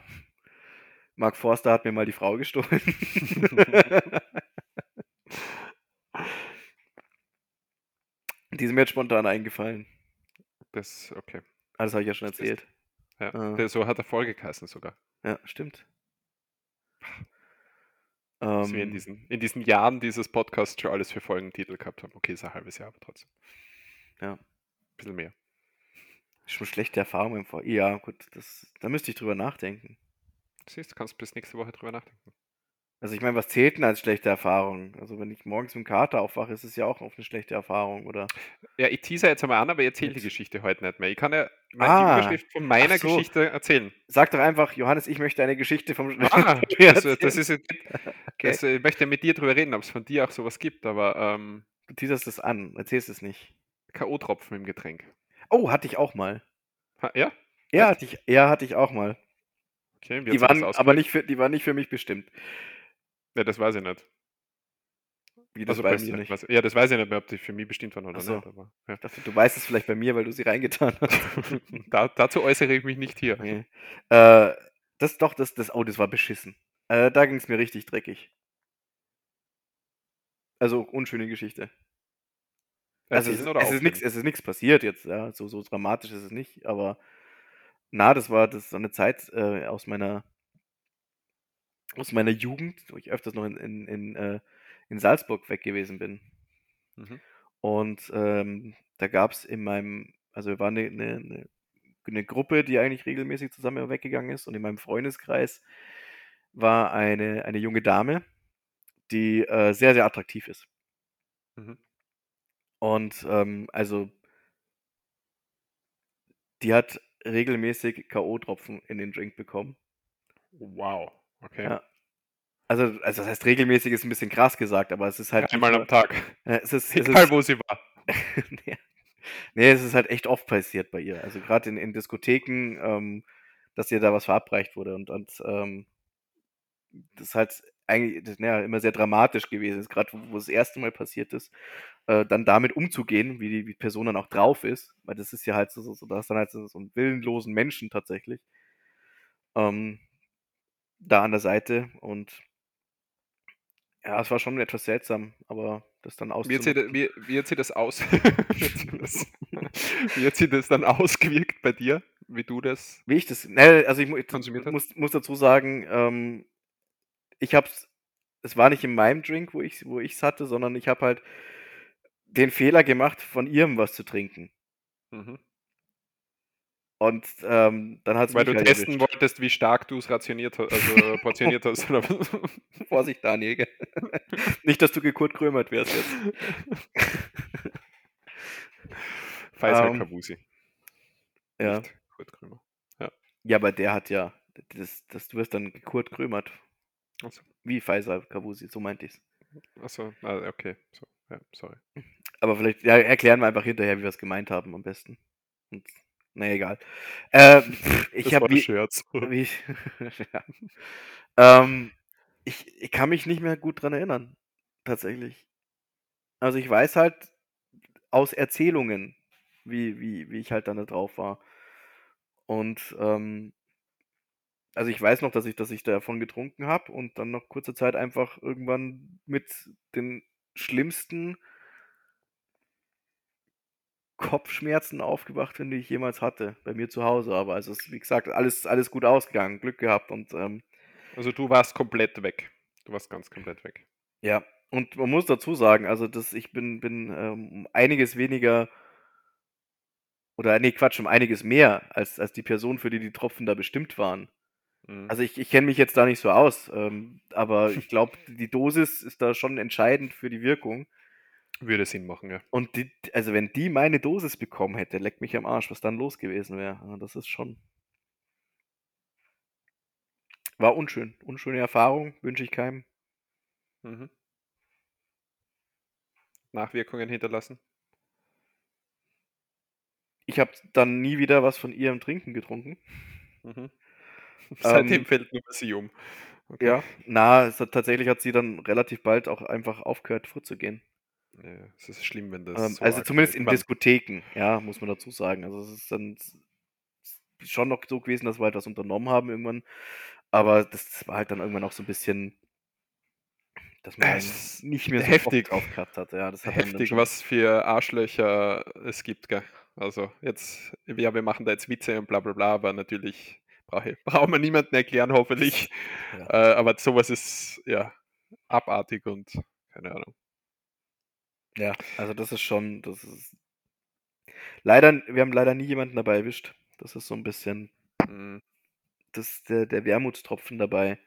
Mark Forster hat mir mal die Frau gestohlen. [LAUGHS] die ist mir jetzt spontan eingefallen. Das, okay. Ah, Das habe ich ja schon erzählt. Ja. Der, so hat der Folge geheißen sogar. Ja, stimmt. Dass wir in Ähm, diesen, in diesen Jahren dieses Podcasts schon alles für Folgentitel gehabt haben. Okay, ist ein halbes Jahr, aber trotzdem. Ja. Ein bisschen mehr. schon schlechte Erfahrungen im Vor. Ja, gut, das, da müsste ich drüber nachdenken. Siehst du, kannst bis nächste Woche drüber nachdenken. Also ich meine, was zählt denn als schlechte Erfahrung? Also wenn ich morgens mit dem Kater aufwache, ist es ja auch auf eine schlechte Erfahrung, oder? Ja, ich teaser jetzt einmal an, aber ich erzähle die. Geschichte heute nicht mehr. Ich kann ja meine Ah, Überschrift von meiner so. Geschichte erzählen. Sag doch einfach, Johannes, ich möchte eine Geschichte vom Ah, Ja, das, ist jetzt, Okay. äh, ich möchte mit dir drüber reden, ob es von dir auch sowas gibt, aber ähm, Du teaserst es an, erzählst es nicht. K.O.-Tropfen im Getränk. Oh, hatte ich auch mal. Ha, ja? Ja, hatte ich, ja, hatte ich auch mal. Okay, Die waren aber nicht für, die waren nicht für mich bestimmt. Ja, das weiß ich nicht. Wie das Also bei- mir nicht. Was, ja, das weiß ich nicht mehr, ob die für mich bestimmt waren oder so. nicht. Aber, ja. Ich dachte, du weißt es vielleicht bei mir, weil du sie reingetan hast. [LAUGHS] da, dazu äußere ich mich nicht hier. Nee. Äh, das doch, das, das, oh, das war beschissen. Äh, da ging es mir richtig dreckig. Also unschöne Geschichte. Also es, ist es ist nichts passiert jetzt, ja, so, so dramatisch ist es nicht, aber na, das war das so eine Zeit äh, aus meiner aus meiner Jugend, wo ich öfters noch in, in, in, äh, in Salzburg weg gewesen bin. Mhm. Und ähm, da gab es in meinem, also wir waren eine, eine, eine, Gruppe, die eigentlich regelmäßig zusammen weggegangen ist. Und in meinem Freundeskreis war eine, eine junge Dame, die äh, sehr, sehr attraktiv ist. Mhm. Und ähm, also die hat regelmäßig K.O.-Tropfen in den Drink bekommen. Wow. Okay. Ja. Also, also das heißt regelmäßig ist ein bisschen krass gesagt, aber es ist halt Einmal am Tag. [LAUGHS] es ist, es Egal, ist wo sie war. [LAUGHS] nee. nee, es ist halt echt oft passiert bei ihr. Also gerade in, in Diskotheken, ähm, dass ihr da was verabreicht wurde und, und ähm, das ist halt eigentlich das, ja, immer sehr dramatisch gewesen ist, gerade wo, wo es das erste Mal passiert ist, äh, dann damit umzugehen, wie die, wie Person dann auch drauf ist, weil das ist ja halt so, so, so da ist dann halt so, so einen willenlosen Menschen tatsächlich ähm, da an der Seite und ja, es war schon etwas seltsam, aber das dann da- wie, hat sie das aus? wie, hat sie das, dann ausgewirkt bei dir? Wie du das? Wie ich das, ne, also ich hat? muss, muss dazu sagen, ähm, ich hab's, es war nicht in meinem Drink, wo ich wo ich's hatte, sondern ich habe halt den Fehler gemacht, von ihrem was zu trinken. Mhm. Und ähm, dann hat es Weil du halt testen erwischt. wolltest, wie stark du es rationiert hast, also [LAUGHS] portioniert hast. Oder was? Vorsicht, Daniel. [LAUGHS] Nicht, dass du gekurt krömert wärst jetzt. [LAUGHS] Faisal Ähm, Kavusi. Ja. Nicht Kurt Krömer. ja, aber der hat ja, das, das, du wirst dann gekurt krömert. Achso, Wie Faisal Kavusi, so meinte ich's. achso, ah, okay. So, ja, sorry. Aber vielleicht ja, erklären wir einfach hinterher, wie wir es gemeint haben am besten. Und, na egal. Äh, [LAUGHS] ich habe Scherz. [LAUGHS] wie ich, ja. ähm, ich, ich kann mich nicht mehr gut dran erinnern, tatsächlich. Also ich weiß halt aus Erzählungen, wie, wie, wie ich halt dann da drauf war. Und ähm, also ich weiß noch, dass ich, dass ich davon getrunken habe und dann noch kurze Zeit einfach irgendwann mit den schlimmsten Kopfschmerzen aufgewacht bin, die ich jemals hatte, bei mir zu Hause. Aber also es ist, wie gesagt, alles, alles gut ausgegangen, Glück gehabt und ähm, Also du warst komplett weg. Du warst ganz komplett weg. ja. Und man muss dazu sagen, also dass ich bin, bin ähm, um einiges weniger oder nee, Quatsch, um einiges mehr als, als die Person, für die die Tropfen da bestimmt waren. Mhm. Also ich, ich kenne mich jetzt da nicht so aus, ähm, aber ich glaube, die Dosis ist da schon entscheidend für die Wirkung. Würde Sinn machen, ja. Und die, also wenn die meine Dosis bekommen hätte, leck mich am Arsch, was dann los gewesen wäre. Ja, Das ist schon. War unschön. Unschöne Erfahrung, wünsche ich keinem. Mhm. Nachwirkungen hinterlassen. Ich habe dann nie wieder was von ihrem Trinken getrunken. Mhm. [LAUGHS] Seitdem Ähm, fällt nur sie um. Okay. Ja, na, es hat, tatsächlich hat sie dann relativ bald auch einfach aufgehört, vorzugehen. Ja, es ist schlimm, wenn das. Ähm, so also zumindest in Diskotheken, ja, muss man dazu sagen. Also es ist dann schon noch so gewesen, dass wir halt was unternommen haben irgendwann. Aber das war halt dann irgendwann auch so ein bisschen, dass man Es dann ist nicht mehr so heftig. Bock drauf gehabt hat. Ja, das hat Heftig, was für Arschlöcher es gibt, gell? Also jetzt, ja, wir machen da jetzt Witze und bla bla bla, aber natürlich brauche braucht man niemanden erklären, hoffentlich. Ja. Äh, aber sowas ist ja abartig und keine Ahnung. Ja, also das ist schon, das ist. Leider, wir haben leider nie jemanden dabei erwischt. Das ist so ein bisschen Mhm. das, der, der Wermutstropfen dabei.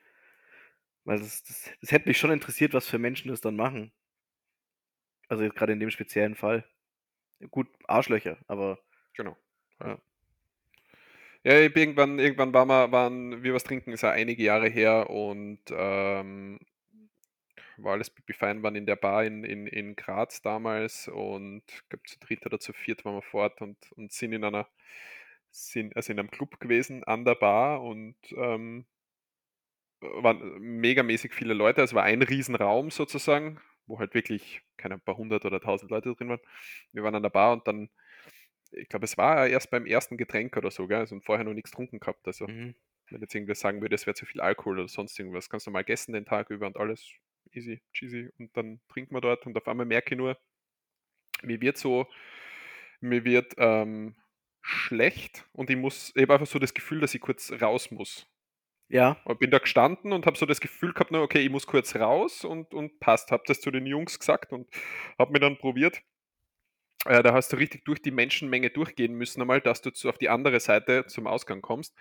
Weil das, das, das hätte mich schon interessiert, was für Menschen das dann machen. Also jetzt gerade in dem speziellen Fall. Gut, Arschlöcher, aber Genau. Ja. Ja. Irgendwann, irgendwann waren wir, waren wir was trinken, ist ja einige Jahre her und ähm, war alles pipi fein, waren in der Bar in, in, in Graz damals und ich glaube zu dritt oder zu viert waren wir fort und, und sind in einer, sind, also in einem Club gewesen an der Bar und ähm, waren megamäßig viele Leute, es war ein Riesenraum sozusagen, wo halt wirklich keine paar hundert oder tausend Leute drin waren. Wir waren an der Bar und dann ich glaube, es war erst beim ersten Getränk oder so, gell? Also vorher noch nichts getrunken gehabt. Also, mhm. wenn jetzt irgendwer sagen würde, es wäre zu viel Alkohol oder sonst irgendwas, ganz normal gegessen den Tag über und alles easy, cheesy. Und dann trinken wir dort und auf einmal merke ich nur, mir wird so, mir wird ähm, schlecht und ich muss, ich habe einfach so das Gefühl, dass ich kurz raus muss. ja, Und bin da gestanden und habe so das Gefühl gehabt, na, okay, ich muss kurz raus und, und passt. Habe das zu den Jungs gesagt und habe mir dann probiert. Äh, da hast du richtig durch die Menschenmenge durchgehen müssen, einmal, dass du zu, auf die andere Seite zum Ausgang kommst.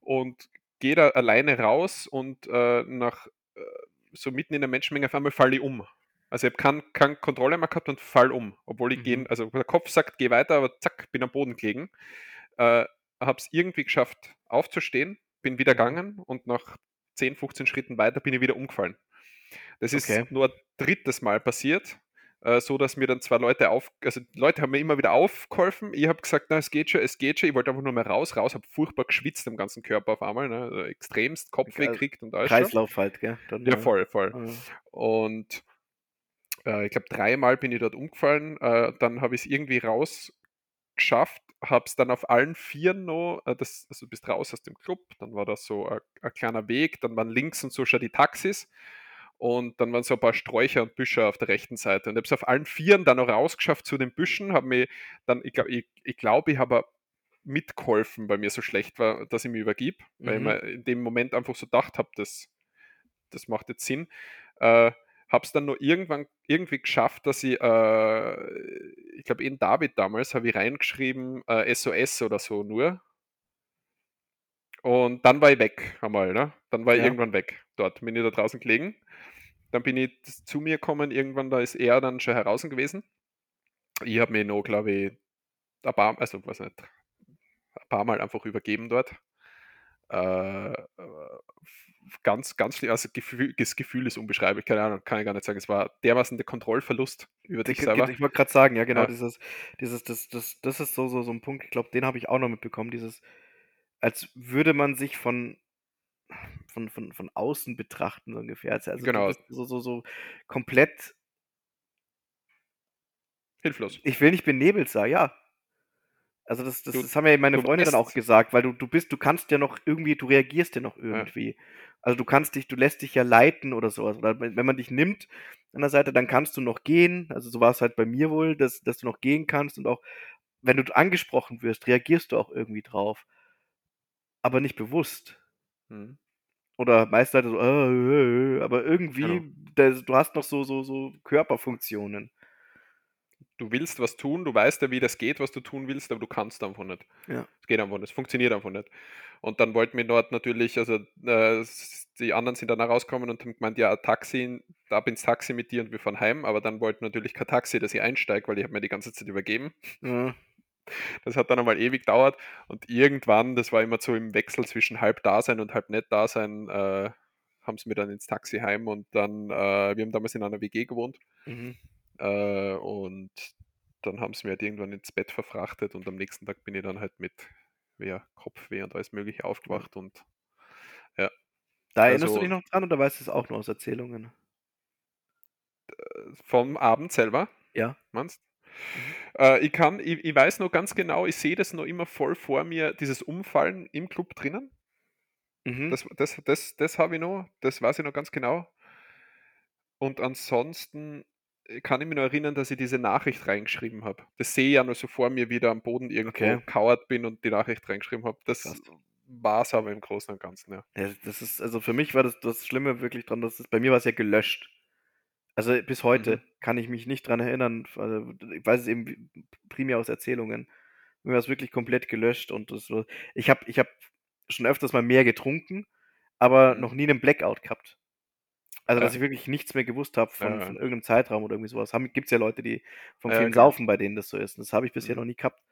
Und gehe da alleine raus und äh, nach äh, so mitten in der Menschenmenge auf einmal falle ich um. Also ich habe keine kein Kontrolle mehr gehabt und fall um. Obwohl ich Mhm. gehen, also der Kopf sagt, geh weiter, aber zack, bin am Boden gelegen. Äh, habe es irgendwie geschafft, aufzustehen, bin wieder Mhm. gegangen und nach 10, 15 Schritten weiter bin ich wieder umgefallen. Das ist Okay. nur ein drittes Mal passiert, äh, so dass mir dann zwei Leute auf, also Leute haben mir immer wieder aufgeholfen. Ich habe gesagt, na, es geht schon, es geht schon. Ich wollte einfach nur mal raus, raus, habe furchtbar geschwitzt am ganzen Körper auf einmal, ne? also extremst Also gekriegt und alles. schon. Kreislauf halt, gell? Dann, Ja, voll, voll. äh, Und äh, ich glaube, dreimal bin ich dort umgefallen. Äh, dann habe ich es irgendwie rausgeschafft, habe es dann auf allen Vieren noch, äh, das, also du bist raus aus dem Club, dann war das so ein, ein kleiner Weg, dann waren links und so schon die Taxis und dann waren so ein paar Sträucher und Büsche auf der rechten Seite. Und ich habe es auf allen Vieren dann noch rausgeschafft zu den Büschen, habe mir dann, ich glaube, ich, ich, glaub, ich habe mitgeholfen, weil mir so schlecht war, dass ich mich übergib, weil ich Mhm. mir in dem Moment einfach so gedacht habe, das, das macht jetzt Sinn. Äh, habe es dann nur irgendwann irgendwie geschafft, dass ich, äh, ich glaube, in David damals habe ich reingeschrieben, äh, SOS oder so nur. Und dann war ich weg einmal, ne? Dann war ich Ja. irgendwann weg dort. Bin ich da draußen gelegen. Dann bin ich zu mir gekommen, irgendwann, da ist er dann schon heraus gewesen. Ich habe mich noch, glaube ich, ein paar, also weiß nicht, ein paar Mal einfach übergeben dort. Äh, ganz, ganz schlimm. Also Gefühl, das Gefühl ist unbeschreiblich, keine Ahnung, kann ich gar nicht sagen. Es war dermaßen der Kontrollverlust über dich Ich, selber. ich wollte gerade sagen, ja genau, Ja. dieses, dieses, das, das, das ist so, so, so ein Punkt, ich glaube, den habe ich auch noch mitbekommen, dieses, als würde man sich von, von, von, von außen betrachten, so ungefähr. Also also Genau. so, so, so komplett, Hilflos. ich will nicht benebelt sein, ja. Also das, das, Du- das haben ja meine Freunde dann auch gesagt, weil du, du bist, du kannst ja noch irgendwie, du reagierst ja noch irgendwie. Also du kannst dich, du lässt dich ja leiten oder sowas. Oder wenn wenn man dich nimmt an der Seite, dann kannst du noch gehen. Also so war es halt bei mir wohl, dass, dass du noch gehen kannst und auch, wenn du angesprochen wirst, reagierst du auch irgendwie drauf. Aber nicht bewusst. Mhm. Oder meist halt so, äh, äh, äh, aber irgendwie, Genau. das, du hast noch so, so, so Körperfunktionen. Du willst was tun, du weißt ja, wie das geht, was du tun willst, aber du kannst einfach nicht. Ja. Es geht einfach nicht, es funktioniert einfach nicht. Und dann wollten wir dort natürlich, also äh, die anderen sind dann rausgekommen und haben gemeint, ja, Taxi, ab ins Taxi mit dir und wir fahren heim, aber dann wollten natürlich kein Taxi, dass ich einsteige, weil ich habe mir die ganze Zeit übergeben. Ja. Das hat dann einmal ewig gedauert und irgendwann, das war immer so im Wechsel zwischen halb da sein und halb nicht da sein, äh, haben sie mir dann ins Taxi heim und dann, äh, wir haben damals in einer WG gewohnt Mhm. äh, und dann haben sie mir halt irgendwann ins Bett verfrachtet und am nächsten Tag bin ich dann halt mit ja, Kopfweh und alles mögliche aufgewacht und Da erinnerst Also- du dich noch dran oder weißt du es auch nur aus Erzählungen? vom Abend selber, Ja. meinst äh, ich kann, ich, ich weiß noch ganz genau, ich sehe das noch immer voll vor mir, dieses Umfallen im Club drinnen. Mhm. Das, das, das, das habe ich noch, das weiß ich noch ganz genau. Und ansonsten äh, kann ich mich noch erinnern, dass ich diese Nachricht reingeschrieben habe. Das sehe ich ja noch so vor mir, wie da am Boden irgendwo Okay. kauert bin und die Nachricht reingeschrieben habe. Das war es aber im Großen und Ganzen, ja. Ja, das ist, also für mich war das, das Schlimme wirklich dran, dass es, bei mir war es ja gelöscht. Also bis heute Mhm. kann ich mich nicht dran erinnern. Also ich weiß es eben primär aus Erzählungen. Mir war es wirklich komplett gelöscht und das war, ich habe ich hab schon öfters mal mehr getrunken, aber Mhm. noch nie einen Blackout gehabt. Also, dass Ja. ich wirklich nichts mehr gewusst habe von, Ja, ja. von irgendeinem Zeitraum oder irgendwie sowas. Gibt es ja Leute, die vom Ja, vielen genau. Saufen, bei denen das so ist. Und das habe ich bisher Mhm. noch nie gehabt.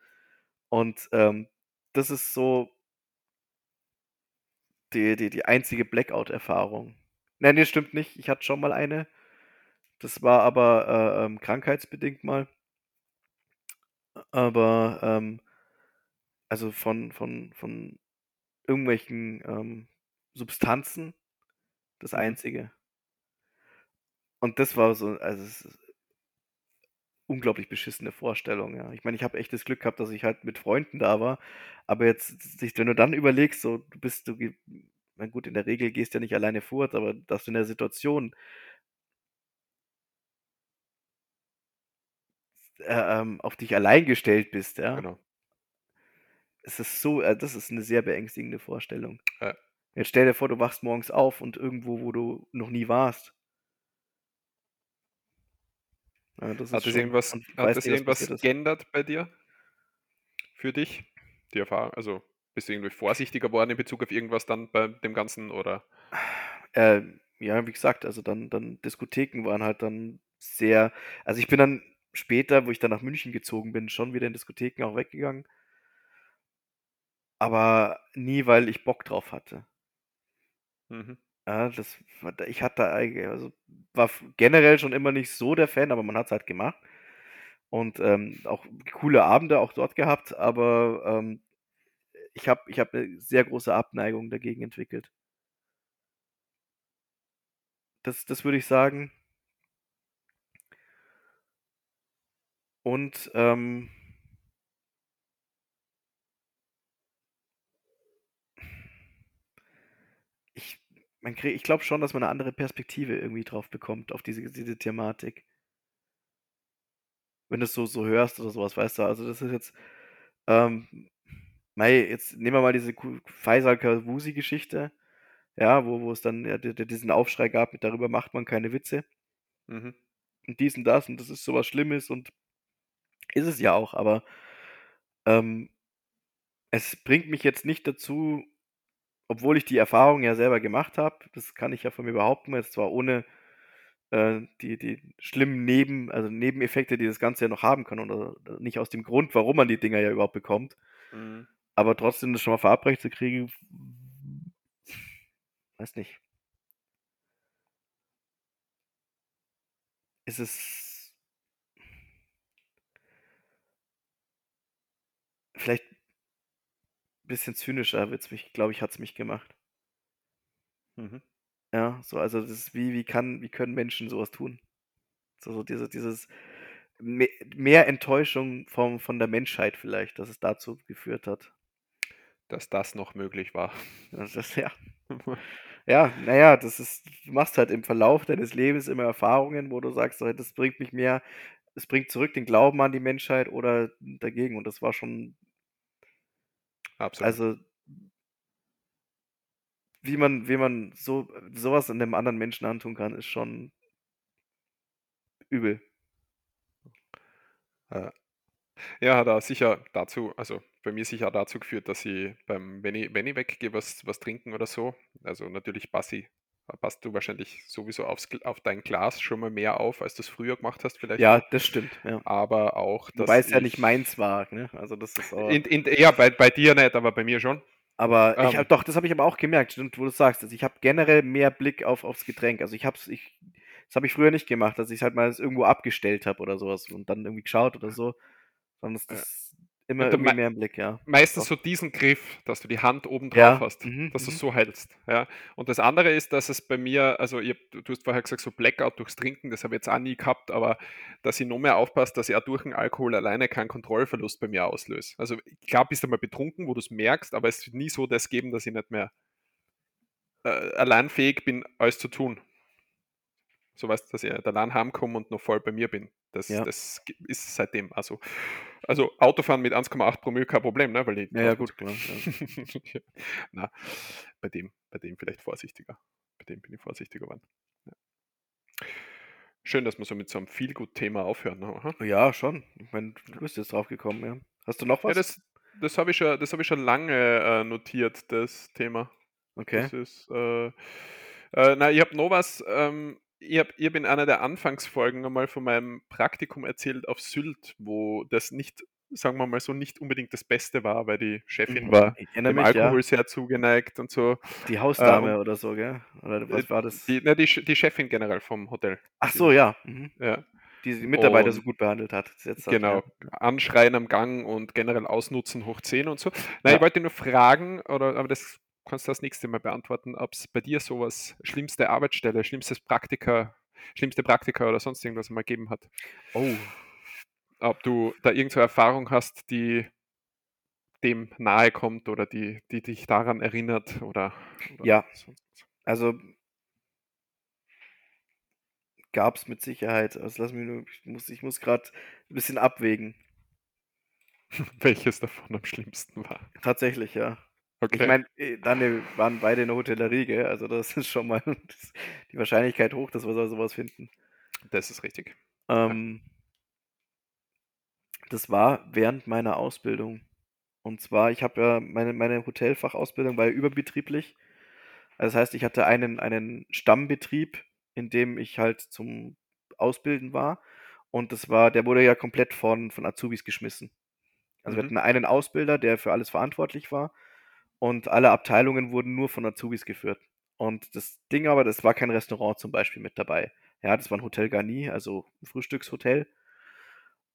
Und ähm, das ist so die, die, die einzige Blackout-Erfahrung. Nein, das stimmt nicht. Ich hatte schon mal eine. Das war aber äh, ähm, krankheitsbedingt mal. Aber ähm, also von, von, von irgendwelchen ähm, Substanzen das Mhm. einzige. Und das war so, also es ist unglaublich beschissene Vorstellung, ja. Ich meine, ich habe echt das Glück gehabt, dass ich halt mit Freunden da war. Aber jetzt, wenn du dann überlegst, so, du bist, du, na gut, in der Regel gehst du ja nicht alleine fort, aber dass du in der Situation äh, ähm, auf dich allein gestellt bist, ja. Genau. Es ist so, äh, das ist eine sehr beängstigende Vorstellung. Ja. Jetzt stell dir vor, du wachst morgens auf und irgendwo, wo du noch nie warst. Ja, das Hat das irgendwas, hat das irgendwas geändert bei dir? Für dich? Die Erfahrung? Also bist du irgendwie vorsichtiger geworden in Bezug auf irgendwas dann bei dem Ganzen oder? Äh, ja, wie gesagt, also dann, dann Diskotheken waren halt dann sehr, also ich bin dann später, wo ich dann nach München gezogen bin, schon wieder in Diskotheken auch weggegangen. Aber nie, weil ich Bock drauf hatte. Mhm. Ja, das, ich hatte eigentlich, also war generell schon immer nicht so der Fan, aber man hat es halt gemacht. Und ähm, auch coole Abende auch dort gehabt, aber ähm, ich habe ich hab eine sehr große Abneigung dagegen entwickelt. Das, das würde ich sagen. Und ähm, ich, man krieg, ich glaube schon, dass man eine andere Perspektive irgendwie drauf bekommt, auf diese, diese Thematik. Wenn du es so, so hörst oder sowas, weißt du, also das ist jetzt, ähm, mei, jetzt nehmen wir mal diese Ku- Faisal Kavusi-Geschichte, ja, wo, wo es dann ja, di- di- diesen Aufschrei gab, mit darüber macht man keine Witze Mhm. und dies und das und das ist sowas Schlimmes und ist es ja auch, aber ähm, es bringt mich jetzt nicht dazu, obwohl ich die Erfahrung ja selber gemacht habe, das kann ich ja von mir behaupten, jetzt zwar ohne äh, die, die schlimmen Neben, also Nebeneffekte, die das Ganze ja noch haben kann, oder nicht aus dem Grund, warum man die Dinger ja überhaupt bekommt. Mhm. Aber trotzdem das schon mal verabreicht zu kriegen, weiß nicht. Ist es vielleicht ein bisschen zynischer, wird's mich, glaube ich, hat es mich gemacht. Mhm. Ja, so, also das ist wie, wie kann, wie können Menschen sowas tun? So, so diese, dieses me- mehr Enttäuschung vom, von der Menschheit vielleicht, dass es dazu geführt hat. Dass das noch möglich war. Das ist, ja. [LAUGHS] Ja, naja, das ist, du machst halt im Verlauf deines Lebens immer Erfahrungen, wo du sagst, das bringt mich mehr, es bringt zurück den Glauben an die Menschheit oder dagegen. Und das war schon, Absolut. also wie man, wie man so sowas in einem anderen Menschen antun kann, ist schon übel. Ja, hat er sicher dazu, also bei mir sicher dazu geführt, dass ich beim, wenn ich, wenn ich weggehe, was, was trinken oder so, also natürlich Bassi, passt du wahrscheinlich sowieso aufs, auf dein Glas schon mal mehr auf, als du es früher gemacht hast, vielleicht. Ja, das stimmt. Ja. Aber auch, dass Wobei es ja nicht ich- meins war. Ne? Also das ist auch, In, in, ja, bei, bei dir nicht, aber bei mir schon. aber ich ähm, hab, doch, das habe ich aber auch gemerkt, stimmt, wo du sagst. Also ich habe generell mehr Blick auf, aufs Getränk. Also ich habe ich, das habe ich früher nicht gemacht, dass ich halt mal irgendwo abgestellt habe oder sowas und dann irgendwie geschaut oder so. Sondern das, das immer irgendwie mehr im Blick, ja. Meistens so diesen Griff, dass du die Hand oben drauf Ja, hast, mhm, dass du mhm. es so hältst. Ja. Und das andere ist, dass es bei mir, also ich, du hast vorher gesagt, so Blackout durchs Trinken, das habe ich jetzt auch nie gehabt, aber dass ich noch mehr aufpasse, dass ich auch durch den Alkohol alleine keinen Kontrollverlust bei mir auslöse. Also klar bist du mal betrunken, wo du es merkst, aber es wird nie so das geben, dass ich nicht mehr äh, allein fähig bin, alles zu tun. So weißt dass ich nicht allein heimkomme und noch voll bei mir bin. Das, Ja. das ist seitdem. Also, also Autofahren mit 1,8 Promille kein Problem, ne? Weil Ja, ja, gut, klar. [LAUGHS] Ja. Na, bei dem, bei dem vielleicht vorsichtiger. Bei dem bin ich vorsichtiger geworden. Ja. Schön, dass wir so mit so einem Feelgood-Thema aufhören. ne? Ja, schon. Ich meine, du bist jetzt drauf gekommen, ja. Hast du noch was? Ja, das, das habe ich, schon- das hab ich schon lange äh, notiert, das Thema. okay. Das ist, äh, äh, na, ich habe noch was, ähm, ich habe hab in einer der Anfangsfolgen einmal von meinem Praktikum erzählt auf Sylt, wo das nicht, sagen wir mal so, nicht unbedingt das Beste war, weil die Chefin Mhm. war dem mich, ja. Alkohol sehr zugeneigt und so. Die Hausdame Äh, und- oder so, gell? Oder was Äh, war das? Die, na, die, die Chefin generell vom Hotel. Ach so, ja. Mhm. Ja, Die die Mitarbeiter so Und- gut behandelt hat. Genau. Ja. Anschreien am Gang und generell ausnutzen hoch 10 und so. Na, Ja. ich wollte nur fragen, oder, aber das kannst du das nächste Mal beantworten, ob es bei dir sowas, schlimmste Arbeitsstelle, schlimmstes Praktika, schlimmste Praktika oder sonst irgendwas mal gegeben hat. Oh, Ob du da irgendeine Erfahrung hast, die dem nahe kommt oder die, die dich daran erinnert oder, oder Ja. sonst also gab es mit Sicherheit. Also lass mich nur, ich muss, ich muss gerade ein bisschen abwägen. [LAUGHS] Welches davon am schlimmsten war. Tatsächlich, ja. Okay. Ich meine, dann äh, waren beide in der Hotellerie, gell? Also das ist schon mal [LAUGHS] die Wahrscheinlichkeit hoch, dass wir so- sowas finden. das ist richtig. Ähm, das war während meiner Ausbildung. Und zwar, ich habe ja meine, meine Hotelfachausbildung war ja überbetrieblich. Also das heißt, ich hatte einen, einen Stammbetrieb, in dem ich halt zum Ausbilden war. Und das war, der wurde ja komplett von, von Azubis geschmissen. Also wir Mhm. hatten einen Ausbilder, der für alles verantwortlich war. Und alle Abteilungen wurden nur von Azubis geführt. Und das Ding aber, das war kein Restaurant zum Beispiel mit dabei. Ja, das war ein Hotel Garni, also ein Frühstückshotel.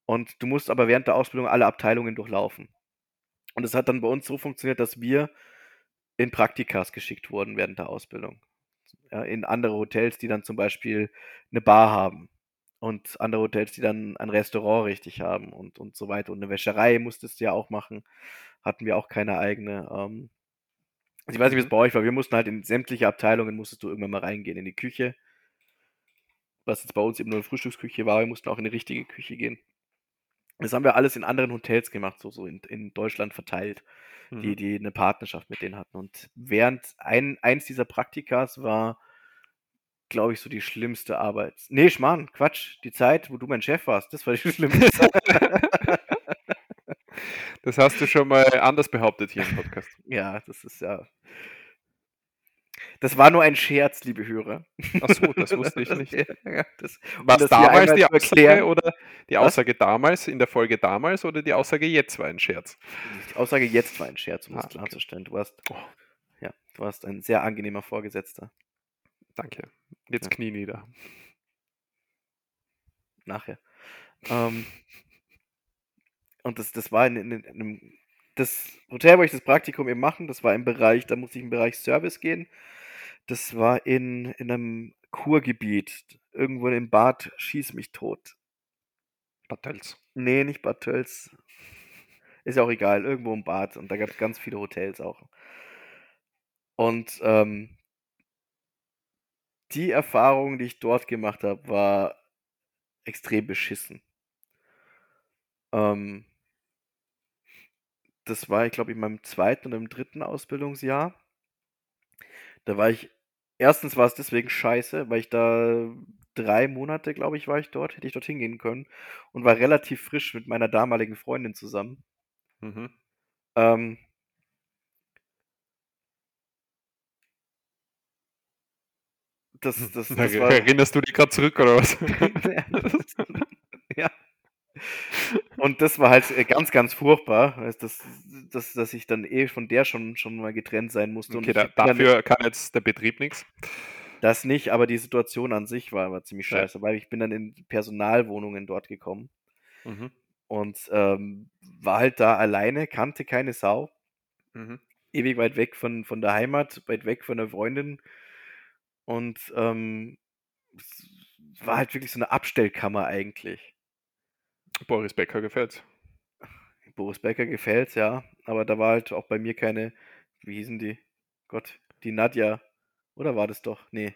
Und du musst aber während der Ausbildung alle Abteilungen durchlaufen. Und es hat dann bei uns so funktioniert, dass wir in Praktikas geschickt wurden während der Ausbildung. Ja, in andere Hotels, die dann zum Beispiel eine Bar haben. Und andere Hotels, die dann ein Restaurant richtig haben und, und so weiter. Und eine Wäscherei musstest du ja auch machen. Hatten wir auch keine eigene. Ähm, also ich weiß nicht, wie es bei euch war. Wir mussten halt in sämtliche Abteilungen, musstest du irgendwann mal reingehen. In die Küche, was jetzt bei uns eben nur eine Frühstücksküche war. Wir mussten auch in die richtige Küche gehen. Das haben wir alles in anderen Hotels gemacht, so, so in, in Deutschland verteilt, die, Mhm. die eine Partnerschaft mit denen hatten. Und während ein, eins dieser Praktikas war, glaube ich, so die schlimmste Arbeit. Nee, Schmarrn, Quatsch. Die Zeit, wo du mein Chef warst, das war die [LAUGHS] schlimmste Zeit. [LAUGHS] Das hast du schon mal anders behauptet hier im Podcast. [LAUGHS] ja, das ist ja. Das war nur ein Scherz, liebe Hörer. Ach so, das wusste ich [LAUGHS] nicht. Ja, das, War das damals die Aussage oder die Was? Aussage damals in der Folge damals oder die Aussage jetzt war ein Scherz? Die Aussage jetzt war ein Scherz, um das Ah, okay. klarzustellen. Du warst, Oh. ja, du warst ein sehr angenehmer Vorgesetzter. Danke. Jetzt Ja. Knie nieder. Nachher. Ähm, und das, das war in, in, in einem. Das Hotel, wo ich das Praktikum eben machen, das war im Bereich, da musste ich im Bereich Service gehen. Das war in, in einem Kurgebiet, irgendwo in Bad Schieß mich tot. Bartels. Nee, nicht Bad Tölz. Ist ja auch egal, irgendwo im Bad. Und da gab es ganz viele Hotels auch. Und ähm, die Erfahrung, die ich dort gemacht habe, war extrem beschissen. Ähm, das war, ich glaube, in meinem zweiten und im dritten Ausbildungsjahr. Da war ich, erstens war es deswegen scheiße, weil ich da drei Monate, glaube ich, war ich dort, hätte ich dorthin gehen können und war relativ frisch mit meiner damaligen Freundin zusammen. Mhm. Ähm, das, das, Da das war, Erinnerst du dich gerade zurück oder was? [LAUGHS] ja. [LAUGHS] Und das war halt äh, ganz, ganz furchtbar, dass, dass, dass ich dann eh von der schon, schon mal getrennt sein musste. Okay, da, dafür kann jetzt der Betrieb nichts. Das nicht, aber die Situation an sich war, war ziemlich Ja. scheiße, weil ich bin dann in Personalwohnungen dort gekommen Mhm. und ähm, war halt da alleine, kannte keine Sau, Mhm. ewig weit weg von, von der Heimat, weit weg von der Freundin und ähm, war halt wirklich so eine Abstellkammer eigentlich. Boris Becker gefällt's. Boris Becker gefällt's, ja, aber da war halt auch bei mir keine, wie hießen die? Gott, die Nadja, oder war das doch? Nee,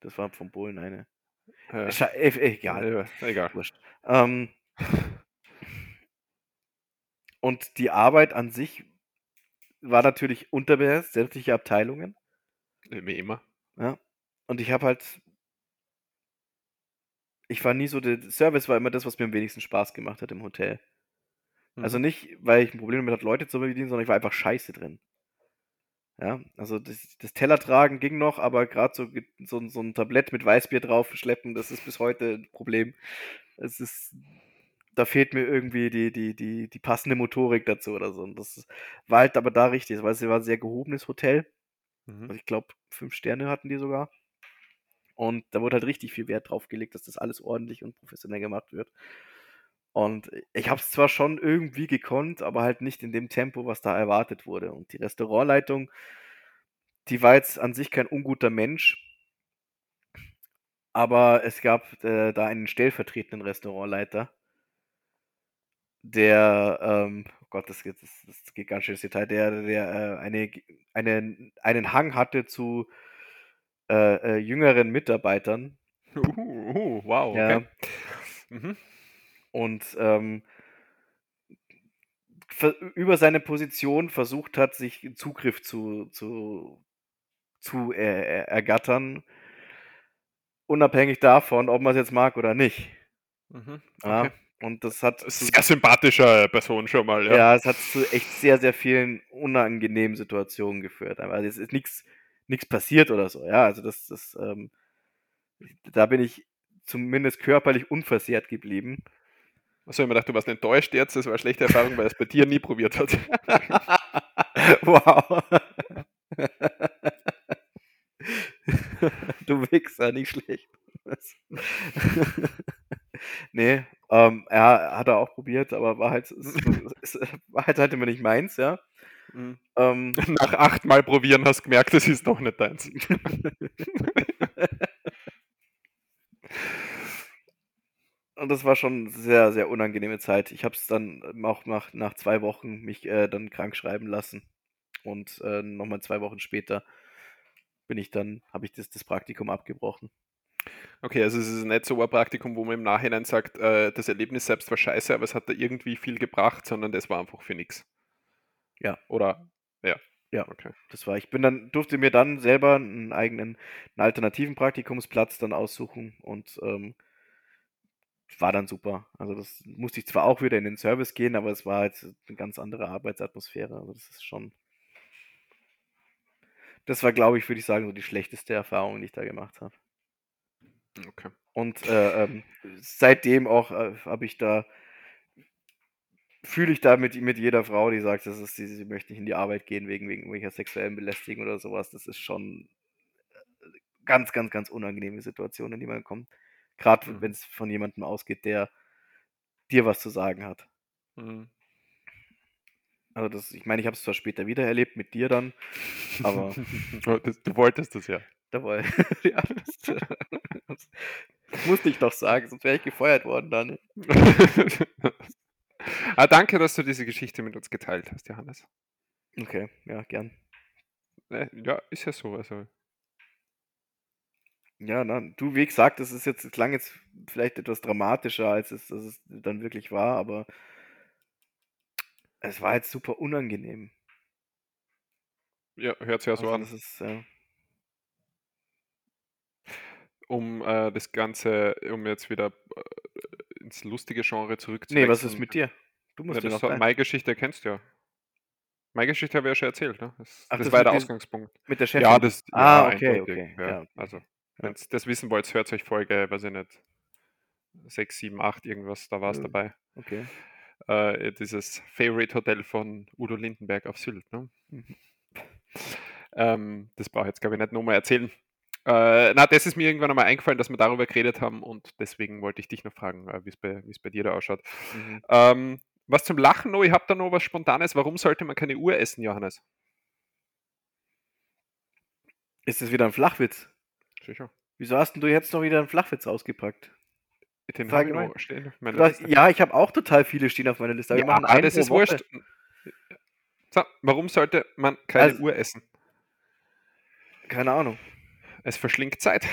das war vom Polen eine. Ja. Egal. Ja, egal. Wurscht. Ähm, und die Arbeit an sich war natürlich unterbesetzt, sämtliche Abteilungen. Wie immer. Ja. Und ich habe halt. Ich war nie so. Der Service war immer das, was mir am wenigsten Spaß gemacht hat im Hotel. Also Mhm. nicht, weil ich ein Problem damit hatte, Leute zu bedienen, sondern ich war einfach scheiße drin. Ja, also das, das Tellertragen ging noch, aber gerade so, so, so ein Tablett mit Weißbier drauf schleppen, das ist bis heute ein Problem. Es ist, da fehlt mir irgendwie die, die, die, die passende Motorik dazu oder so. Und das war halt aber da richtig, weil es war ein sehr gehobenes Hotel. Mhm. Also ich glaube, fünf Sterne hatten die sogar. Und da wurde halt richtig viel Wert drauf gelegt, dass das alles ordentlich und professionell gemacht wird. Und ich habe es zwar schon irgendwie gekonnt, aber halt nicht in dem Tempo, was da erwartet wurde. Und die Restaurantleitung, die war jetzt an sich kein unguter Mensch, aber es gab äh, da einen stellvertretenden Restaurantleiter, der, ähm, oh Gott, das geht, das, das geht ganz schön ins Detail, der, der äh, eine, einen, einen Hang hatte zu äh, äh, jüngeren Mitarbeitern. Uh, uh, wow, Ja. okay. Mhm. und ähm, über seine Position versucht hat, sich Zugriff zu, zu, zu er, ergattern, unabhängig davon, ob man es jetzt mag oder nicht. Mhm. Ja? Okay. Und das hat, Das zu, sehr sympathische Person schon mal, ja. ja. es hat zu echt sehr, sehr vielen unangenehmen Situationen geführt. Also es ist nichts nichts passiert oder so. Ja, also das, das, ähm, da bin ich zumindest körperlich unversehrt geblieben. Achso, ich mir gedacht, du warst enttäuscht jetzt, das war eine schlechte Erfahrung, weil er es bei dir nie probiert hat. wow. du Wichser, nicht schlecht. Nee, ähm, er hat er auch probiert, aber war halt, es, es, war halt, halt immer nicht meins, ja. Mhm. Ähm, [LAUGHS] Nach achtmal probieren hast du gemerkt, das ist doch nicht deins. [LAUGHS] Und das war schon sehr, sehr unangenehme Zeit. Ich habe es dann ähm, auch nach, nach zwei Wochen mich äh, dann krank schreiben lassen. Und äh, nochmal zwei Wochen später bin ich dann, habe ich das, das Praktikum abgebrochen. Okay, also es ist nicht so ein Praktikum, wo man im Nachhinein sagt, äh, das Erlebnis selbst war scheiße, aber es hat da irgendwie viel gebracht, sondern das war einfach für nichts. Ja. Oder? Ja. Ja. Okay. Das war, ich bin dann, durfte mir dann selber einen eigenen, einen alternativen Praktikumsplatz dann aussuchen und ähm, war dann super. Also das musste ich zwar auch wieder in den Service gehen, aber es war halt eine ganz andere Arbeitsatmosphäre. Also das ist schon. Das war, glaube ich, würde ich sagen, so die schlechteste Erfahrung, die ich da gemacht habe. Okay. Und äh, ähm, seitdem auch äh, habe ich da, fühle ich da mit, mit jeder Frau, die sagt, das ist, sie, sie möchte nicht in die Arbeit gehen wegen, wegen irgendwelcher sexuellen Belästigung oder sowas. Das ist schon äh, ganz, ganz, ganz unangenehme Situation, in die man kommt. Gerade Mhm. wenn es von jemandem ausgeht, der dir was zu sagen hat. Mhm. Also das, ich meine, ich habe es zwar später wieder erlebt mit dir dann, aber [LAUGHS] Oh, das, du wolltest das ja. da war [LAUGHS] ja, das, das, das musste ich doch sagen, sonst wäre ich gefeuert worden dann. [LAUGHS] ah, danke, dass du diese Geschichte mit uns geteilt hast, Johannes. Okay, ja, gern. Äh, Ja, ist ja so. Also. Ja, na, du, wie gesagt, das ist jetzt, klang jetzt vielleicht etwas dramatischer, als es, dass es dann wirklich war, aber es war jetzt super unangenehm. Ja, hört sich ja so Also an. das ist, ja. Um äh, das Ganze, um jetzt wieder äh, ins lustige Genre Nee, zurückzuwechseln. was ist mit dir? Du musst Ja, das noch meine Geschichte kennst du ja. Meine Geschichte habe ich ja schon erzählt, ne? Das, Ach, das das war der Ausgangspunkt. Mit der Chefin. Ja, das Ah, ja, okay, okay, Ja, ja, okay. Also, wenn ihr das wissen wollt, hört euch Folge, weiß ich nicht, 6, 7, 8, irgendwas, da war es Ja. dabei. Okay. Äh, dieses Favorite Hotel von Udo Lindenberg auf Sylt. Ne? Mhm. Ähm, das brauche ich jetzt, glaube ich, nicht nochmal erzählen. Äh, na, das ist mir irgendwann einmal eingefallen, dass wir darüber geredet haben und deswegen wollte ich dich noch fragen, äh, wie es bei, dir da ausschaut. Mhm. Ähm, was zum Lachen noch, ich habe da noch was Spontanes. Warum sollte man keine Uhr essen, Johannes? Ist das wieder ein Flachwitz? Sicher. Wieso hast denn du jetzt noch wieder einen Flachwitz ausgepackt? Den ich noch stehen. auf meiner Du hast, Liste. ja, ich habe auch total viele stehen auf meiner Liste. Ja, machen aber das ist Woche. wurscht. So, warum sollte man keine Also- Uhr essen? Keine Ahnung. Es verschlingt Zeit.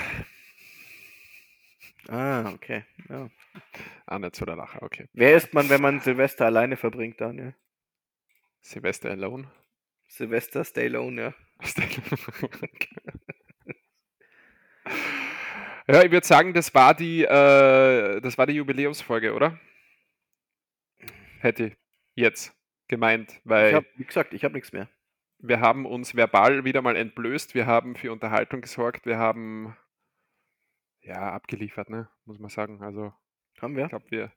Ah, okay. Ja. Ah, nicht so der Lacher, okay. Wer ist man, wenn man Silvester alleine verbringt, Daniel? Silvester Alone. Silvester Stay Alone, ja. [LAUGHS] ja, ich würde sagen, das war die, äh, das war die Jubiläumsfolge, oder? Hätte ich jetzt gemeint, weil Ich hab, wie gesagt, ich habe nichts mehr. Wir haben uns verbal wieder mal entblößt, wir haben für Unterhaltung gesorgt, wir haben ja abgeliefert, ne, muss man sagen. Also Haben wir? ich glaube, wir,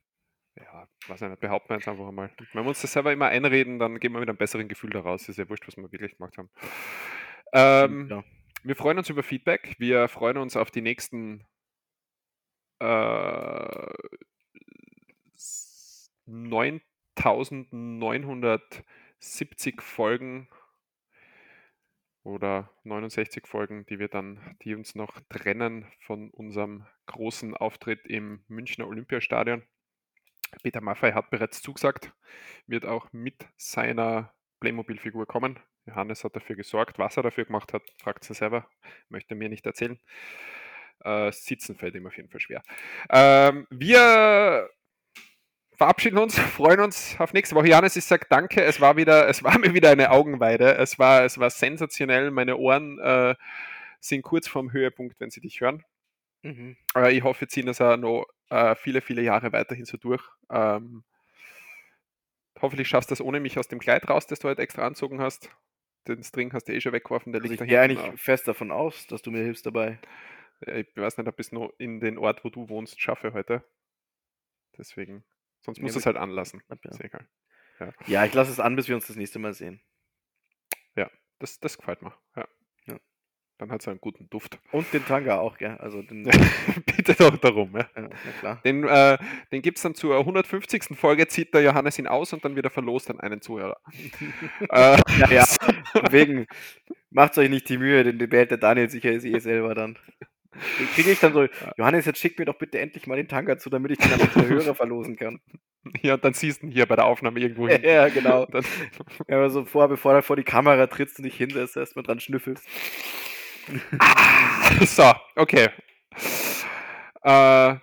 ja, weiß ich nicht, behaupten wir jetzt einfach einmal. Wenn wir uns das selber immer einreden, dann geben wir mit einem besseren Gefühl daraus. Ist ja wurscht, was wir wirklich gemacht haben. Ähm, ja. wir freuen uns über Feedback. Wir freuen uns auf die nächsten äh, s- 9970 Folgen oder 69 Folgen, die wir dann, die uns noch trennen von unserem großen Auftritt im Münchner Olympiastadion. Peter Maffei hat bereits zugesagt, wird auch mit seiner Playmobil-Figur kommen. Johannes hat dafür gesorgt. Was er dafür gemacht hat, fragt sie selber. Möchte mir nicht erzählen. Äh, sitzen fällt ihm auf jeden Fall schwer. Ähm, wir verabschieden uns, [LAUGHS] freuen uns auf nächste Woche. Johannes, ich sage danke. Es war wieder, es war [LAUGHS] mir wieder eine Augenweide. Es war, es war sensationell. Meine Ohren äh, sind kurz vorm Höhepunkt, wenn sie dich hören. Mhm. Äh, ich hoffe, wir ziehen das auch noch äh, viele, viele Jahre weiterhin so durch. Ähm, hoffentlich schaffst du das ohne mich aus dem Kleid raus, das du heute extra anzogen hast. Den String hast du eh schon weggeworfen, der Also liegt ich da gehe hinten. eigentlich fest davon aus, dass du mir hilfst dabei. Ich weiß nicht, ob ich es noch in den Ort, wo du wohnst, schaffe heute. Deswegen. Sonst Ja, musst du es halt anlassen. Ja. Ist egal. Ja, ich lasse es an, bis wir uns das nächste Mal sehen. Das, das gefällt mir. Ja. Ja. Dann hat es einen guten Duft. Und den Tanga auch, gell? Also den, [LAUGHS] Bitte doch darum. Ja. ja, klar. Den, äh, den gibt es dann zur 150. Folge, zieht der Johannes ihn aus und dann wieder verlost an einen Zuhörer. äh, [LAUGHS] Ja, ja. Von [LAUGHS] wegen, macht euch nicht die Mühe, den behält der Daniel sicher ist eh selber dann. Den kriege ich dann so, Johannes, jetzt schick mir doch bitte endlich mal den Tanga zu, damit ich den an den [LAUGHS] Hörer verlosen kann. ja, und dann siehst du ihn hier bei der Aufnahme irgendwo hin. ja, genau. [LAUGHS] Dann, Ja, aber so vor, bevor du vor die Kamera trittst und dich hinsetzt, erstmal dran schnüffelst. so, okay. Äh,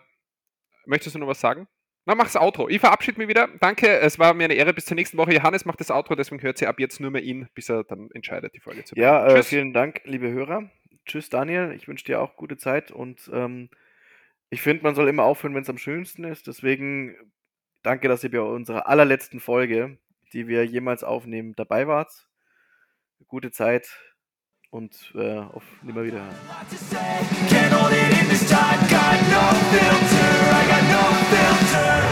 möchtest du noch was sagen? Na, mach's Outro. Ich verabschiede mich wieder. Danke, es war mir eine Ehre. Bis zur nächsten Woche. Johannes macht das Outro, deswegen hört sie ab jetzt nur mehr ihn, bis er dann entscheidet, die Folge zu Ja, beenden. äh, vielen Dank, liebe Hörer. Tschüss, Daniel. Ich wünsche dir auch gute Zeit und ähm, ich finde, man soll immer aufhören, wenn es am schönsten ist. Deswegen danke, dass ihr bei unserer allerletzten Folge, die wir jemals aufnehmen, dabei wart. Gute Zeit. und äh, auf Nimmerwiederhören. Can't